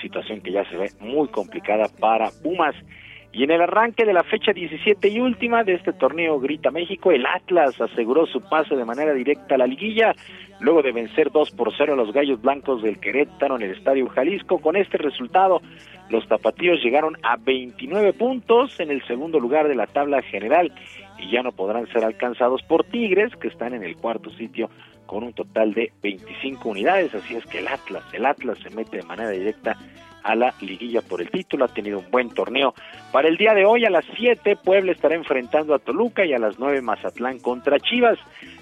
situación que ya se ve muy complicada para Pumas. Y en el arranque de la fecha 17 y última de este torneo Grita México, el Atlas aseguró su pase de manera directa a la liguilla, luego de vencer 2 por 0 a los Gallos Blancos del Querétaro en el Estadio Jalisco. Con este resultado, los tapatíos llegaron a 29 puntos en el segundo lugar de la tabla general y ya no podrán ser alcanzados por Tigres, que están en el cuarto sitio con un total de 25 unidades. Así es que el Atlas, el Atlas se mete de manera directa a la liguilla por el título, ha tenido un buen torneo. Para el día de hoy a las 7 Puebla estará enfrentando a Toluca y a las 9 Mazatlán contra Chivas.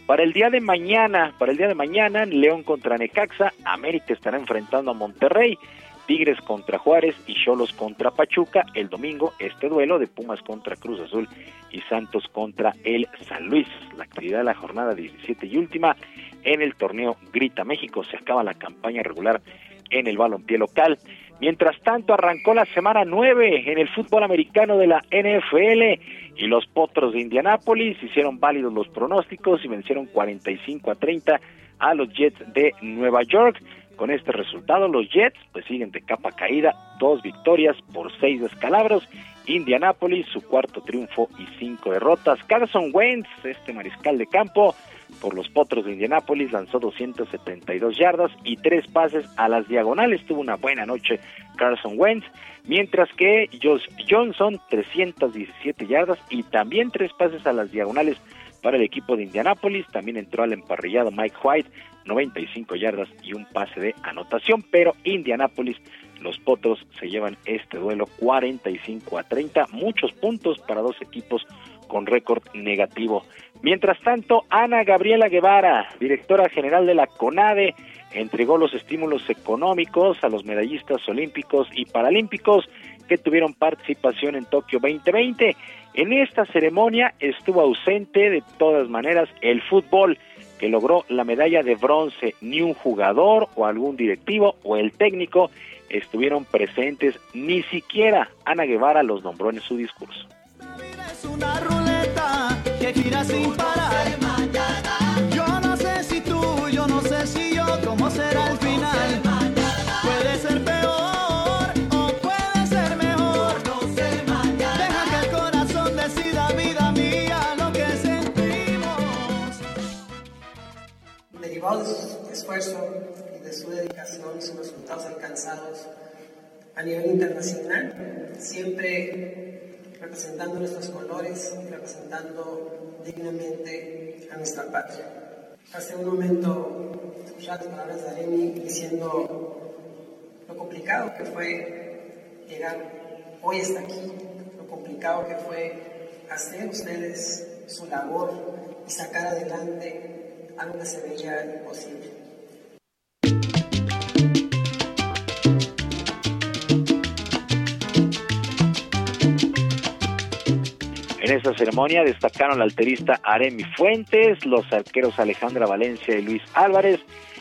Para el día de mañana, para el día de mañana León contra Necaxa, América estará enfrentando a Monterrey. Tigres contra Juárez y Cholos contra Pachuca. El domingo, este duelo de Pumas contra Cruz Azul y Santos contra el San Luis. La actividad de la jornada 17 y última en el torneo Grita México. Se acaba la campaña regular en el balompié local. Mientras tanto, arrancó la semana 9 en el fútbol americano de la NFL y los Potros de Indianápolis hicieron válidos los pronósticos y vencieron 45 a 30 a los Jets de Nueva York. Con este resultado, los Jets pues siguen de capa caída, dos victorias por seis descalabros. Indianápolis, su cuarto triunfo y cinco derrotas. Carson Wentz, este mariscal de campo, por los Potros de Indianápolis, lanzó 272 yardas y tres pases a las diagonales. Tuvo una buena noche Carson Wentz, mientras que Josh Johnson, 317 yardas y también tres pases a las diagonales para el equipo de Indianápolis. También entró al emparrillado Mike White, 95 yardas y un pase de anotación, pero Indianápolis, los Potros se llevan este duelo 45 a 30, muchos puntos para dos equipos con récord negativo. Mientras tanto, Ana Gabriela Guevara, directora general de la CONADE, entregó los estímulos económicos a los medallistas olímpicos y paralímpicos que tuvieron participación en Tokio 2020. En esta ceremonia estuvo ausente de todas maneras el fútbol, que logró la medalla de bronce. Ni un jugador o algún directivo o el técnico estuvieron presentes, ni siquiera Ana Guevara los nombró en su discurso que gira sin parar. Yo no sé si tú, yo no sé si yo, cómo será el final. Puede ser peor o puede ser mejor. Deja que el corazón decida, vida mía, lo que sentimos. De su esfuerzo y de su dedicación, sus resultados alcanzados a nivel internacional, siempre representando nuestros colores y representando dignamente a nuestra patria. Hace un momento escuchaba las palabras de Aremi diciendo lo complicado que fue llegar hoy hasta aquí, lo complicado que fue hacer ustedes su labor y sacar adelante algo que se veía imposible. En esta ceremonia destacaron la alterista Aremi Fuentes, los arqueros Alejandra Valencia y Luis Álvarez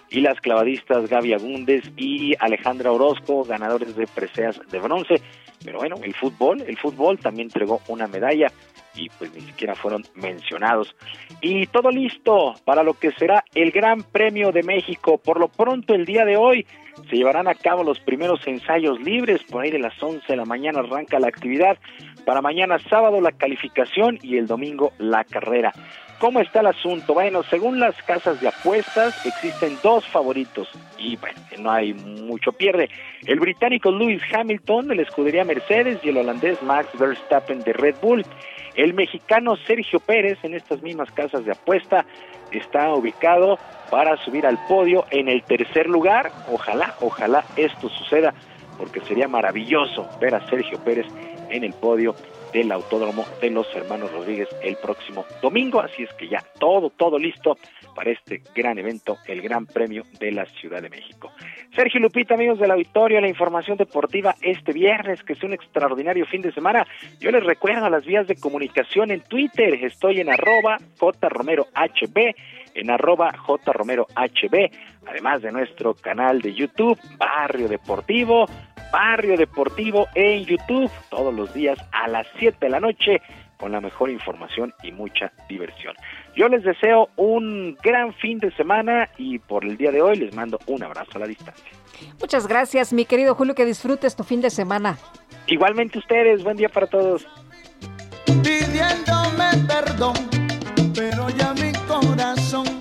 y las clavadistas Gaby Agúndez y Alejandra Orozco, ganadores de preseas de bronce. Pero bueno, el fútbol, el fútbol también entregó una medalla y pues ni siquiera fueron mencionados. Y todo listo para lo que será el Gran Premio de México. Por lo pronto el día de hoy se llevarán a cabo los primeros ensayos libres, por ahí de las 11 de la mañana arranca la actividad, para mañana sábado la calificación y el domingo la carrera. ¿Cómo está el asunto? Bueno, según las casas de apuestas, existen dos favoritos y bueno, no hay mucho pierde. El británico Lewis Hamilton de la escudería Mercedes y el holandés Max Verstappen de Red Bull. El mexicano Sergio Pérez en estas mismas casas de apuesta está ubicado para subir al podio en el tercer lugar. Ojalá, ojalá esto suceda porque sería maravilloso ver a Sergio Pérez en el podio del Autódromo de los Hermanos Rodríguez el próximo domingo. Así es que ya todo, todo listo para este gran evento, el Gran Premio de la Ciudad de México. Sergio Lupita, amigos del auditorio, la información deportiva este viernes, que es un extraordinario fin de semana. Yo les recuerdo las vías de comunicación en Twitter. Estoy en arroba jromerohb, en arroba jromerohb, además de nuestro canal de YouTube, Barrio Deportivo, Barrio Deportivo en YouTube, todos los días a las 7 de la noche, con la mejor información y mucha diversión. Yo les deseo un gran fin de semana y por el día de hoy les mando un abrazo a la distancia. Muchas gracias, mi querido Julio, que disfrutes tu fin de semana. Igualmente ustedes, buen día para todos. Pidiéndome perdón, pero ya mi corazón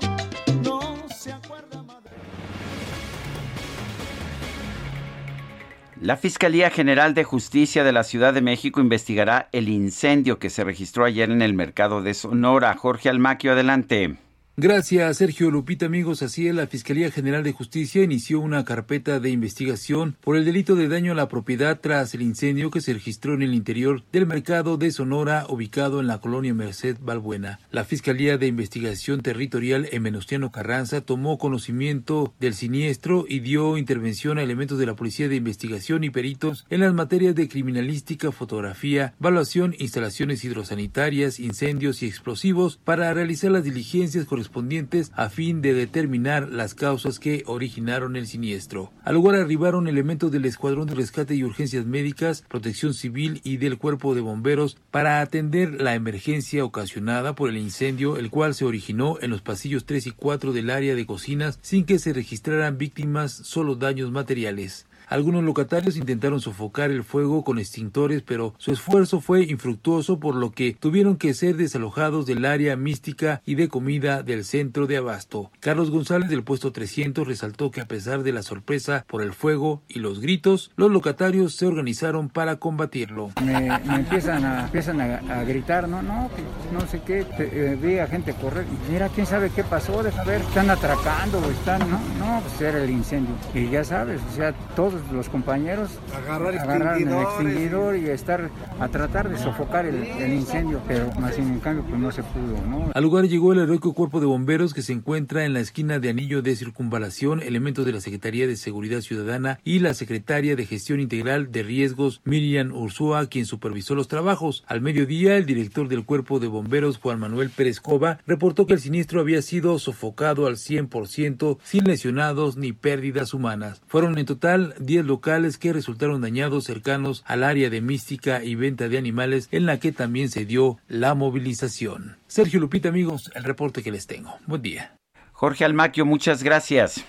La Fiscalía General de Justicia de la Ciudad de México investigará el incendio que se registró ayer en el mercado de Sonora. Jorge Almaquio, adelante. Gracias, Sergio Lupita, amigos. Así es, la Fiscalía General de Justicia inició una carpeta de investigación por el delito de daño a la propiedad tras el incendio que se registró en el interior del mercado de Sonora, ubicado en la colonia Merced Balbuena. La Fiscalía de Investigación Territorial en Venustiano Carranza tomó conocimiento del siniestro y dio intervención a elementos de la Policía de Investigación y peritos en las materias de criminalística, fotografía, evaluación, instalaciones hidrosanitarias, incendios y explosivos para realizar las diligencias correspondientes correspondientes a fin de determinar las causas que originaron el siniestro. Al lugar arribaron elementos del Escuadrón de Rescate y Urgencias Médicas, Protección Civil y del Cuerpo de Bomberos para atender la emergencia ocasionada por el incendio, el cual se originó en los pasillos 3 y 4 del área de cocinas sin que se registraran víctimas, solo daños materiales. Algunos locatarios intentaron sofocar el fuego con extintores, pero su esfuerzo fue infructuoso, por lo que tuvieron que ser desalojados del área mística y de comida del centro de abasto. Carlos González del puesto 300 resaltó que a pesar de la sorpresa por el fuego y los gritos, los locatarios se organizaron para combatirlo. Me, empiezan, a, empiezan a, gritar, no, no, no sé qué, te, eh, vi a gente correr, mira, quién sabe qué pasó, deja ver, están atracando están, no, no, pues era el incendio. Y ya sabes, o sea, todos los compañeros agarrar el extinguidor y estar a tratar de sofocar el, el incendio, pero más sin en cambio pues no se pudo, ¿no? Al lugar llegó el heroico cuerpo de bomberos que se encuentra en la esquina de anillo de circunvalación, elementos de la Secretaría de Seguridad Ciudadana y la secretaria de Gestión Integral de Riesgos, Miriam Ursúa, quien supervisó los trabajos. Al mediodía, el director del cuerpo de bomberos, Juan Manuel Pérez Cova, reportó que el siniestro había sido sofocado al 100% sin lesionados ni pérdidas humanas. Fueron en total 10 locales que resultaron dañados cercanos al área de mística y venta de animales en la que también se dio la movilización. Sergio Lupita, amigos, el reporte que les tengo. Buen día. Jorge Almaquio, muchas gracias.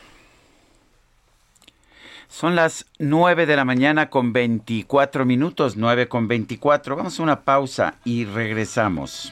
Son las 9 de la mañana con 24 minutos, 9 con 24. Vamos a una pausa y regresamos.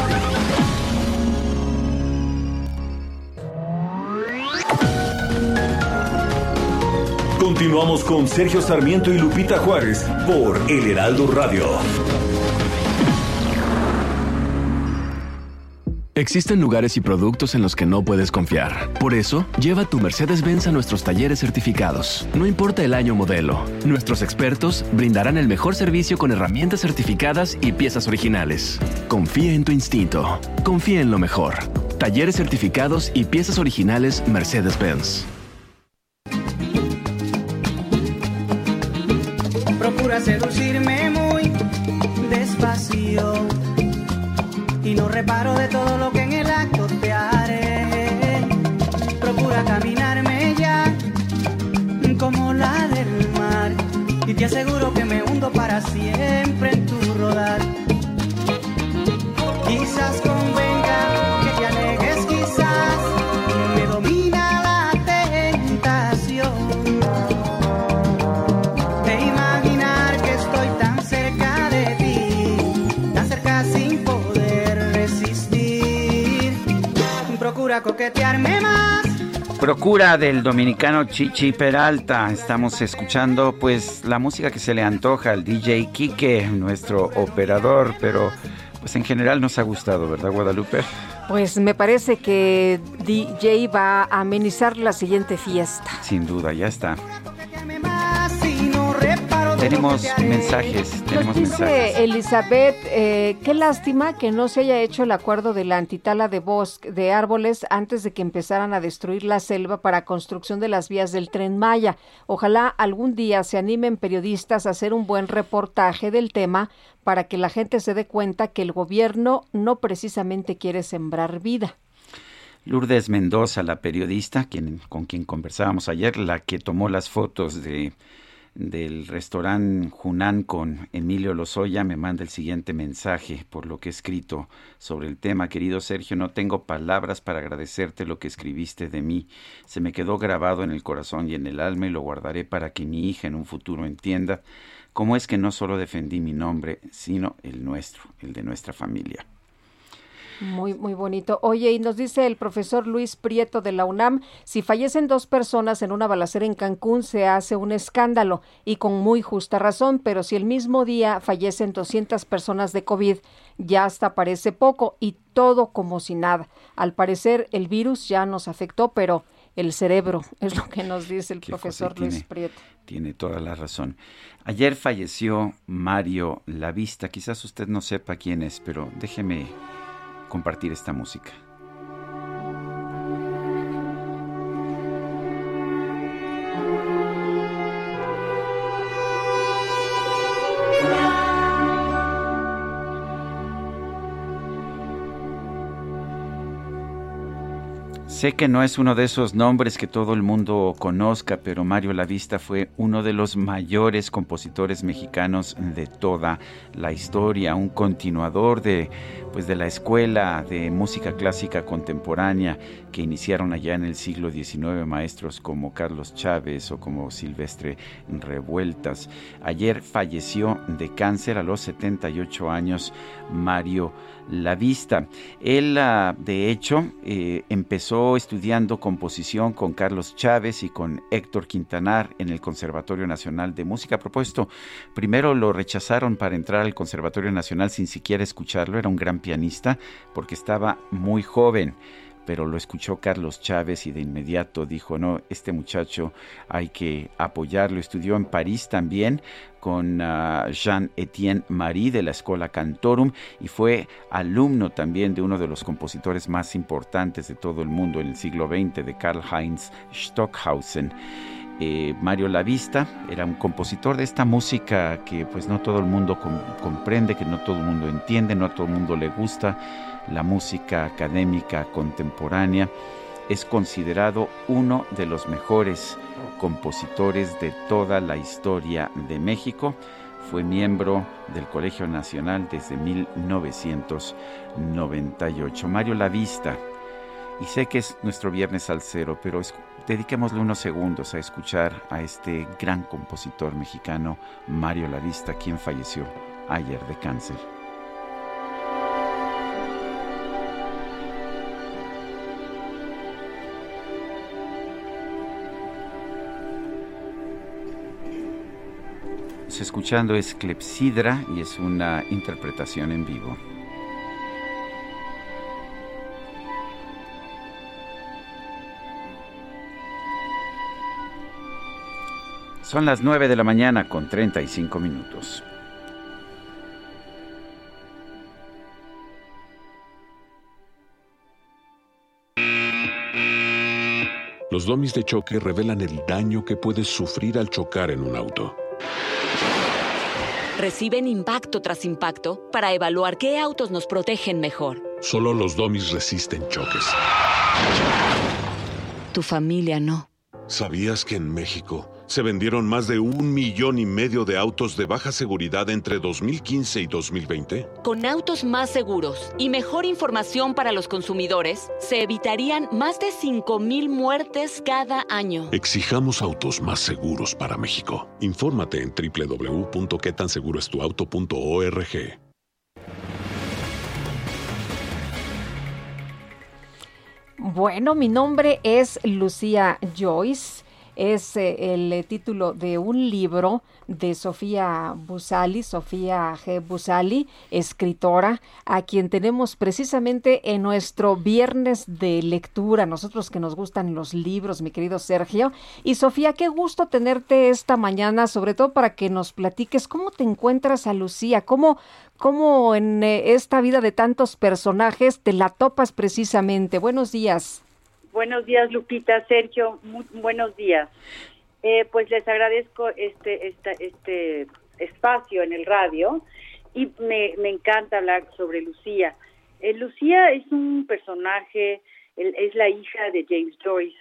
Continuamos con Sergio Sarmiento y Lupita Juárez por El Heraldo Radio. Existen lugares y productos en los que no puedes confiar. Por eso, lleva tu Mercedes-Benz a nuestros talleres certificados. No importa el año modelo, nuestros expertos brindarán el mejor servicio con herramientas certificadas y piezas originales. Confía en tu instinto. Confía en lo mejor. Talleres certificados y piezas originales Mercedes-Benz. Seducirme muy despacio y no reparo de todo lo que en el acto te haré. Procura caminarme ya como la del mar y te aseguro que me hundo para siempre en tu rodar. Coquetearme más. Procura del dominicano Chichi Peralta. Estamos escuchando pues la música que se le antoja al DJ Quique, nuestro operador, pero pues en general nos ha gustado, ¿verdad, Guadalupe? Pues me parece que DJ va a amenizar la siguiente fiesta. Sin duda, ya está. Tenemos mensajes, tenemos Nos mensajes. dice Elizabeth, eh, qué lástima que no se haya hecho el acuerdo de la antitala de bosque de árboles antes de que empezaran a destruir la selva para construcción de las vías del tren Maya. Ojalá algún día se animen periodistas a hacer un buen reportaje del tema para que la gente se dé cuenta que el gobierno no precisamente quiere sembrar vida. Lourdes Mendoza, la periodista quien, con quien conversábamos ayer, la que tomó las fotos de del restaurante Junán con Emilio Lozoya, me manda el siguiente mensaje por lo que he escrito sobre el tema. Querido Sergio, no tengo palabras para agradecerte lo que escribiste de mí. Se me quedó grabado en el corazón y en el alma y lo guardaré para que mi hija en un futuro entienda cómo es que no solo defendí mi nombre, sino el nuestro, el de nuestra familia. Muy, muy bonito. Oye, y nos dice el profesor Luis Prieto de la UNAM, si fallecen dos personas en una balacera en Cancún se hace un escándalo y con muy justa razón, pero si el mismo día fallecen 200 personas de COVID, ya hasta parece poco y todo como si nada. Al parecer el virus ya nos afectó, pero el cerebro [LAUGHS] es lo que nos dice el profesor Luis Prieto. Tiene toda la razón. Ayer falleció Mario Lavista. Quizás usted no sepa quién es, pero déjeme compartir esta música. Sé que no es uno de esos nombres que todo el mundo conozca, pero Mario Lavista fue uno de los mayores compositores mexicanos de toda la historia, un continuador de pues de la escuela de música clásica contemporánea que iniciaron allá en el siglo XIX maestros como Carlos Chávez o como Silvestre Revueltas. Ayer falleció de cáncer a los 78 años Mario Lavista. Él, ah, de hecho, eh, empezó estudiando composición con Carlos Chávez y con Héctor Quintanar en el Conservatorio Nacional de Música. A propósito, primero lo rechazaron para entrar al Conservatorio Nacional sin siquiera escucharlo. Era un gran pianista porque estaba muy joven pero lo escuchó Carlos Chávez y de inmediato dijo, no, este muchacho hay que apoyarlo. Estudió en París también con ah, Jean-Étienne Marie de la Escuela Cantorum y fue alumno también de uno de los compositores más importantes de todo el mundo en el siglo XX, de Karl Heinz Stockhausen. Eh, Mario Lavista era un compositor de esta música que pues no todo el mundo comprende, que no todo el mundo entiende, no a todo el mundo le gusta, la música académica contemporánea. Es considerado uno de los mejores compositores de toda la historia de México. Fue miembro del Colegio Nacional desde 1998. Mario Lavista y sé que es nuestro viernes al cero, pero dediquémosle unos segundos a escuchar a este gran compositor mexicano, Mario Lavista, quien falleció ayer de cáncer. Escuchando es Clepsidra y es una interpretación en vivo. Son las 9 de la mañana con 35 minutos. Los domis de choque revelan el daño que puedes sufrir al chocar en un auto. Reciben impacto tras impacto para evaluar qué autos nos protegen mejor. Solo los domis resisten choques. Tu familia no. ¿Sabías que en México se vendieron más de un millón y medio de autos de baja seguridad entre 2015 y 2020? Con autos más seguros y mejor información para los consumidores, se evitarían más de 5.000 muertes cada año. Exijamos autos más seguros para México. Infórmate en www.quetanseguroestuauto.org. Bueno, mi nombre es Lucía Joyce es eh, el eh, título de un libro de Sofía Busali, Sofía G. Busali, escritora, a quien tenemos precisamente en nuestro viernes de lectura, nosotros que nos gustan los libros, mi querido Sergio. Y Sofía, qué gusto tenerte esta mañana, sobre todo para que nos platiques cómo te encuentras a Lucía, cómo, cómo en eh, esta vida de tantos personajes te la topas precisamente. Buenos días. Buenos días, Lupita, Sergio, buenos días. Eh, pues les agradezco este, este espacio en el radio y me, encanta hablar sobre Lucía. Eh, Lucía es un personaje, es la hija de James Joyce.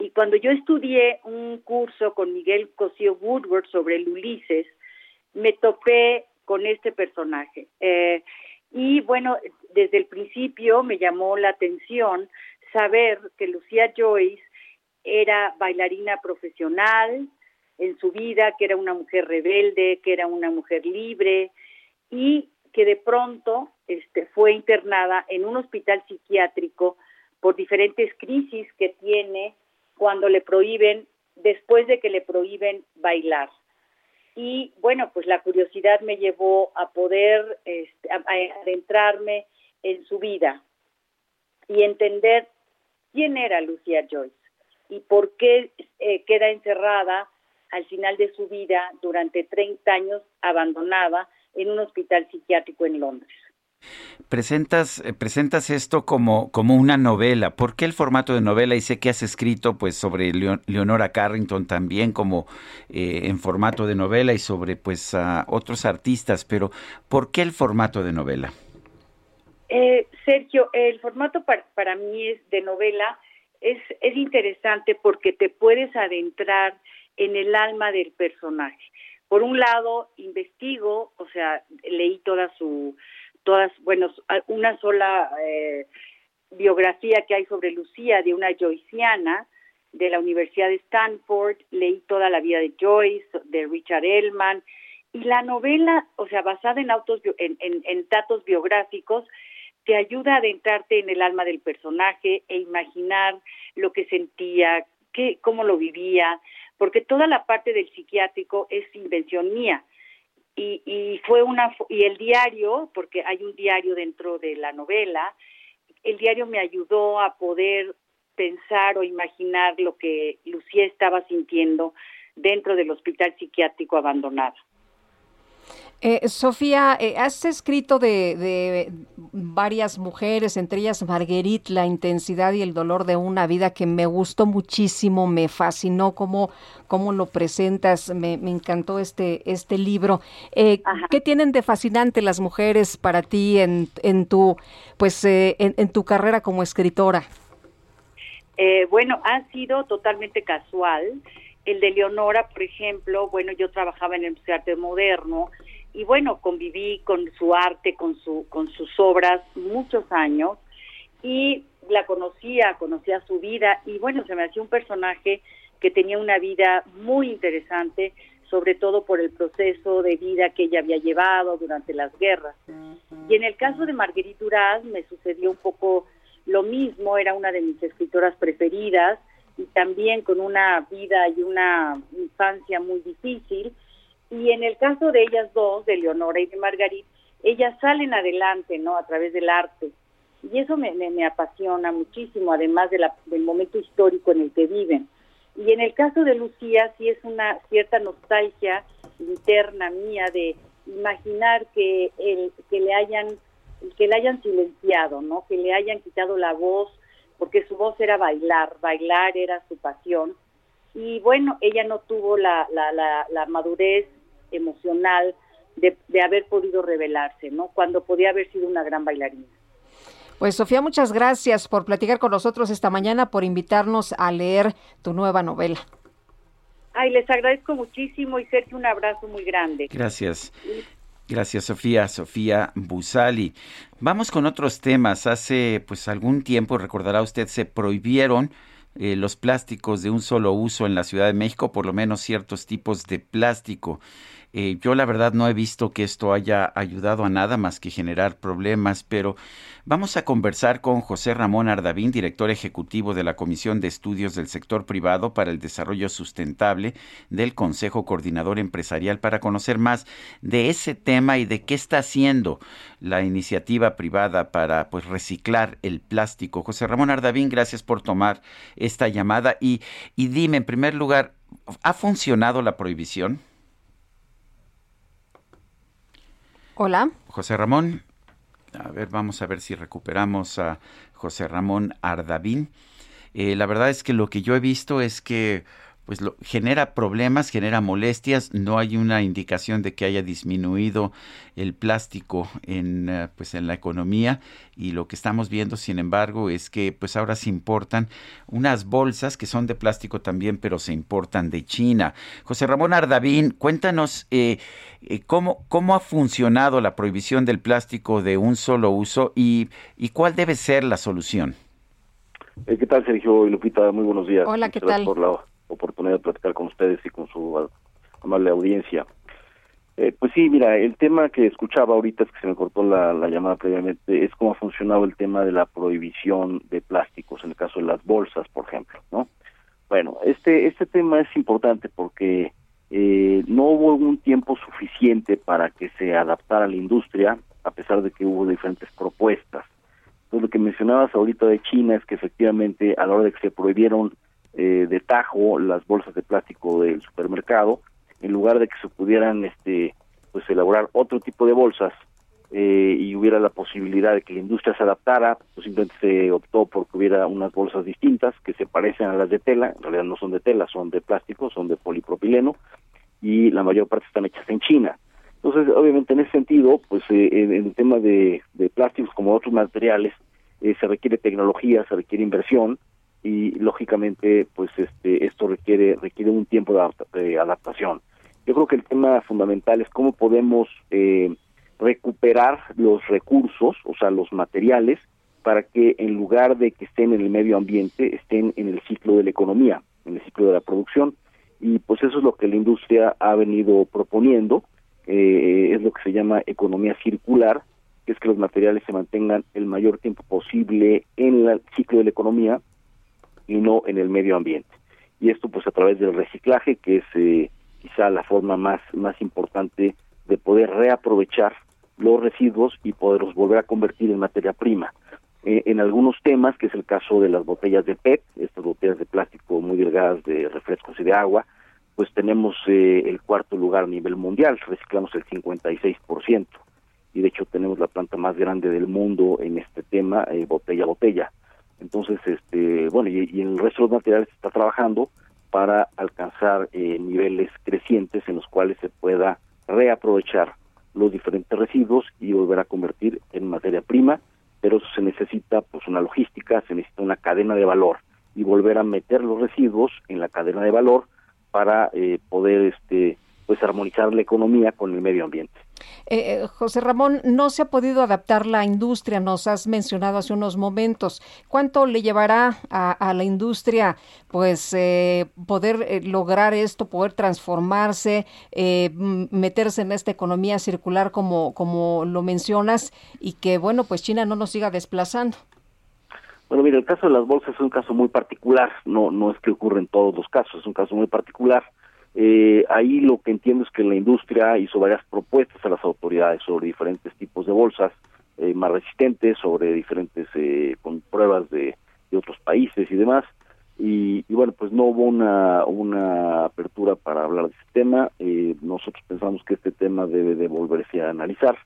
Y cuando yo estudié un curso con Miguel Cosío Woodward sobre el Ulises, me topé con este personaje. Eh, y bueno, desde el principio me llamó la atención saber que Lucía Joyce era bailarina profesional en su vida, que era una mujer rebelde, que era una mujer libre y que de pronto este, fue internada en un hospital psiquiátrico por diferentes crisis que tiene cuando le prohíben, después de que le prohíben bailar. Y bueno, pues la curiosidad me llevó a poder este, adentrarme en su vida y entender quién era Lucía Joyce y por qué eh, queda encerrada al final de su vida durante 30 años abandonada en un hospital psiquiátrico en Londres. Presentas, eh, presentas esto como, como una novela. ¿Por qué el formato de novela? Y sé que has escrito pues sobre Leonora Carrington también como eh, en formato de novela y sobre pues otros artistas, pero ¿por qué el formato de novela? Eh, Sergio, el formato para, mí es de novela es, es interesante porque te puedes adentrar en el alma del personaje. Por un lado, investigo, o sea, leí toda su, todas, bueno, una sola eh, biografía que hay sobre Lucía de una joyciana de la Universidad de Stanford, leí toda la vida de Joyce, de Richard Ellman, y la novela, o sea, basada en, autos, en, en datos biográficos, te ayuda a adentrarte en el alma del personaje e imaginar lo que sentía, qué, cómo lo vivía, porque toda la parte del psiquiátrico es invención mía. Y, y fue una y el diario, porque hay un diario dentro de la novela, el diario me ayudó a poder pensar o imaginar lo que Lucía estaba sintiendo dentro del hospital psiquiátrico abandonado. Eh, Sofía, eh, has escrito de, de, varias mujeres, entre ellas Marguerite, la intensidad y el dolor de una vida que me gustó muchísimo, me fascinó cómo, cómo lo presentas, me, me encantó este, este libro. Eh, ¿Qué tienen de fascinante las mujeres para ti en, en tu, pues, en, en, tu carrera como escritora? bueno, ha sido totalmente casual. El de Leonora, por ejemplo, bueno, yo trabajaba en el Museo de Arte Moderno y bueno, conviví con su arte, con, su, con sus obras muchos años y la conocía, conocía su vida y bueno, se me hacía un personaje que tenía una vida muy interesante, sobre todo por el proceso de vida que ella había llevado durante las guerras. Y en el caso de Marguerite Duras me sucedió un poco lo mismo, era una de mis escritoras preferidas y también con una vida y una infancia muy difícil, y en el caso de ellas dos, de Leonora y de Margarita, ellas salen adelante, ¿no? A través del arte. Y eso me, me, apasiona muchísimo, además de la, del momento histórico en el que viven. Y en el caso de Lucía, sí es una cierta nostalgia interna mía de imaginar que, el, que le hayan que le hayan silenciado, ¿no? Que le hayan quitado la voz, porque su voz era bailar, bailar era su pasión. Y bueno, ella no tuvo la, la, la, la madurez emocional de, de haber podido revelarse, ¿no? Cuando podía haber sido una gran bailarina. Pues Sofía, muchas gracias por platicar con nosotros esta mañana, por invitarnos a leer tu nueva novela. Ay, les agradezco muchísimo y Sergio, un abrazo muy grande. Gracias. Gracias, Sofía. Sofía Busali. Vamos con otros temas. Hace pues algún tiempo, recordará usted, se prohibieron eh, los plásticos de un solo uso en la Ciudad de México, por lo menos ciertos tipos de plástico. Eh, yo la verdad no he visto que esto haya ayudado a nada más que generar problemas, pero vamos a conversar con José Ramón Ardavín, director ejecutivo de la Comisión de Estudios del Sector Privado para el Desarrollo Sustentable del Consejo Coordinador Empresarial para conocer más de ese tema y de qué está haciendo la iniciativa privada para pues reciclar el plástico. José Ramón Ardavín, gracias por tomar esta llamada y, y dime en primer lugar, ¿ha funcionado la prohibición? Hola. José Ramón. A ver, vamos a ver si recuperamos a José Ramón Ardavín. Eh, la verdad es que lo que yo he visto es que pues lo, genera problemas, genera molestias, no hay una indicación de que haya disminuido el plástico en uh, pues en la economía y lo que estamos viendo sin embargo es que pues ahora se importan unas bolsas que son de plástico también pero se importan de China. José Ramón Ardavín, cuéntanos eh, eh, cómo, cómo ha funcionado la prohibición del plástico de un solo uso y, y cuál debe ser la solución. Eh, ¿Qué tal, Sergio y Lupita? Muy buenos días. Hola, ¿qué Muchas tal? Por la oportunidad de platicar con ustedes y con su amable audiencia. Eh, pues sí, mira, el tema que escuchaba ahorita, es que se me cortó la, la, llamada previamente, es cómo ha funcionado el tema de la prohibición de plásticos, en el caso de las bolsas, por ejemplo, ¿no? Bueno, este, este tema es importante porque eh, no hubo un tiempo suficiente para que se adaptara la industria, a pesar de que hubo diferentes propuestas. Entonces, lo que mencionabas ahorita de China es que efectivamente a la hora de que se prohibieron eh, de tajo las bolsas de plástico del supermercado, en lugar de que se pudieran este pues elaborar otro tipo de bolsas eh, y hubiera la posibilidad de que la industria se adaptara, pues simplemente se optó por que hubiera unas bolsas distintas que se parecen a las de tela, en realidad no son de tela, son de plástico, son de polipropileno y la mayor parte están hechas en China. Entonces, obviamente en ese sentido, pues eh, en, en, el tema de, de plásticos como otros materiales, eh, se requiere tecnología, se requiere inversión, y lógicamente pues este esto requiere requiere un tiempo de, adapta de, adaptación. Yo creo que el tema fundamental es cómo podemos eh, recuperar los recursos o sea los materiales para que en lugar de que estén en el medio ambiente estén en el ciclo de la economía en el ciclo de la producción. Y pues eso es lo que la industria ha venido proponiendo eh, es lo que se llama economía circular que es que los materiales se mantengan el mayor tiempo posible en el ciclo de la economía y no en el medio ambiente. Y esto pues a través del reciclaje, que es eh, quizá la forma más, más importante de poder reaprovechar los residuos y poderlos volver a convertir en materia prima. eh, en algunos temas, que es el caso de las botellas de PET, estas botellas de plástico muy delgadas de refrescos y de agua, pues tenemos eh, el cuarto lugar a nivel mundial, reciclamos el 56%, y de hecho tenemos la planta más grande del mundo en este tema, eh, botella a botella. Entonces, este, bueno, y, en el resto de los materiales se está trabajando para alcanzar eh, niveles crecientes en los cuales se pueda reaprovechar los diferentes residuos y volver a convertir en materia prima, pero eso se necesita pues una logística, se necesita una cadena de valor y volver a meter los residuos en la cadena de valor para eh, poder este pues armonizar la economía con el medio ambiente. Eh, José Ramón, no se ha podido adaptar la industria, nos has mencionado hace unos momentos. ¿Cuánto le llevará a, a la industria pues eh, poder eh, lograr esto, poder transformarse, eh, meterse en esta economía circular como, como lo mencionas y que bueno, pues China no nos siga desplazando? Bueno, mira, el caso de las bolsas es un caso muy particular, no, no es que ocurra en todos los casos, es un caso muy particular. Eh, ahí lo que entiendo es que la industria hizo varias propuestas a las autoridades sobre diferentes tipos de bolsas eh, más resistentes, sobre diferentes eh, con pruebas de, otros países y demás. Y, y, bueno, pues no hubo una, una apertura para hablar de este tema. Eh, nosotros pensamos que este tema debe de volverse a analizar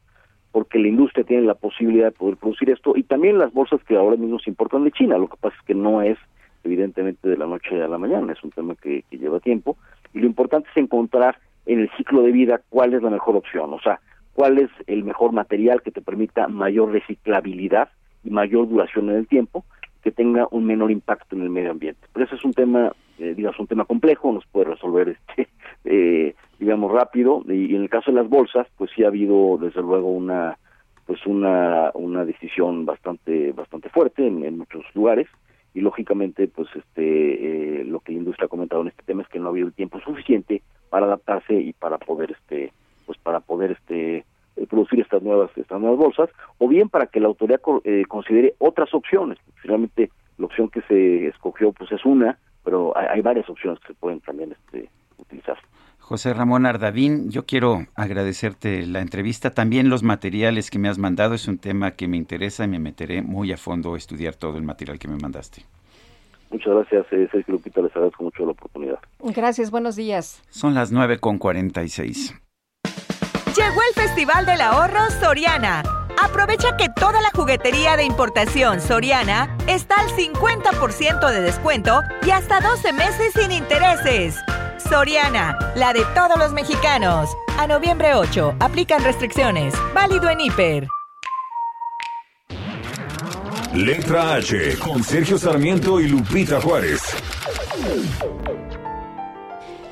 porque la industria tiene la posibilidad de poder producir esto y también las bolsas que ahora mismo se importan de China. Lo que pasa es que no es evidentemente de la noche a la mañana, es un tema que, que lleva tiempo y lo importante es encontrar en el ciclo de vida cuál es la mejor opción, o sea, cuál es el mejor material que te permita mayor reciclabilidad y mayor duración en el tiempo, que tenga un menor impacto en el medio ambiente. Pero ese es un tema, eh, digamos, un tema complejo, nos puede resolver [LAUGHS] este, eh, digamos, rápido, y, en el caso de las bolsas, pues sí ha habido, desde luego, una pues una una decisión bastante bastante fuerte en muchos lugares y lógicamente pues este eh, lo que la industria ha comentado en este tema es que no ha habido el tiempo suficiente para adaptarse y para poder este pues para poder este eh, producir estas nuevas estas nuevas bolsas o bien para que la autoridad eh, considere otras opciones. Finalmente la opción que se escogió pues es una pero hay, hay varias opciones que se pueden también este utilizar José Ramón Ardavín, yo quiero agradecerte la entrevista, también los materiales que me has mandado, es un tema que me interesa y me meteré muy a fondo a estudiar todo el material que me mandaste. Muchas gracias, eh, Sergio Lupita, les agradezco mucho la oportunidad. Gracias, buenos días. Son las 9 con 46. Llegó el Festival del Ahorro Soriana. Aprovecha que toda la juguetería de importación Soriana está al 50% de descuento y hasta 12 meses sin intereses. Soriana, la de todos los mexicanos. A noviembre 8, aplican restricciones. Válido en Hiper. Letra H, con Sergio Sarmiento y Lupita Juárez.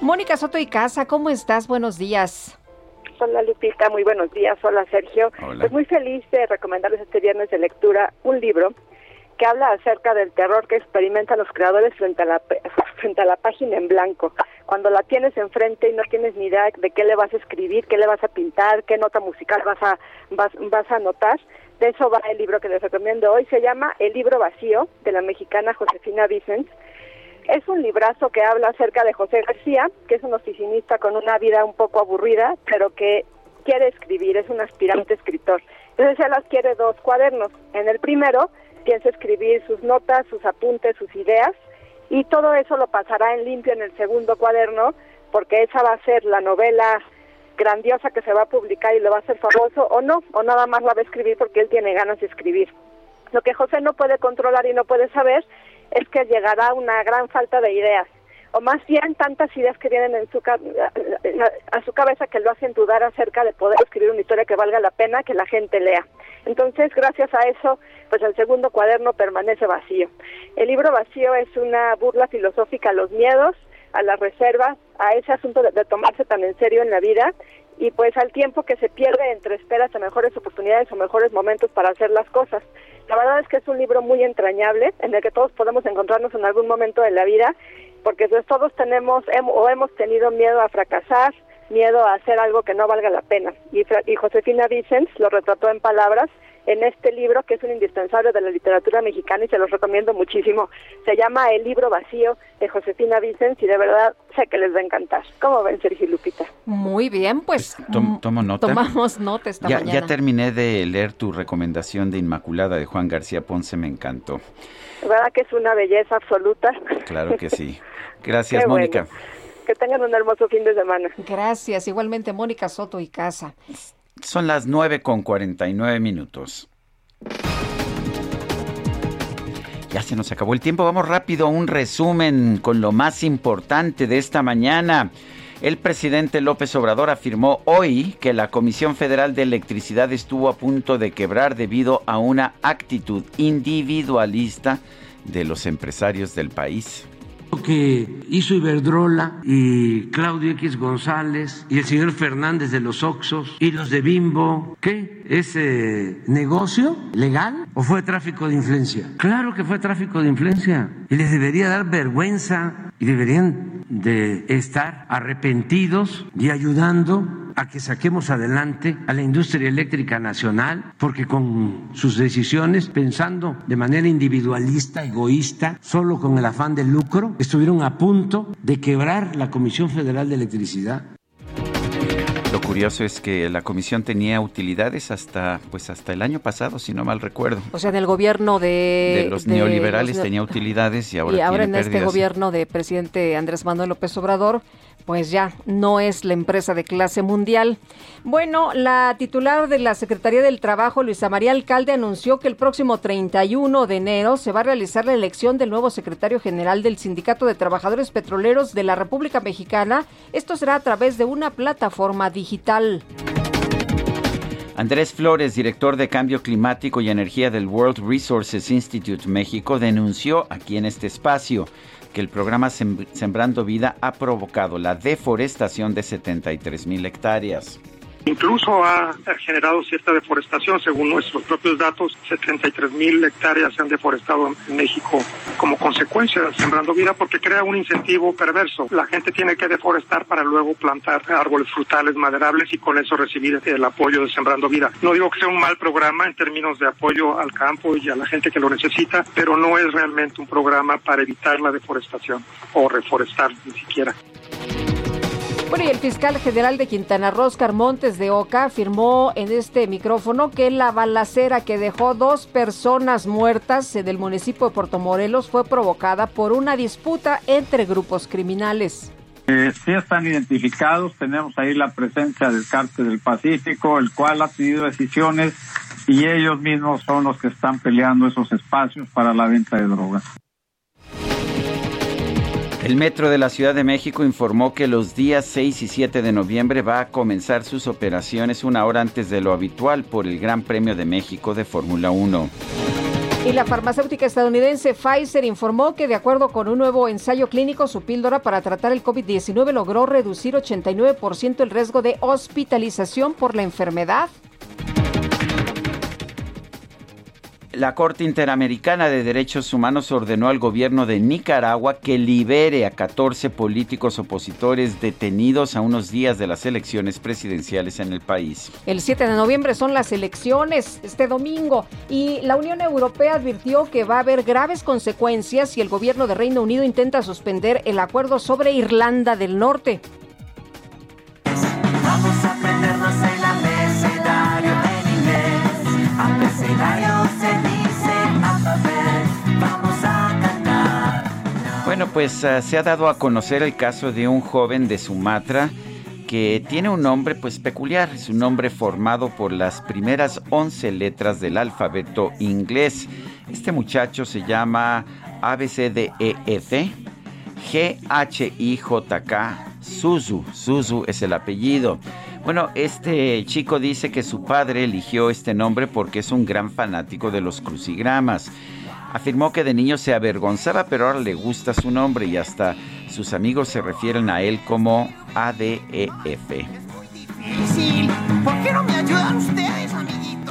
Mónica Soto y Casa, ¿cómo estás? Buenos días. Hola Lupita, muy buenos días. Hola Sergio. Hola. Pues muy feliz de recomendarles este viernes de lectura un libro que habla acerca del terror que experimentan los creadores frente a la frente a la página en blanco. Cuando la tienes enfrente y no tienes ni idea de qué le vas a escribir, qué le vas a pintar, qué nota musical vas a vas, vas a anotar. De eso va el libro que les recomiendo hoy. Se llama El libro vacío de la mexicana Josefina Vicens. Es un librazo que habla acerca de José García, que es un oficinista con una vida un poco aburrida, pero que quiere escribir, es un aspirante escritor. Entonces él adquiere dos cuadernos. En el primero piensa escribir sus notas, sus apuntes, sus ideas, y todo eso lo pasará en limpio en el segundo cuaderno, porque esa va a ser la novela grandiosa que se va a publicar y lo va a hacer famoso, o no, o nada más la va a escribir porque él tiene ganas de escribir. Lo que José no puede controlar y no puede saber es que llegará una gran falta de ideas, o más bien tantas ideas que vienen en su a su cabeza que lo hacen dudar acerca de poder escribir una historia que valga la pena que la gente lea. Entonces, gracias a eso, pues el segundo cuaderno permanece vacío. El libro vacío es una burla filosófica a los miedos, a las reservas, a ese asunto de, tomarse tan en serio en la vida y pues al tiempo que se pierde entre esperas a mejores oportunidades o mejores momentos para hacer las cosas. La verdad es que es un libro muy entrañable en el que todos podemos encontrarnos en algún momento de la vida porque pues todos tenemos hem, o hemos tenido miedo a fracasar, miedo a hacer algo que no valga la pena. Y, y Josefina Vicens lo retrató en palabras en este libro que es un indispensable de la literatura mexicana y se los recomiendo muchísimo. Se llama El libro vacío de Josefina Vicens y de verdad sé que les va a encantar. ¿Cómo ven, Sergio y Lupita? Muy bien, pues Tom- tomo nota. tomamos nota esta Ya, mañana. ya terminé de leer tu recomendación de Inmaculada de Juan García Ponce, me encantó. Verdad que es una belleza absoluta. Claro que sí. [LAUGHS] Gracias, Qué bueno. Mónica. Que tengan un hermoso fin de semana. Gracias, igualmente Mónica Soto y Casa. Son las 9 con 49 minutos. Ya se nos acabó el tiempo. Vamos rápido a un resumen con lo más importante de esta mañana. El presidente López Obrador afirmó hoy que la Comisión Federal de Electricidad estuvo a punto de quebrar debido a una actitud individualista de los empresarios del país. Lo que hizo Iberdrola y Claudio X González y el señor Fernández de los Oxos y los de Bimbo, ¿qué? ¿Es eh, negocio legal o fue tráfico de influencia? Claro que fue tráfico de influencia y les debería dar vergüenza y deberían de estar arrepentidos y ayudando a que saquemos adelante a la industria eléctrica nacional, porque con sus decisiones, pensando de manera individualista, egoísta, solo con el afán de lucro, estuvieron a punto de quebrar la Comisión Federal de Electricidad. Lo curioso es que la comisión tenía utilidades hasta pues hasta el año pasado, si no mal recuerdo. O sea, en el gobierno de... de los de neoliberales los tenía utilidades y ahora y ahora tiene en este gobierno de presidente Andrés Manuel López Obrador, pues ya no es la empresa de clase mundial. Bueno, la titular de la Secretaría del Trabajo, Luisa María Alcalde, anunció que el próximo 31 de enero se va a realizar la elección del nuevo secretario general del Sindicato de Trabajadores Petroleros de la República Mexicana. Esto será a través de una plataforma digital. Andrés Flores, director de Cambio Climático y Energía del World Resources Institute México, denunció aquí en este espacio que el programa Sem- Sembrando Vida ha provocado la deforestación de 73 mil hectáreas. Incluso ha generado cierta deforestación, según nuestros propios datos, 73 mil hectáreas se han deforestado en México como consecuencia de Sembrando Vida porque crea un incentivo perverso. La gente tiene que deforestar para luego plantar árboles frutales maderables y con eso recibir el apoyo de Sembrando Vida. No digo que sea un mal programa en términos de apoyo al campo y a la gente que lo necesita, pero no es realmente un programa para evitar la deforestación o reforestar ni siquiera. Bueno, y el fiscal general de Quintana Roo, Montes de Oca, afirmó en este micrófono que la balacera que dejó dos personas muertas en el municipio de Puerto Morelos fue provocada por una disputa entre grupos criminales. Eh, sí están identificados, tenemos ahí la presencia del Cártel del Pacífico, el cual ha tenido decisiones y ellos mismos son los que están peleando esos espacios para la venta de drogas. El Metro de la Ciudad de México informó que los días 6 y 7 de noviembre va a comenzar sus operaciones una hora antes de lo habitual por el Gran Premio de México de Fórmula 1. Y la farmacéutica estadounidense Pfizer informó que de acuerdo con un nuevo ensayo clínico, su píldora para tratar el COVID-19 logró reducir 89% el riesgo de hospitalización por la enfermedad. La Corte Interamericana de Derechos Humanos ordenó al gobierno de Nicaragua que libere a 14 políticos opositores detenidos a unos días de las elecciones presidenciales en el país. El 7 de noviembre son las elecciones, este domingo, y la Unión Europea advirtió que va a haber graves consecuencias si el gobierno de Reino Unido intenta suspender el acuerdo sobre Irlanda del Norte. Vamos a aprendernos el abecedario en inglés. Abecedario Bueno, pues ah, se ha dado a conocer el caso de un joven de Sumatra que tiene un nombre pues peculiar, es un nombre formado por las primeras 11 letras del alfabeto inglés. Este muchacho se llama ABCDEF, G-H-I-J-K, Suzu, Suzu es el apellido. Bueno, este chico dice que su padre eligió este nombre porque es un gran fanático de los crucigramas. Afirmó que de niño se avergonzaba, pero ahora le gusta su nombre y hasta sus amigos se refieren a él como ADEF. Difícil. ¿Por qué no me ayudan ustedes, amiguitos?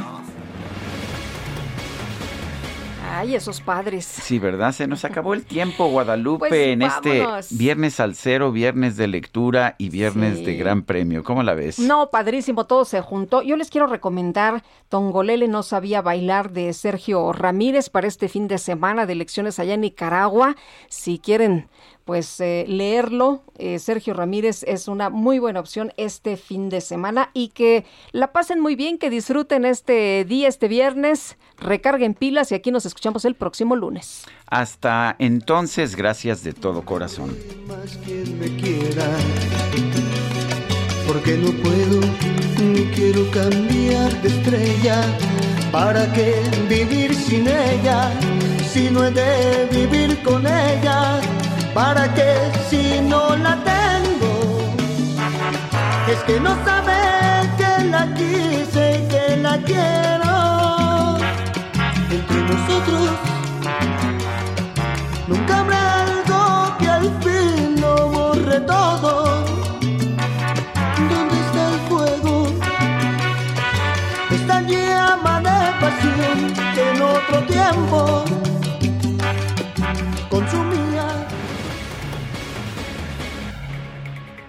Ay, esos padres. Sí, ¿verdad? Se nos acabó el tiempo, Guadalupe, Pues, en este viernes al cero, viernes de lectura y viernes Sí. de gran premio. ¿Cómo la ves? No, padrísimo, todo se juntó. Yo les quiero recomendar Tongolele no sabía bailar de Sergio Ramírez para este fin de semana de elecciones allá en Nicaragua. Si quieren, pues eh, leerlo, eh, Sergio Ramírez es una muy buena opción este fin de semana y que la pasen muy bien, que disfruten este día, este viernes, recarguen pilas y aquí nos escuchamos el próximo lunes. Hasta entonces, gracias de todo corazón. quien me quiera. Porque no puedo ni quiero cambiar de estrella. ¿Para qué vivir sin ella? Si no he de vivir con ella. ¿Para qué si no la tengo? Es que no sabe que la quise y que la quiero. Entre nosotros Nunca habrá algo que al fin lo borre todo. ¿Dónde está el fuego? Esta llama de pasión que en otro tiempo